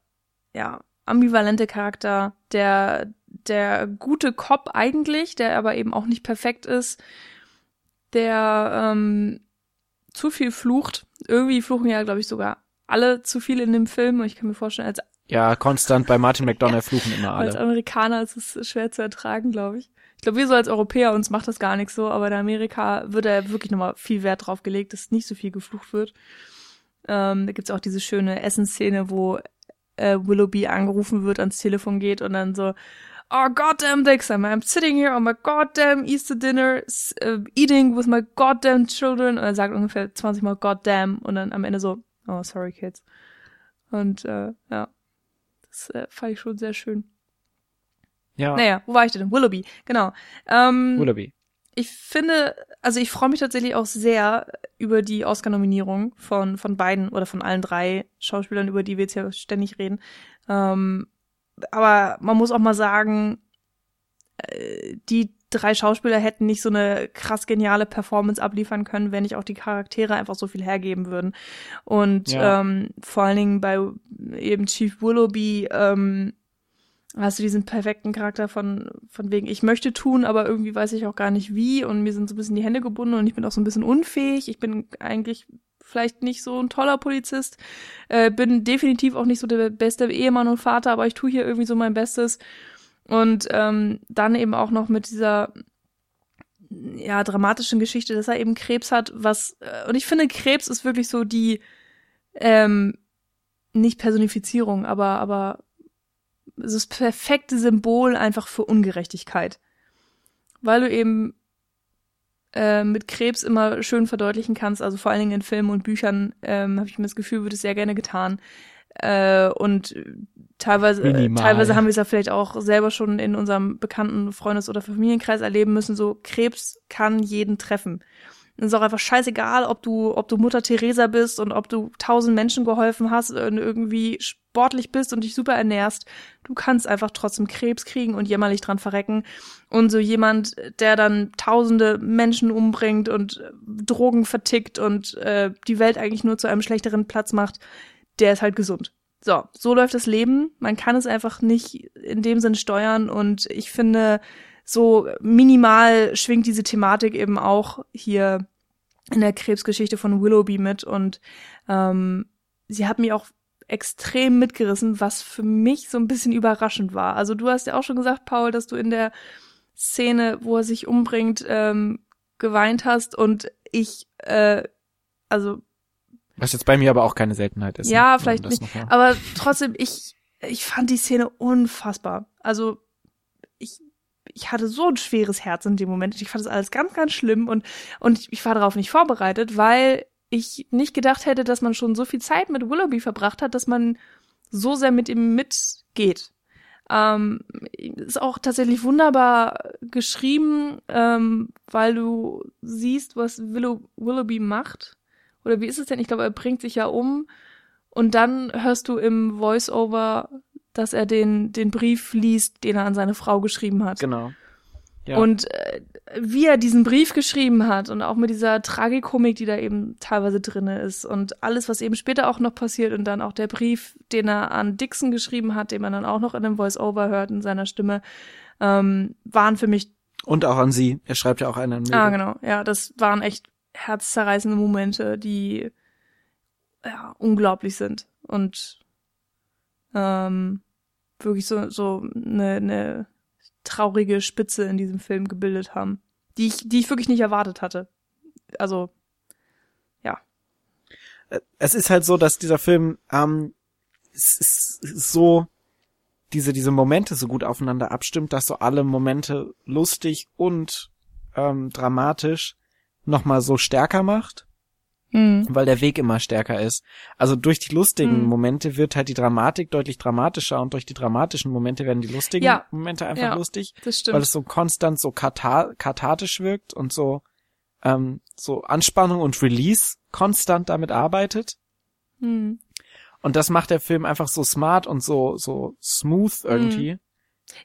ja, ambivalente Charakter, der, der gute Cop eigentlich, der aber eben auch nicht perfekt ist, der ähm, zu viel flucht. Irgendwie fluchen ja, glaube ich, sogar alle zu viel in dem Film. Und ich kann mir vorstellen, als ja, konstant bei Martin McDonough fluchen immer alle. Als Amerikaner ist es schwer zu ertragen, glaube ich. Ich glaube, wir so als Europäer, uns macht das gar nicht so, aber in Amerika wird da wirklich nochmal viel Wert drauf gelegt, dass nicht so viel geflucht wird. Ähm, da gibt's auch diese schöne Essensszene, wo äh, Willoughby angerufen wird, ans Telefon geht und dann so, oh goddamn Dixon, I'm sitting here on my goddamn Easter dinner, uh, eating with my goddamn children. Und er sagt ungefähr 20 Mal goddamn und dann am Ende so, oh sorry kids. Und äh, ja, das äh, fand ich schon sehr schön. Ja. Naja, wo war ich denn? Willoughby, genau. Ähm, Willoughby. Ich finde, also ich freue mich tatsächlich auch sehr über die Oscar-Nominierung von, von beiden oder von allen drei Schauspielern, über die wir jetzt ja ständig reden. Ähm, aber man muss auch mal sagen, äh, die drei Schauspieler hätten nicht so eine krass geniale Performance abliefern können, wenn nicht auch die Charaktere einfach so viel hergeben würden. Und ja. ähm, vor allen Dingen bei eben Chief Willoughby ähm, hast du diesen perfekten Charakter von, von wegen, ich möchte tun, aber irgendwie weiß ich auch gar nicht wie und mir sind so ein bisschen die Hände gebunden und ich bin auch so ein bisschen unfähig. Ich bin eigentlich vielleicht nicht so ein toller Polizist, äh, bin definitiv auch nicht so der beste Ehemann und Vater, aber ich tue hier irgendwie so mein Bestes. Und ähm, dann eben auch noch mit dieser ja dramatischen Geschichte, dass er eben Krebs hat, was äh, und ich finde Krebs ist wirklich so die ähm, nicht Personifizierung, aber aber das perfekte Symbol einfach für Ungerechtigkeit, weil du eben äh, mit Krebs immer schön verdeutlichen kannst, also vor allen Dingen in Filmen und Büchern, ähm, habe ich mir das Gefühl, wird es sehr gerne getan. Äh, und teilweise, äh, teilweise haben wir es ja vielleicht auch selber schon in unserem bekannten Freundes- oder Familienkreis erleben müssen, so Krebs kann jeden treffen. Es ist auch einfach scheißegal, ob du, ob du Mutter Teresa bist und ob du tausend Menschen geholfen hast und irgendwie sportlich bist und dich super ernährst. Du kannst einfach trotzdem Krebs kriegen und jämmerlich dran verrecken. Und so jemand, der dann tausende Menschen umbringt und Drogen vertickt und äh, die Welt eigentlich nur zu einem schlechteren Platz macht, der ist halt gesund. So, so läuft das Leben. Man kann es einfach nicht in dem Sinn steuern und ich finde, so minimal schwingt diese Thematik eben auch hier in der Krebsgeschichte von Willoughby mit und ähm, sie hat mich auch extrem mitgerissen, was für mich so ein bisschen überraschend war. Also du hast ja auch schon gesagt, Paul, dass du in der Szene, wo er sich umbringt, ähm, geweint hast und ich, äh, also was jetzt bei mir aber auch keine Seltenheit ist. Ja, ne? vielleicht nicht. Aber trotzdem, ich, ich fand die Szene unfassbar. Also ich, ich hatte so ein schweres Herz in dem Moment. Ich fand das alles ganz, ganz schlimm und, und ich war darauf nicht vorbereitet, weil ich nicht gedacht hätte, dass man schon so viel Zeit mit Willoughby verbracht hat, dass man so sehr mit ihm mitgeht. Ähm, ist auch tatsächlich wunderbar geschrieben, ähm, weil du siehst, was Willow Willoughby macht. Oder wie ist es denn? Ich glaube, er bringt sich ja um und dann hörst du im Voice-Over, dass er den, den Brief liest, den er an seine Frau geschrieben hat. Genau. Ja. Und äh, wie er diesen Brief geschrieben hat und auch mit dieser Tragikomik, die da eben teilweise drinne ist und alles, was eben später auch noch passiert und dann auch der Brief, den er an Dixon geschrieben hat, den man dann auch noch in dem Voice-Over hört in seiner Stimme, ähm, waren für mich und auch an sie. Er schreibt ja auch einen. Ah, genau. Ja, das waren echt herzzerreißende Momente, die ja unglaublich sind und ähm, wirklich so so eine, eine traurige Spitze in diesem Film gebildet haben, die ich, die ich wirklich nicht erwartet hatte. Also, ja. Es ist halt so, dass dieser Film, ähm, es ist so, diese, diese Momente so gut aufeinander abstimmt, dass so alle Momente lustig und ähm, dramatisch nochmal so stärker macht mhm. weil der Weg immer stärker ist. Also durch die lustigen mhm. Momente wird halt die Dramatik deutlich dramatischer und durch die dramatischen Momente werden die lustigen ja. Momente einfach ja, lustig, das stimmt. weil es so konstant so kathartisch wirkt und so ähm, so Anspannung und Release konstant damit arbeitet. Mhm. Und das macht der Film einfach so smart und so so smooth irgendwie.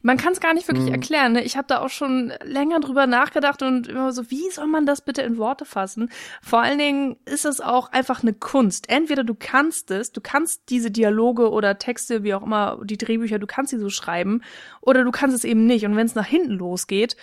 Man kann es gar nicht wirklich mhm. erklären. Ne? Ich habe da auch schon länger drüber nachgedacht und immer so, wie soll man das bitte in Worte fassen? Vor allen Dingen ist es auch einfach eine Kunst. Entweder du kannst es, du kannst diese Dialoge oder Texte, wie auch immer, die Drehbücher, du kannst sie so schreiben, oder du kannst es eben nicht. Und wenn es nach hinten losgeht,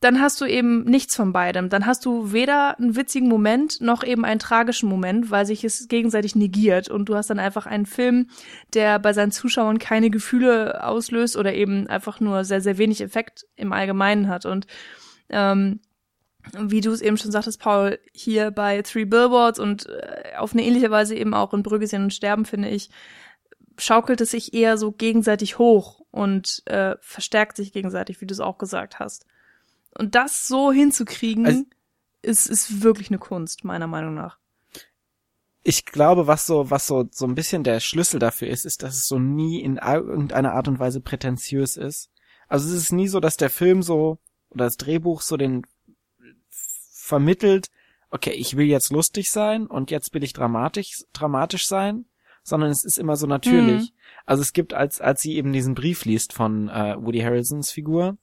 dann hast du eben nichts von beidem. Dann hast du weder einen witzigen Moment noch eben einen tragischen Moment, weil sich es gegenseitig negiert und du hast dann einfach einen Film, der bei seinen Zuschauern keine Gefühle auslöst oder eben einfach nur sehr, sehr wenig Effekt im Allgemeinen hat. Und ähm, wie du es eben schon sagtest, Paul, hier bei Three Billboards und äh, auf eine ähnliche Weise eben auch in Brügge sehen und sterben, finde ich, schaukelt es sich eher so gegenseitig hoch und äh, verstärkt sich gegenseitig, wie du es auch gesagt hast. Und das so hinzukriegen, also, ist, ist wirklich eine Kunst, meiner Meinung nach. Ich glaube, was so, was so, so ein bisschen der Schlüssel dafür ist, ist, dass es so nie in irgendeiner Art und Weise prätentiös ist. Also es ist nie so, dass der Film so, oder das Drehbuch so den vermittelt, okay, ich will jetzt lustig sein und jetzt will ich dramatisch, dramatisch sein, sondern es ist immer so natürlich. Mhm. Also es gibt, als, als sie eben diesen Brief liest von äh, Woody Harrelsons Figur,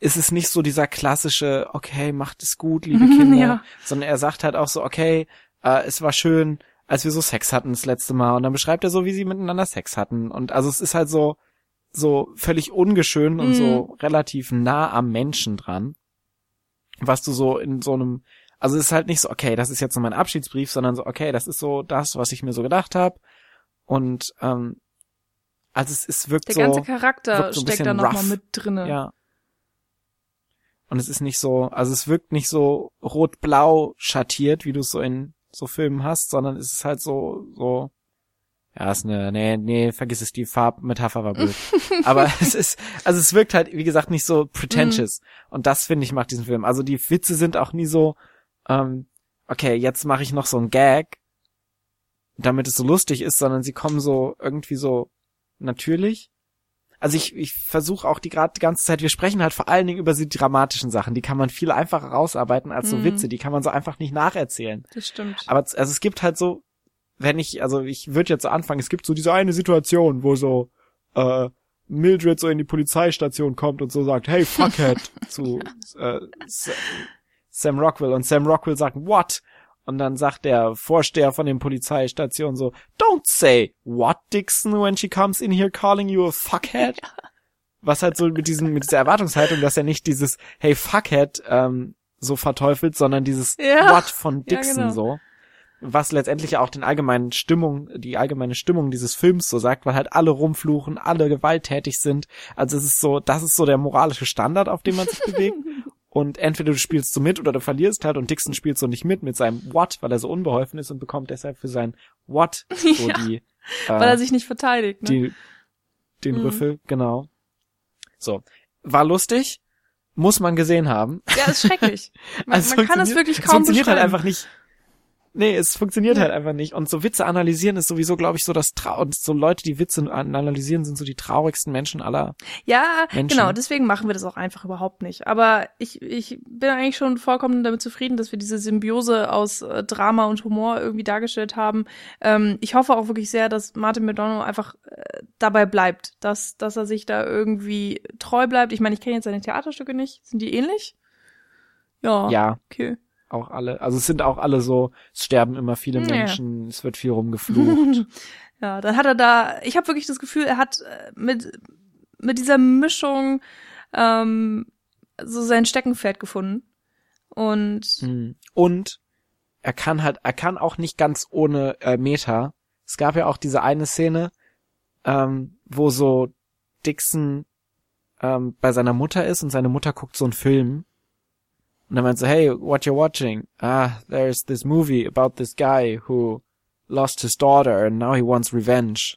ist es nicht so dieser klassische, okay, macht es gut, liebe *laughs* Kinder, ja. sondern er sagt halt auch so, okay, äh, es war schön, als wir so Sex hatten das letzte Mal und dann beschreibt er so, wie sie miteinander Sex hatten und also es ist halt so so völlig ungeschön mhm. und so mhm. relativ nah am Menschen dran, was du so in so einem also es ist halt nicht so, okay, das ist jetzt so mein Abschiedsbrief, sondern so, okay, das ist so das, was ich mir so gedacht habe und ähm, also es, es wirkt Der so der ganze Charakter so steckt da nochmal mit drinne. Ja. Und es ist nicht so, also es wirkt nicht so rot-blau schattiert, wie du es so in so Filmen hast, sondern es ist halt so, so, ja, ist eine, nee, nee, vergiss es, die Farbmetapher war blöd. *laughs* Aber es ist, also es wirkt halt, wie gesagt, nicht so pretentious. Mm. Und das finde ich macht diesen Film. Also die Witze sind auch nie so, ähm, okay, jetzt mache ich noch so ein Gag, damit es so lustig ist, sondern sie kommen so irgendwie so natürlich also ich, ich versuche auch die gerade die ganze Zeit, wir sprechen halt vor allen Dingen über die dramatischen Sachen, die kann man viel einfacher rausarbeiten als so mhm. Witze, die kann man so einfach nicht nacherzählen. Das stimmt. Aber also es gibt halt so, wenn ich, also ich würde jetzt so anfangen, es gibt so diese eine Situation, wo so äh, Mildred so in die Polizeistation kommt und so sagt, hey, fuckhead *laughs* zu äh, Sam Rockwell und Sam Rockwell sagt, what? Und dann sagt der Vorsteher von den Polizeistation so, Don't say what, Dixon, when she comes in here calling you a fuckhead. Was halt so mit diesem, mit dieser Erwartungshaltung, dass er nicht dieses Hey fuckhead ähm, so verteufelt, sondern dieses ja. What von Dixon ja, genau. so. was letztendlich auch den allgemeinen Stimmung, die allgemeine Stimmung dieses Films so sagt, weil halt alle rumfluchen, alle gewalttätig sind. Also es ist so, das ist so der moralische Standard, auf dem man sich bewegt. *laughs* Und entweder du spielst so mit oder du verlierst halt und Dixon spielt so nicht mit mit seinem What, weil er so unbeholfen ist und bekommt deshalb für sein What *laughs* so Ja, die, äh, Weil er sich nicht verteidigt, ne? die, den Mhm. Rüffel, genau. So. War lustig, muss man gesehen haben. Ja, ist schrecklich. *laughs* Man, Also man kann es wirklich kaum funktioniert halt einfach nicht. Nee, es funktioniert Ja. halt einfach nicht. Und so Witze analysieren ist sowieso, glaube ich, so das Trau und so Leute, die Witze analysieren, sind so die traurigsten Menschen aller. Ja, Menschen. genau, deswegen machen wir das auch einfach überhaupt nicht. Aber ich, ich bin eigentlich schon vollkommen damit zufrieden, dass wir diese Symbiose aus äh, Drama und Humor irgendwie dargestellt haben. Ähm, ich hoffe auch wirklich sehr, dass Martin McDonough einfach äh, dabei bleibt, dass, dass er sich da irgendwie treu bleibt. Ich meine, ich kenne jetzt seine Theaterstücke nicht. Sind die ähnlich? Ja. Ja, Okay. Auch alle. Also es sind auch alle so, es sterben immer viele Ja. Menschen, es wird viel rumgeflucht. *laughs* ja, dann hat er da, ich habe wirklich das Gefühl, er hat äh, mit, mit dieser Mischung ähm, so sein Steckenpferd gefunden. Und Hm. Und er kann halt, er kann auch nicht ganz ohne äh, Meta. Es gab ja auch diese eine Szene, ähm, wo so Dixon ähm, bei seiner Mutter ist und seine Mutter guckt so einen Film. Und er meint so, hey, what you watching? Ah, there's this movie about this guy who lost his daughter and now he wants revenge.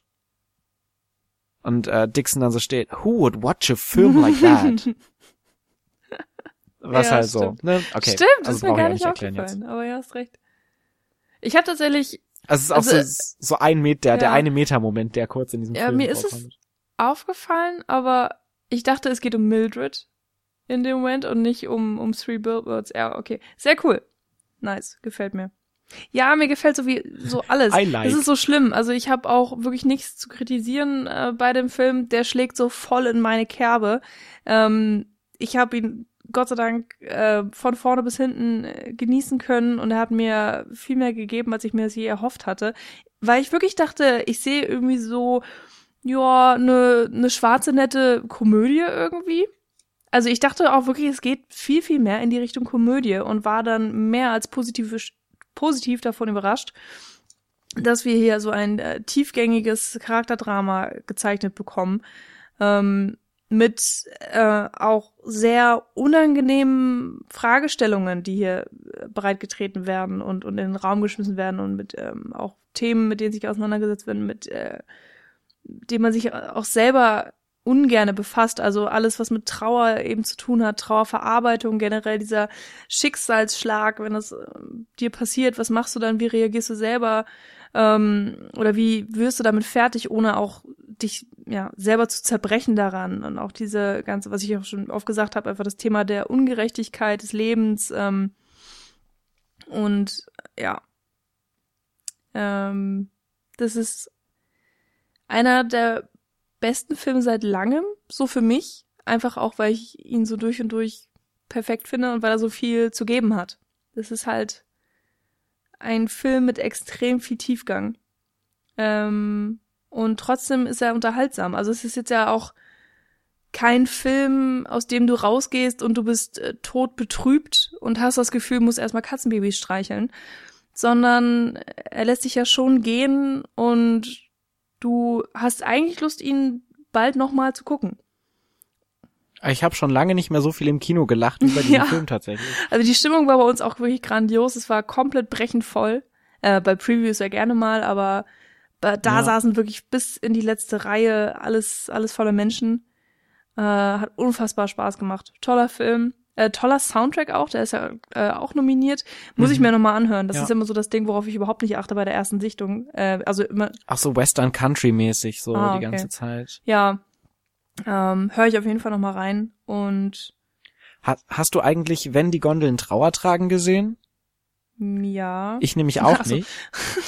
Und äh, Dixon dann so steht, who would watch a film like that? *laughs* Was Ja, halt so, stimmt. ne? Okay. Stimmt, das also ist mir gar nicht aufgefallen, aber ja, hast recht. Ich habe tatsächlich Also es ist auch Also, so, so ein Meter, der, der ja. eine Meter-Moment, der kurz in diesem Ja, Film mir ist es- aufgefallen, aber ich dachte, es geht um Mildred in dem Moment und nicht um, um Three Billboards. Ja, okay. Sehr cool. Nice. Gefällt mir. Ja, mir gefällt so wie so alles. *laughs* I like. Es ist so schlimm. Also ich habe auch wirklich nichts zu kritisieren äh, bei dem Film. Der schlägt so voll in meine Kerbe. Ähm, ich habe ihn Gott sei Dank äh, von vorne bis hinten äh, genießen können und er hat mir viel mehr gegeben, als ich mir das je erhofft hatte. Weil ich wirklich dachte, ich sehe irgendwie so, ja, eine ne schwarze, nette Komödie irgendwie. Also ich dachte auch wirklich, es geht viel, viel mehr in die Richtung Komödie und war dann mehr als positiv, positiv davon überrascht, dass wir hier so ein äh, tiefgängiges Charakterdrama gezeichnet bekommen. Ähm, mit äh, auch sehr unangenehmen Fragestellungen, die hier äh, bereitgetreten werden und, und in den Raum geschmissen werden und mit ähm, auch Themen, mit denen sich auseinandergesetzt werden, mit äh, denen man sich auch selber ungerne befasst. Also alles, was mit Trauer eben zu tun hat, Trauerverarbeitung, generell dieser Schicksalsschlag, wenn das äh, dir passiert, was machst du dann, wie reagierst du selber? Ähm, oder wie wirst du damit fertig, ohne auch dich ja selber zu zerbrechen daran? Und auch diese ganze, was ich auch schon oft gesagt habe, einfach das Thema der Ungerechtigkeit des Lebens ähm, und ja, ähm, das ist einer der besten Filme seit langem, so für mich. Einfach auch, weil ich ihn so durch und durch perfekt finde und weil er so viel zu geben hat. Das ist halt ein Film mit extrem viel Tiefgang. Ähm, und trotzdem ist er unterhaltsam. Also es ist jetzt ja auch kein Film, aus dem du rausgehst und du bist äh, tot betrübt und hast das Gefühl, musst erstmal Katzenbabys streicheln, sondern er lässt dich ja schon gehen und du hast eigentlich Lust, ihn bald nochmal zu gucken. Ich habe schon lange nicht mehr so viel im Kino gelacht wie bei diesem *laughs* Ja. Film tatsächlich. Also die Stimmung war bei uns auch wirklich grandios. Es war komplett brechend voll. Äh, bei Previews ja gerne mal, aber da, da Ja. saßen wirklich bis in die letzte Reihe alles, alles voller Menschen. Äh, hat unfassbar Spaß gemacht. Toller Film. Äh, toller Soundtrack auch, der ist ja äh, auch nominiert. Muss ich Mhm. mir nochmal anhören. Das Ja. ist immer so das Ding, worauf ich überhaupt nicht achte bei der ersten Sichtung. Äh, also immer, Ach so Western Country mäßig so Ah, die okay. ganze Zeit. ja, ähm, höre ich auf jeden Fall nochmal rein. Und Ha hast du eigentlich, wenn die Gondeln Trauer tragen gesehen? ja. Ich nämlich *laughs* auch so. nicht,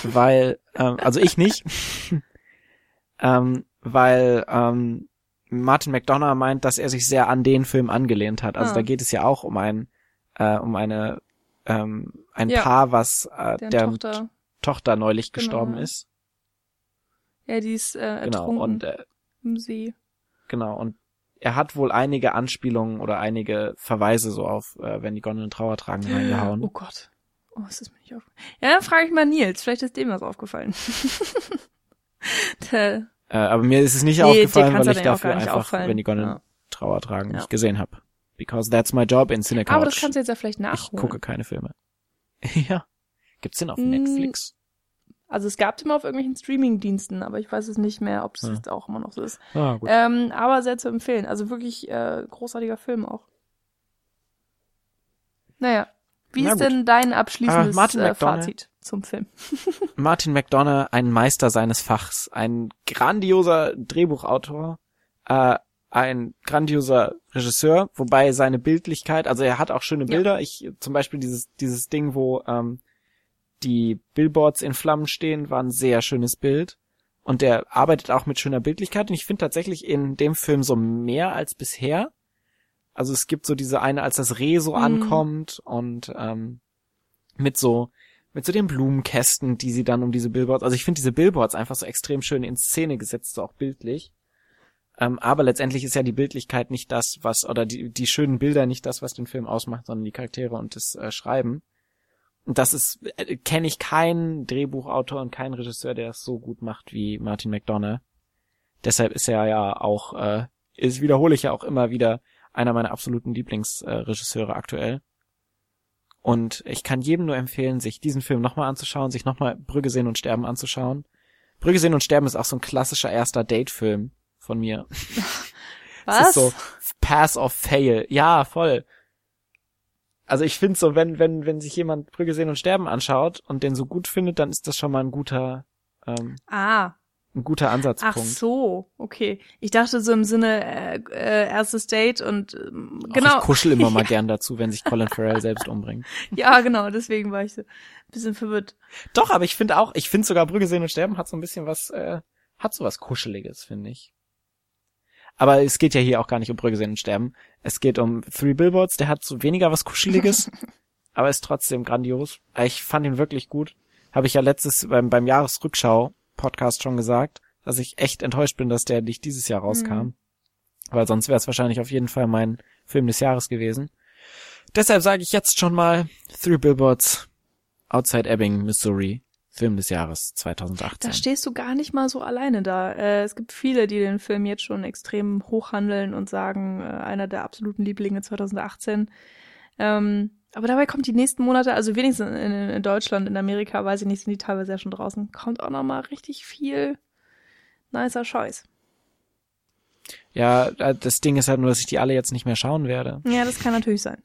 weil ähm, also ich nicht, *laughs* ähm, weil ähm, Martin McDonough meint, dass er sich sehr an den Film angelehnt hat. Also Ah. da geht es ja auch um ein äh, um eine ähm, ein Ja. Paar, was äh, der Tochter. Tochter neulich Genau, gestorben ist. Ja, die ist äh, Genau ertrunken und äh, im See. genau und er hat wohl einige Anspielungen oder einige Verweise so auf, äh, wenn die Gondeln Trauer tragen, reingehauen. Oh Gott. Oh, ist das mir nicht aufgefallen? Ja, dann frage ich mal Nils. Vielleicht ist dem was aufgefallen. *laughs* Der, äh, aber mir ist es nicht nee, aufgefallen, weil ich dafür einfach wenn die Gonnen ja. Trauer tragen ja. nicht gesehen habe. Because that's my job in Cinecouch. Aber das kannst du jetzt ja vielleicht nachholen. Ich gucke keine Filme. *laughs* ja. Gibt's den auf mm. Netflix? Also es gab immer auf irgendwelchen Streaming-Diensten, aber ich weiß es nicht mehr, ob es ja. jetzt auch immer noch so ist. Ah, gut. Ähm, aber sehr zu empfehlen. Also wirklich äh, großartiger Film auch. Naja, wie Na ist gut. denn dein abschließendes äh, Fazit zum Film? *laughs* Martin McDonough, ein Meister seines Fachs, ein grandioser Drehbuchautor, äh, ein grandioser Regisseur, wobei seine Bildlichkeit, also er hat auch schöne Bilder. Ja. Ich zum Beispiel dieses dieses Ding, wo ähm, die Billboards in Flammen stehen, war ein sehr schönes Bild. Und der arbeitet auch mit schöner Bildlichkeit. Und ich finde tatsächlich in dem Film so mehr als bisher. Also es gibt so diese eine, als das Reh so mhm. ankommt und ähm, mit so mit so den Blumenkästen, die sie dann um diese Billboards. Also ich finde diese Billboards einfach so extrem schön in Szene gesetzt, so auch bildlich. Ähm, aber letztendlich ist ja die Bildlichkeit nicht das, was oder die die schönen Bilder nicht das, was den Film ausmacht, sondern die Charaktere und das äh, Schreiben. Und das ist äh, kenne ich keinen Drehbuchautor und keinen Regisseur, der es so gut macht wie Martin McDonough. Deshalb ist er ja auch, äh, ist wiederhole ich ja auch immer wieder einer meiner absoluten Lieblingsregisseure aktuell. Und ich kann jedem nur empfehlen, sich diesen Film nochmal anzuschauen, sich nochmal Brügge sehen und sterben anzuschauen. Brügge sehen und sterben ist auch so ein klassischer erster Date-Film von mir. *laughs* Was? Das ist so Pass of Fail. Ja, voll. Also ich finde so, wenn, wenn, wenn sich jemand Brügge sehen und sterben anschaut und den so gut findet, dann ist das schon mal ein guter, ähm, ah ein guter Ansatzpunkt. Ach so, okay. Ich dachte so im Sinne äh, äh, erstes Date und äh, genau. Och, ich kuschel immer mal *laughs* gern dazu, wenn sich Colin Farrell selbst umbringt. Ja, genau, deswegen war ich so ein bisschen verwirrt. Doch, aber ich finde auch, ich finde sogar Brügge sehen und sterben hat so ein bisschen was, äh, hat so was kuscheliges, finde ich. Aber es geht ja hier auch gar nicht um Brügge sehen und sterben. Es geht um Three Billboards, der hat so weniger was kuscheliges, *laughs* aber ist trotzdem grandios. Ich fand ihn wirklich gut. Habe ich ja letztes beim, beim Jahresrückschau Podcast schon gesagt, dass ich echt enttäuscht bin, dass der nicht dieses Jahr rauskam. Mhm. Weil sonst wäre es wahrscheinlich auf jeden Fall mein Film des Jahres gewesen. Deshalb sage ich jetzt schon mal Three Billboards Outside Ebbing, Missouri. Film des Jahres 2018. Da stehst du gar nicht mal so alleine da. Äh, es gibt viele, die den Film jetzt schon extrem hochhandeln und sagen, äh, einer der absoluten Lieblinge 2018. Ähm, aber dabei kommt die nächsten Monate, also wenigstens in, in, Deutschland, in Amerika, weiß ich nicht, sind die teilweise ja schon draußen, kommt auch noch mal richtig viel nicer Scheiß. Ja, äh, das Ding ist halt nur, dass ich die alle jetzt nicht mehr schauen werde. Ja, das kann natürlich sein.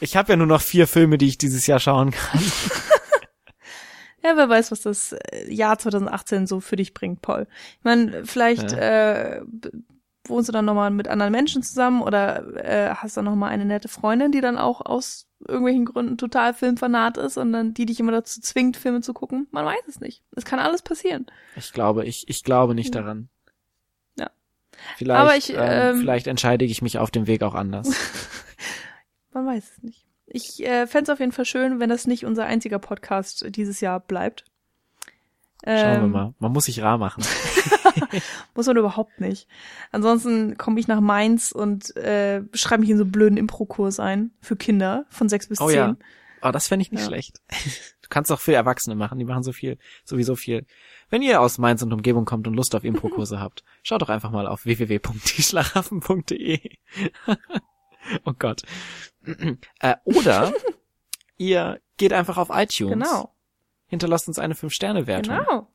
Ich habe ja nur noch vier Filme, die ich dieses Jahr schauen kann. *laughs* ja, wer weiß, was das äh, Jahr 2018 so für dich bringt, Paul. Ich meine, vielleicht ja. äh, wohnst du dann nochmal mit anderen Menschen zusammen oder äh, hast dann nochmal eine nette Freundin, die dann auch aus irgendwelchen Gründen total Filmfanat ist und dann die dich immer dazu zwingt, Filme zu gucken? Man weiß es nicht. Es kann alles passieren. Ich glaube, ich, ich glaube nicht ja. daran. Ja. Vielleicht, Aber ich, ähm, ähm, vielleicht entscheide ich mich auf dem Weg auch anders. *laughs* Man weiß es nicht. Ich äh, fände es auf jeden Fall schön, wenn das nicht unser einziger Podcast dieses Jahr bleibt. Schauen wir ähm, mal. Man muss sich rar machen. *laughs* *laughs* muss man überhaupt nicht. Ansonsten komme ich nach Mainz und äh, schreibe mich in so einen blöden Impro-Kurs ein für Kinder von sechs bis oh, zehn. Ja. Oh, das fände ich nicht ja. schlecht. *laughs* Du kannst auch für Erwachsene machen, die machen so viel, sowieso viel. Wenn ihr aus Mainz und Umgebung kommt und Lust auf Impro-Kurse *laughs* habt, schaut doch einfach mal auf www.tieschlaraffen.de. oh Gott. *clears throat* äh, oder ihr geht einfach auf iTunes. Genau hinterlasst uns eine 5-Sterne-Wertung. Genau.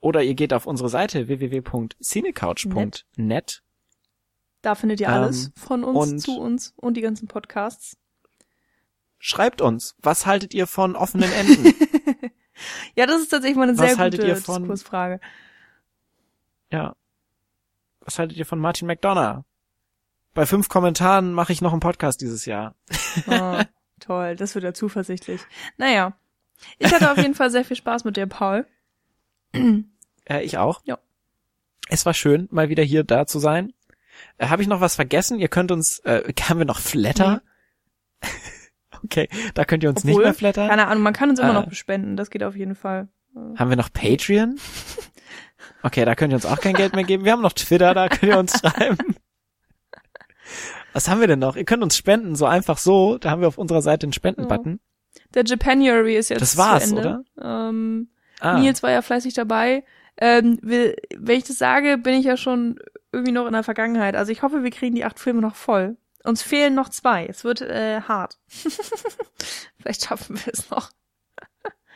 Oder ihr geht auf unsere Seite www.cinecouch.net. Da findet ihr alles ähm, von uns, zu uns und die ganzen Podcasts. Schreibt uns, was haltet ihr von offenen Enden? *laughs* ja, das ist tatsächlich mal eine was sehr haltet gute ihr von, Diskursfrage. Ja. Was haltet ihr von Martin McDonough? Bei fünf Kommentaren mache ich noch einen Podcast dieses Jahr. oh, *laughs* toll, das wird ja zuversichtlich. Naja, ich hatte auf jeden Fall sehr viel Spaß mit dir, Paul. Äh, ich auch. Ja. Es war schön, mal wieder hier da zu sein. Äh, Habe ich noch was vergessen? Ihr könnt uns, äh, *laughs* haben wir noch Flatter? Nee. *laughs* okay, da könnt ihr uns Obwohl, nicht mehr flattern. Keine Ahnung, man kann uns immer äh, noch bespenden, das geht auf jeden Fall. Haben wir noch Patreon? *laughs* Okay, da könnt ihr uns auch kein Geld mehr geben. Wir haben noch Twitter, da könnt ihr uns schreiben. Was haben wir denn noch? Ihr könnt uns spenden, so einfach so. Da haben wir auf unserer Seite einen Spenden-Button. Der Japanuary ist jetzt Das war's, zu Ende. oder? Ähm, Ah, Nils war ja fleißig dabei. Ähm, wenn ich das sage, bin ich ja schon irgendwie noch in der Vergangenheit. Also ich hoffe, wir kriegen die acht Filme noch voll. Uns fehlen noch zwei. Es wird äh, hart. *laughs* Vielleicht schaffen wir es noch.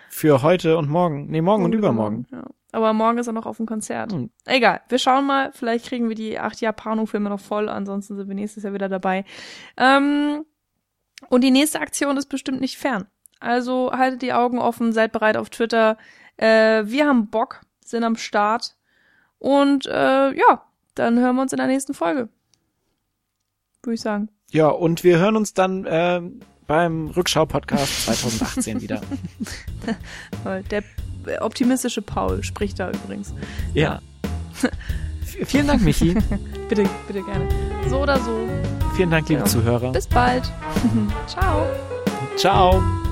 für heute und morgen. Nee, morgen und übermorgen. Ja. Aber morgen ist er noch auf dem Konzert. Hm. Egal, wir schauen mal. Vielleicht kriegen wir die acht Japano-Filme noch voll. Ansonsten sind wir nächstes Jahr wieder dabei. Ähm, und die nächste Aktion ist bestimmt nicht fern. Also haltet die Augen offen, seid bereit auf Twitter. Äh, wir haben Bock, sind am Start. Und äh, ja, dann hören wir uns in der nächsten Folge. Würde ich sagen. Ja, und wir hören uns dann ähm, beim Rückschau-Podcast 2018 wieder. *laughs* Der äh, optimistische Paul spricht da übrigens. Ja. Vielen Dank, Michi. *laughs* Bitte, bitte gerne. So oder so. Vielen Dank, liebe Ja. Zuhörer. Bis bald. *laughs* Ciao. Ciao.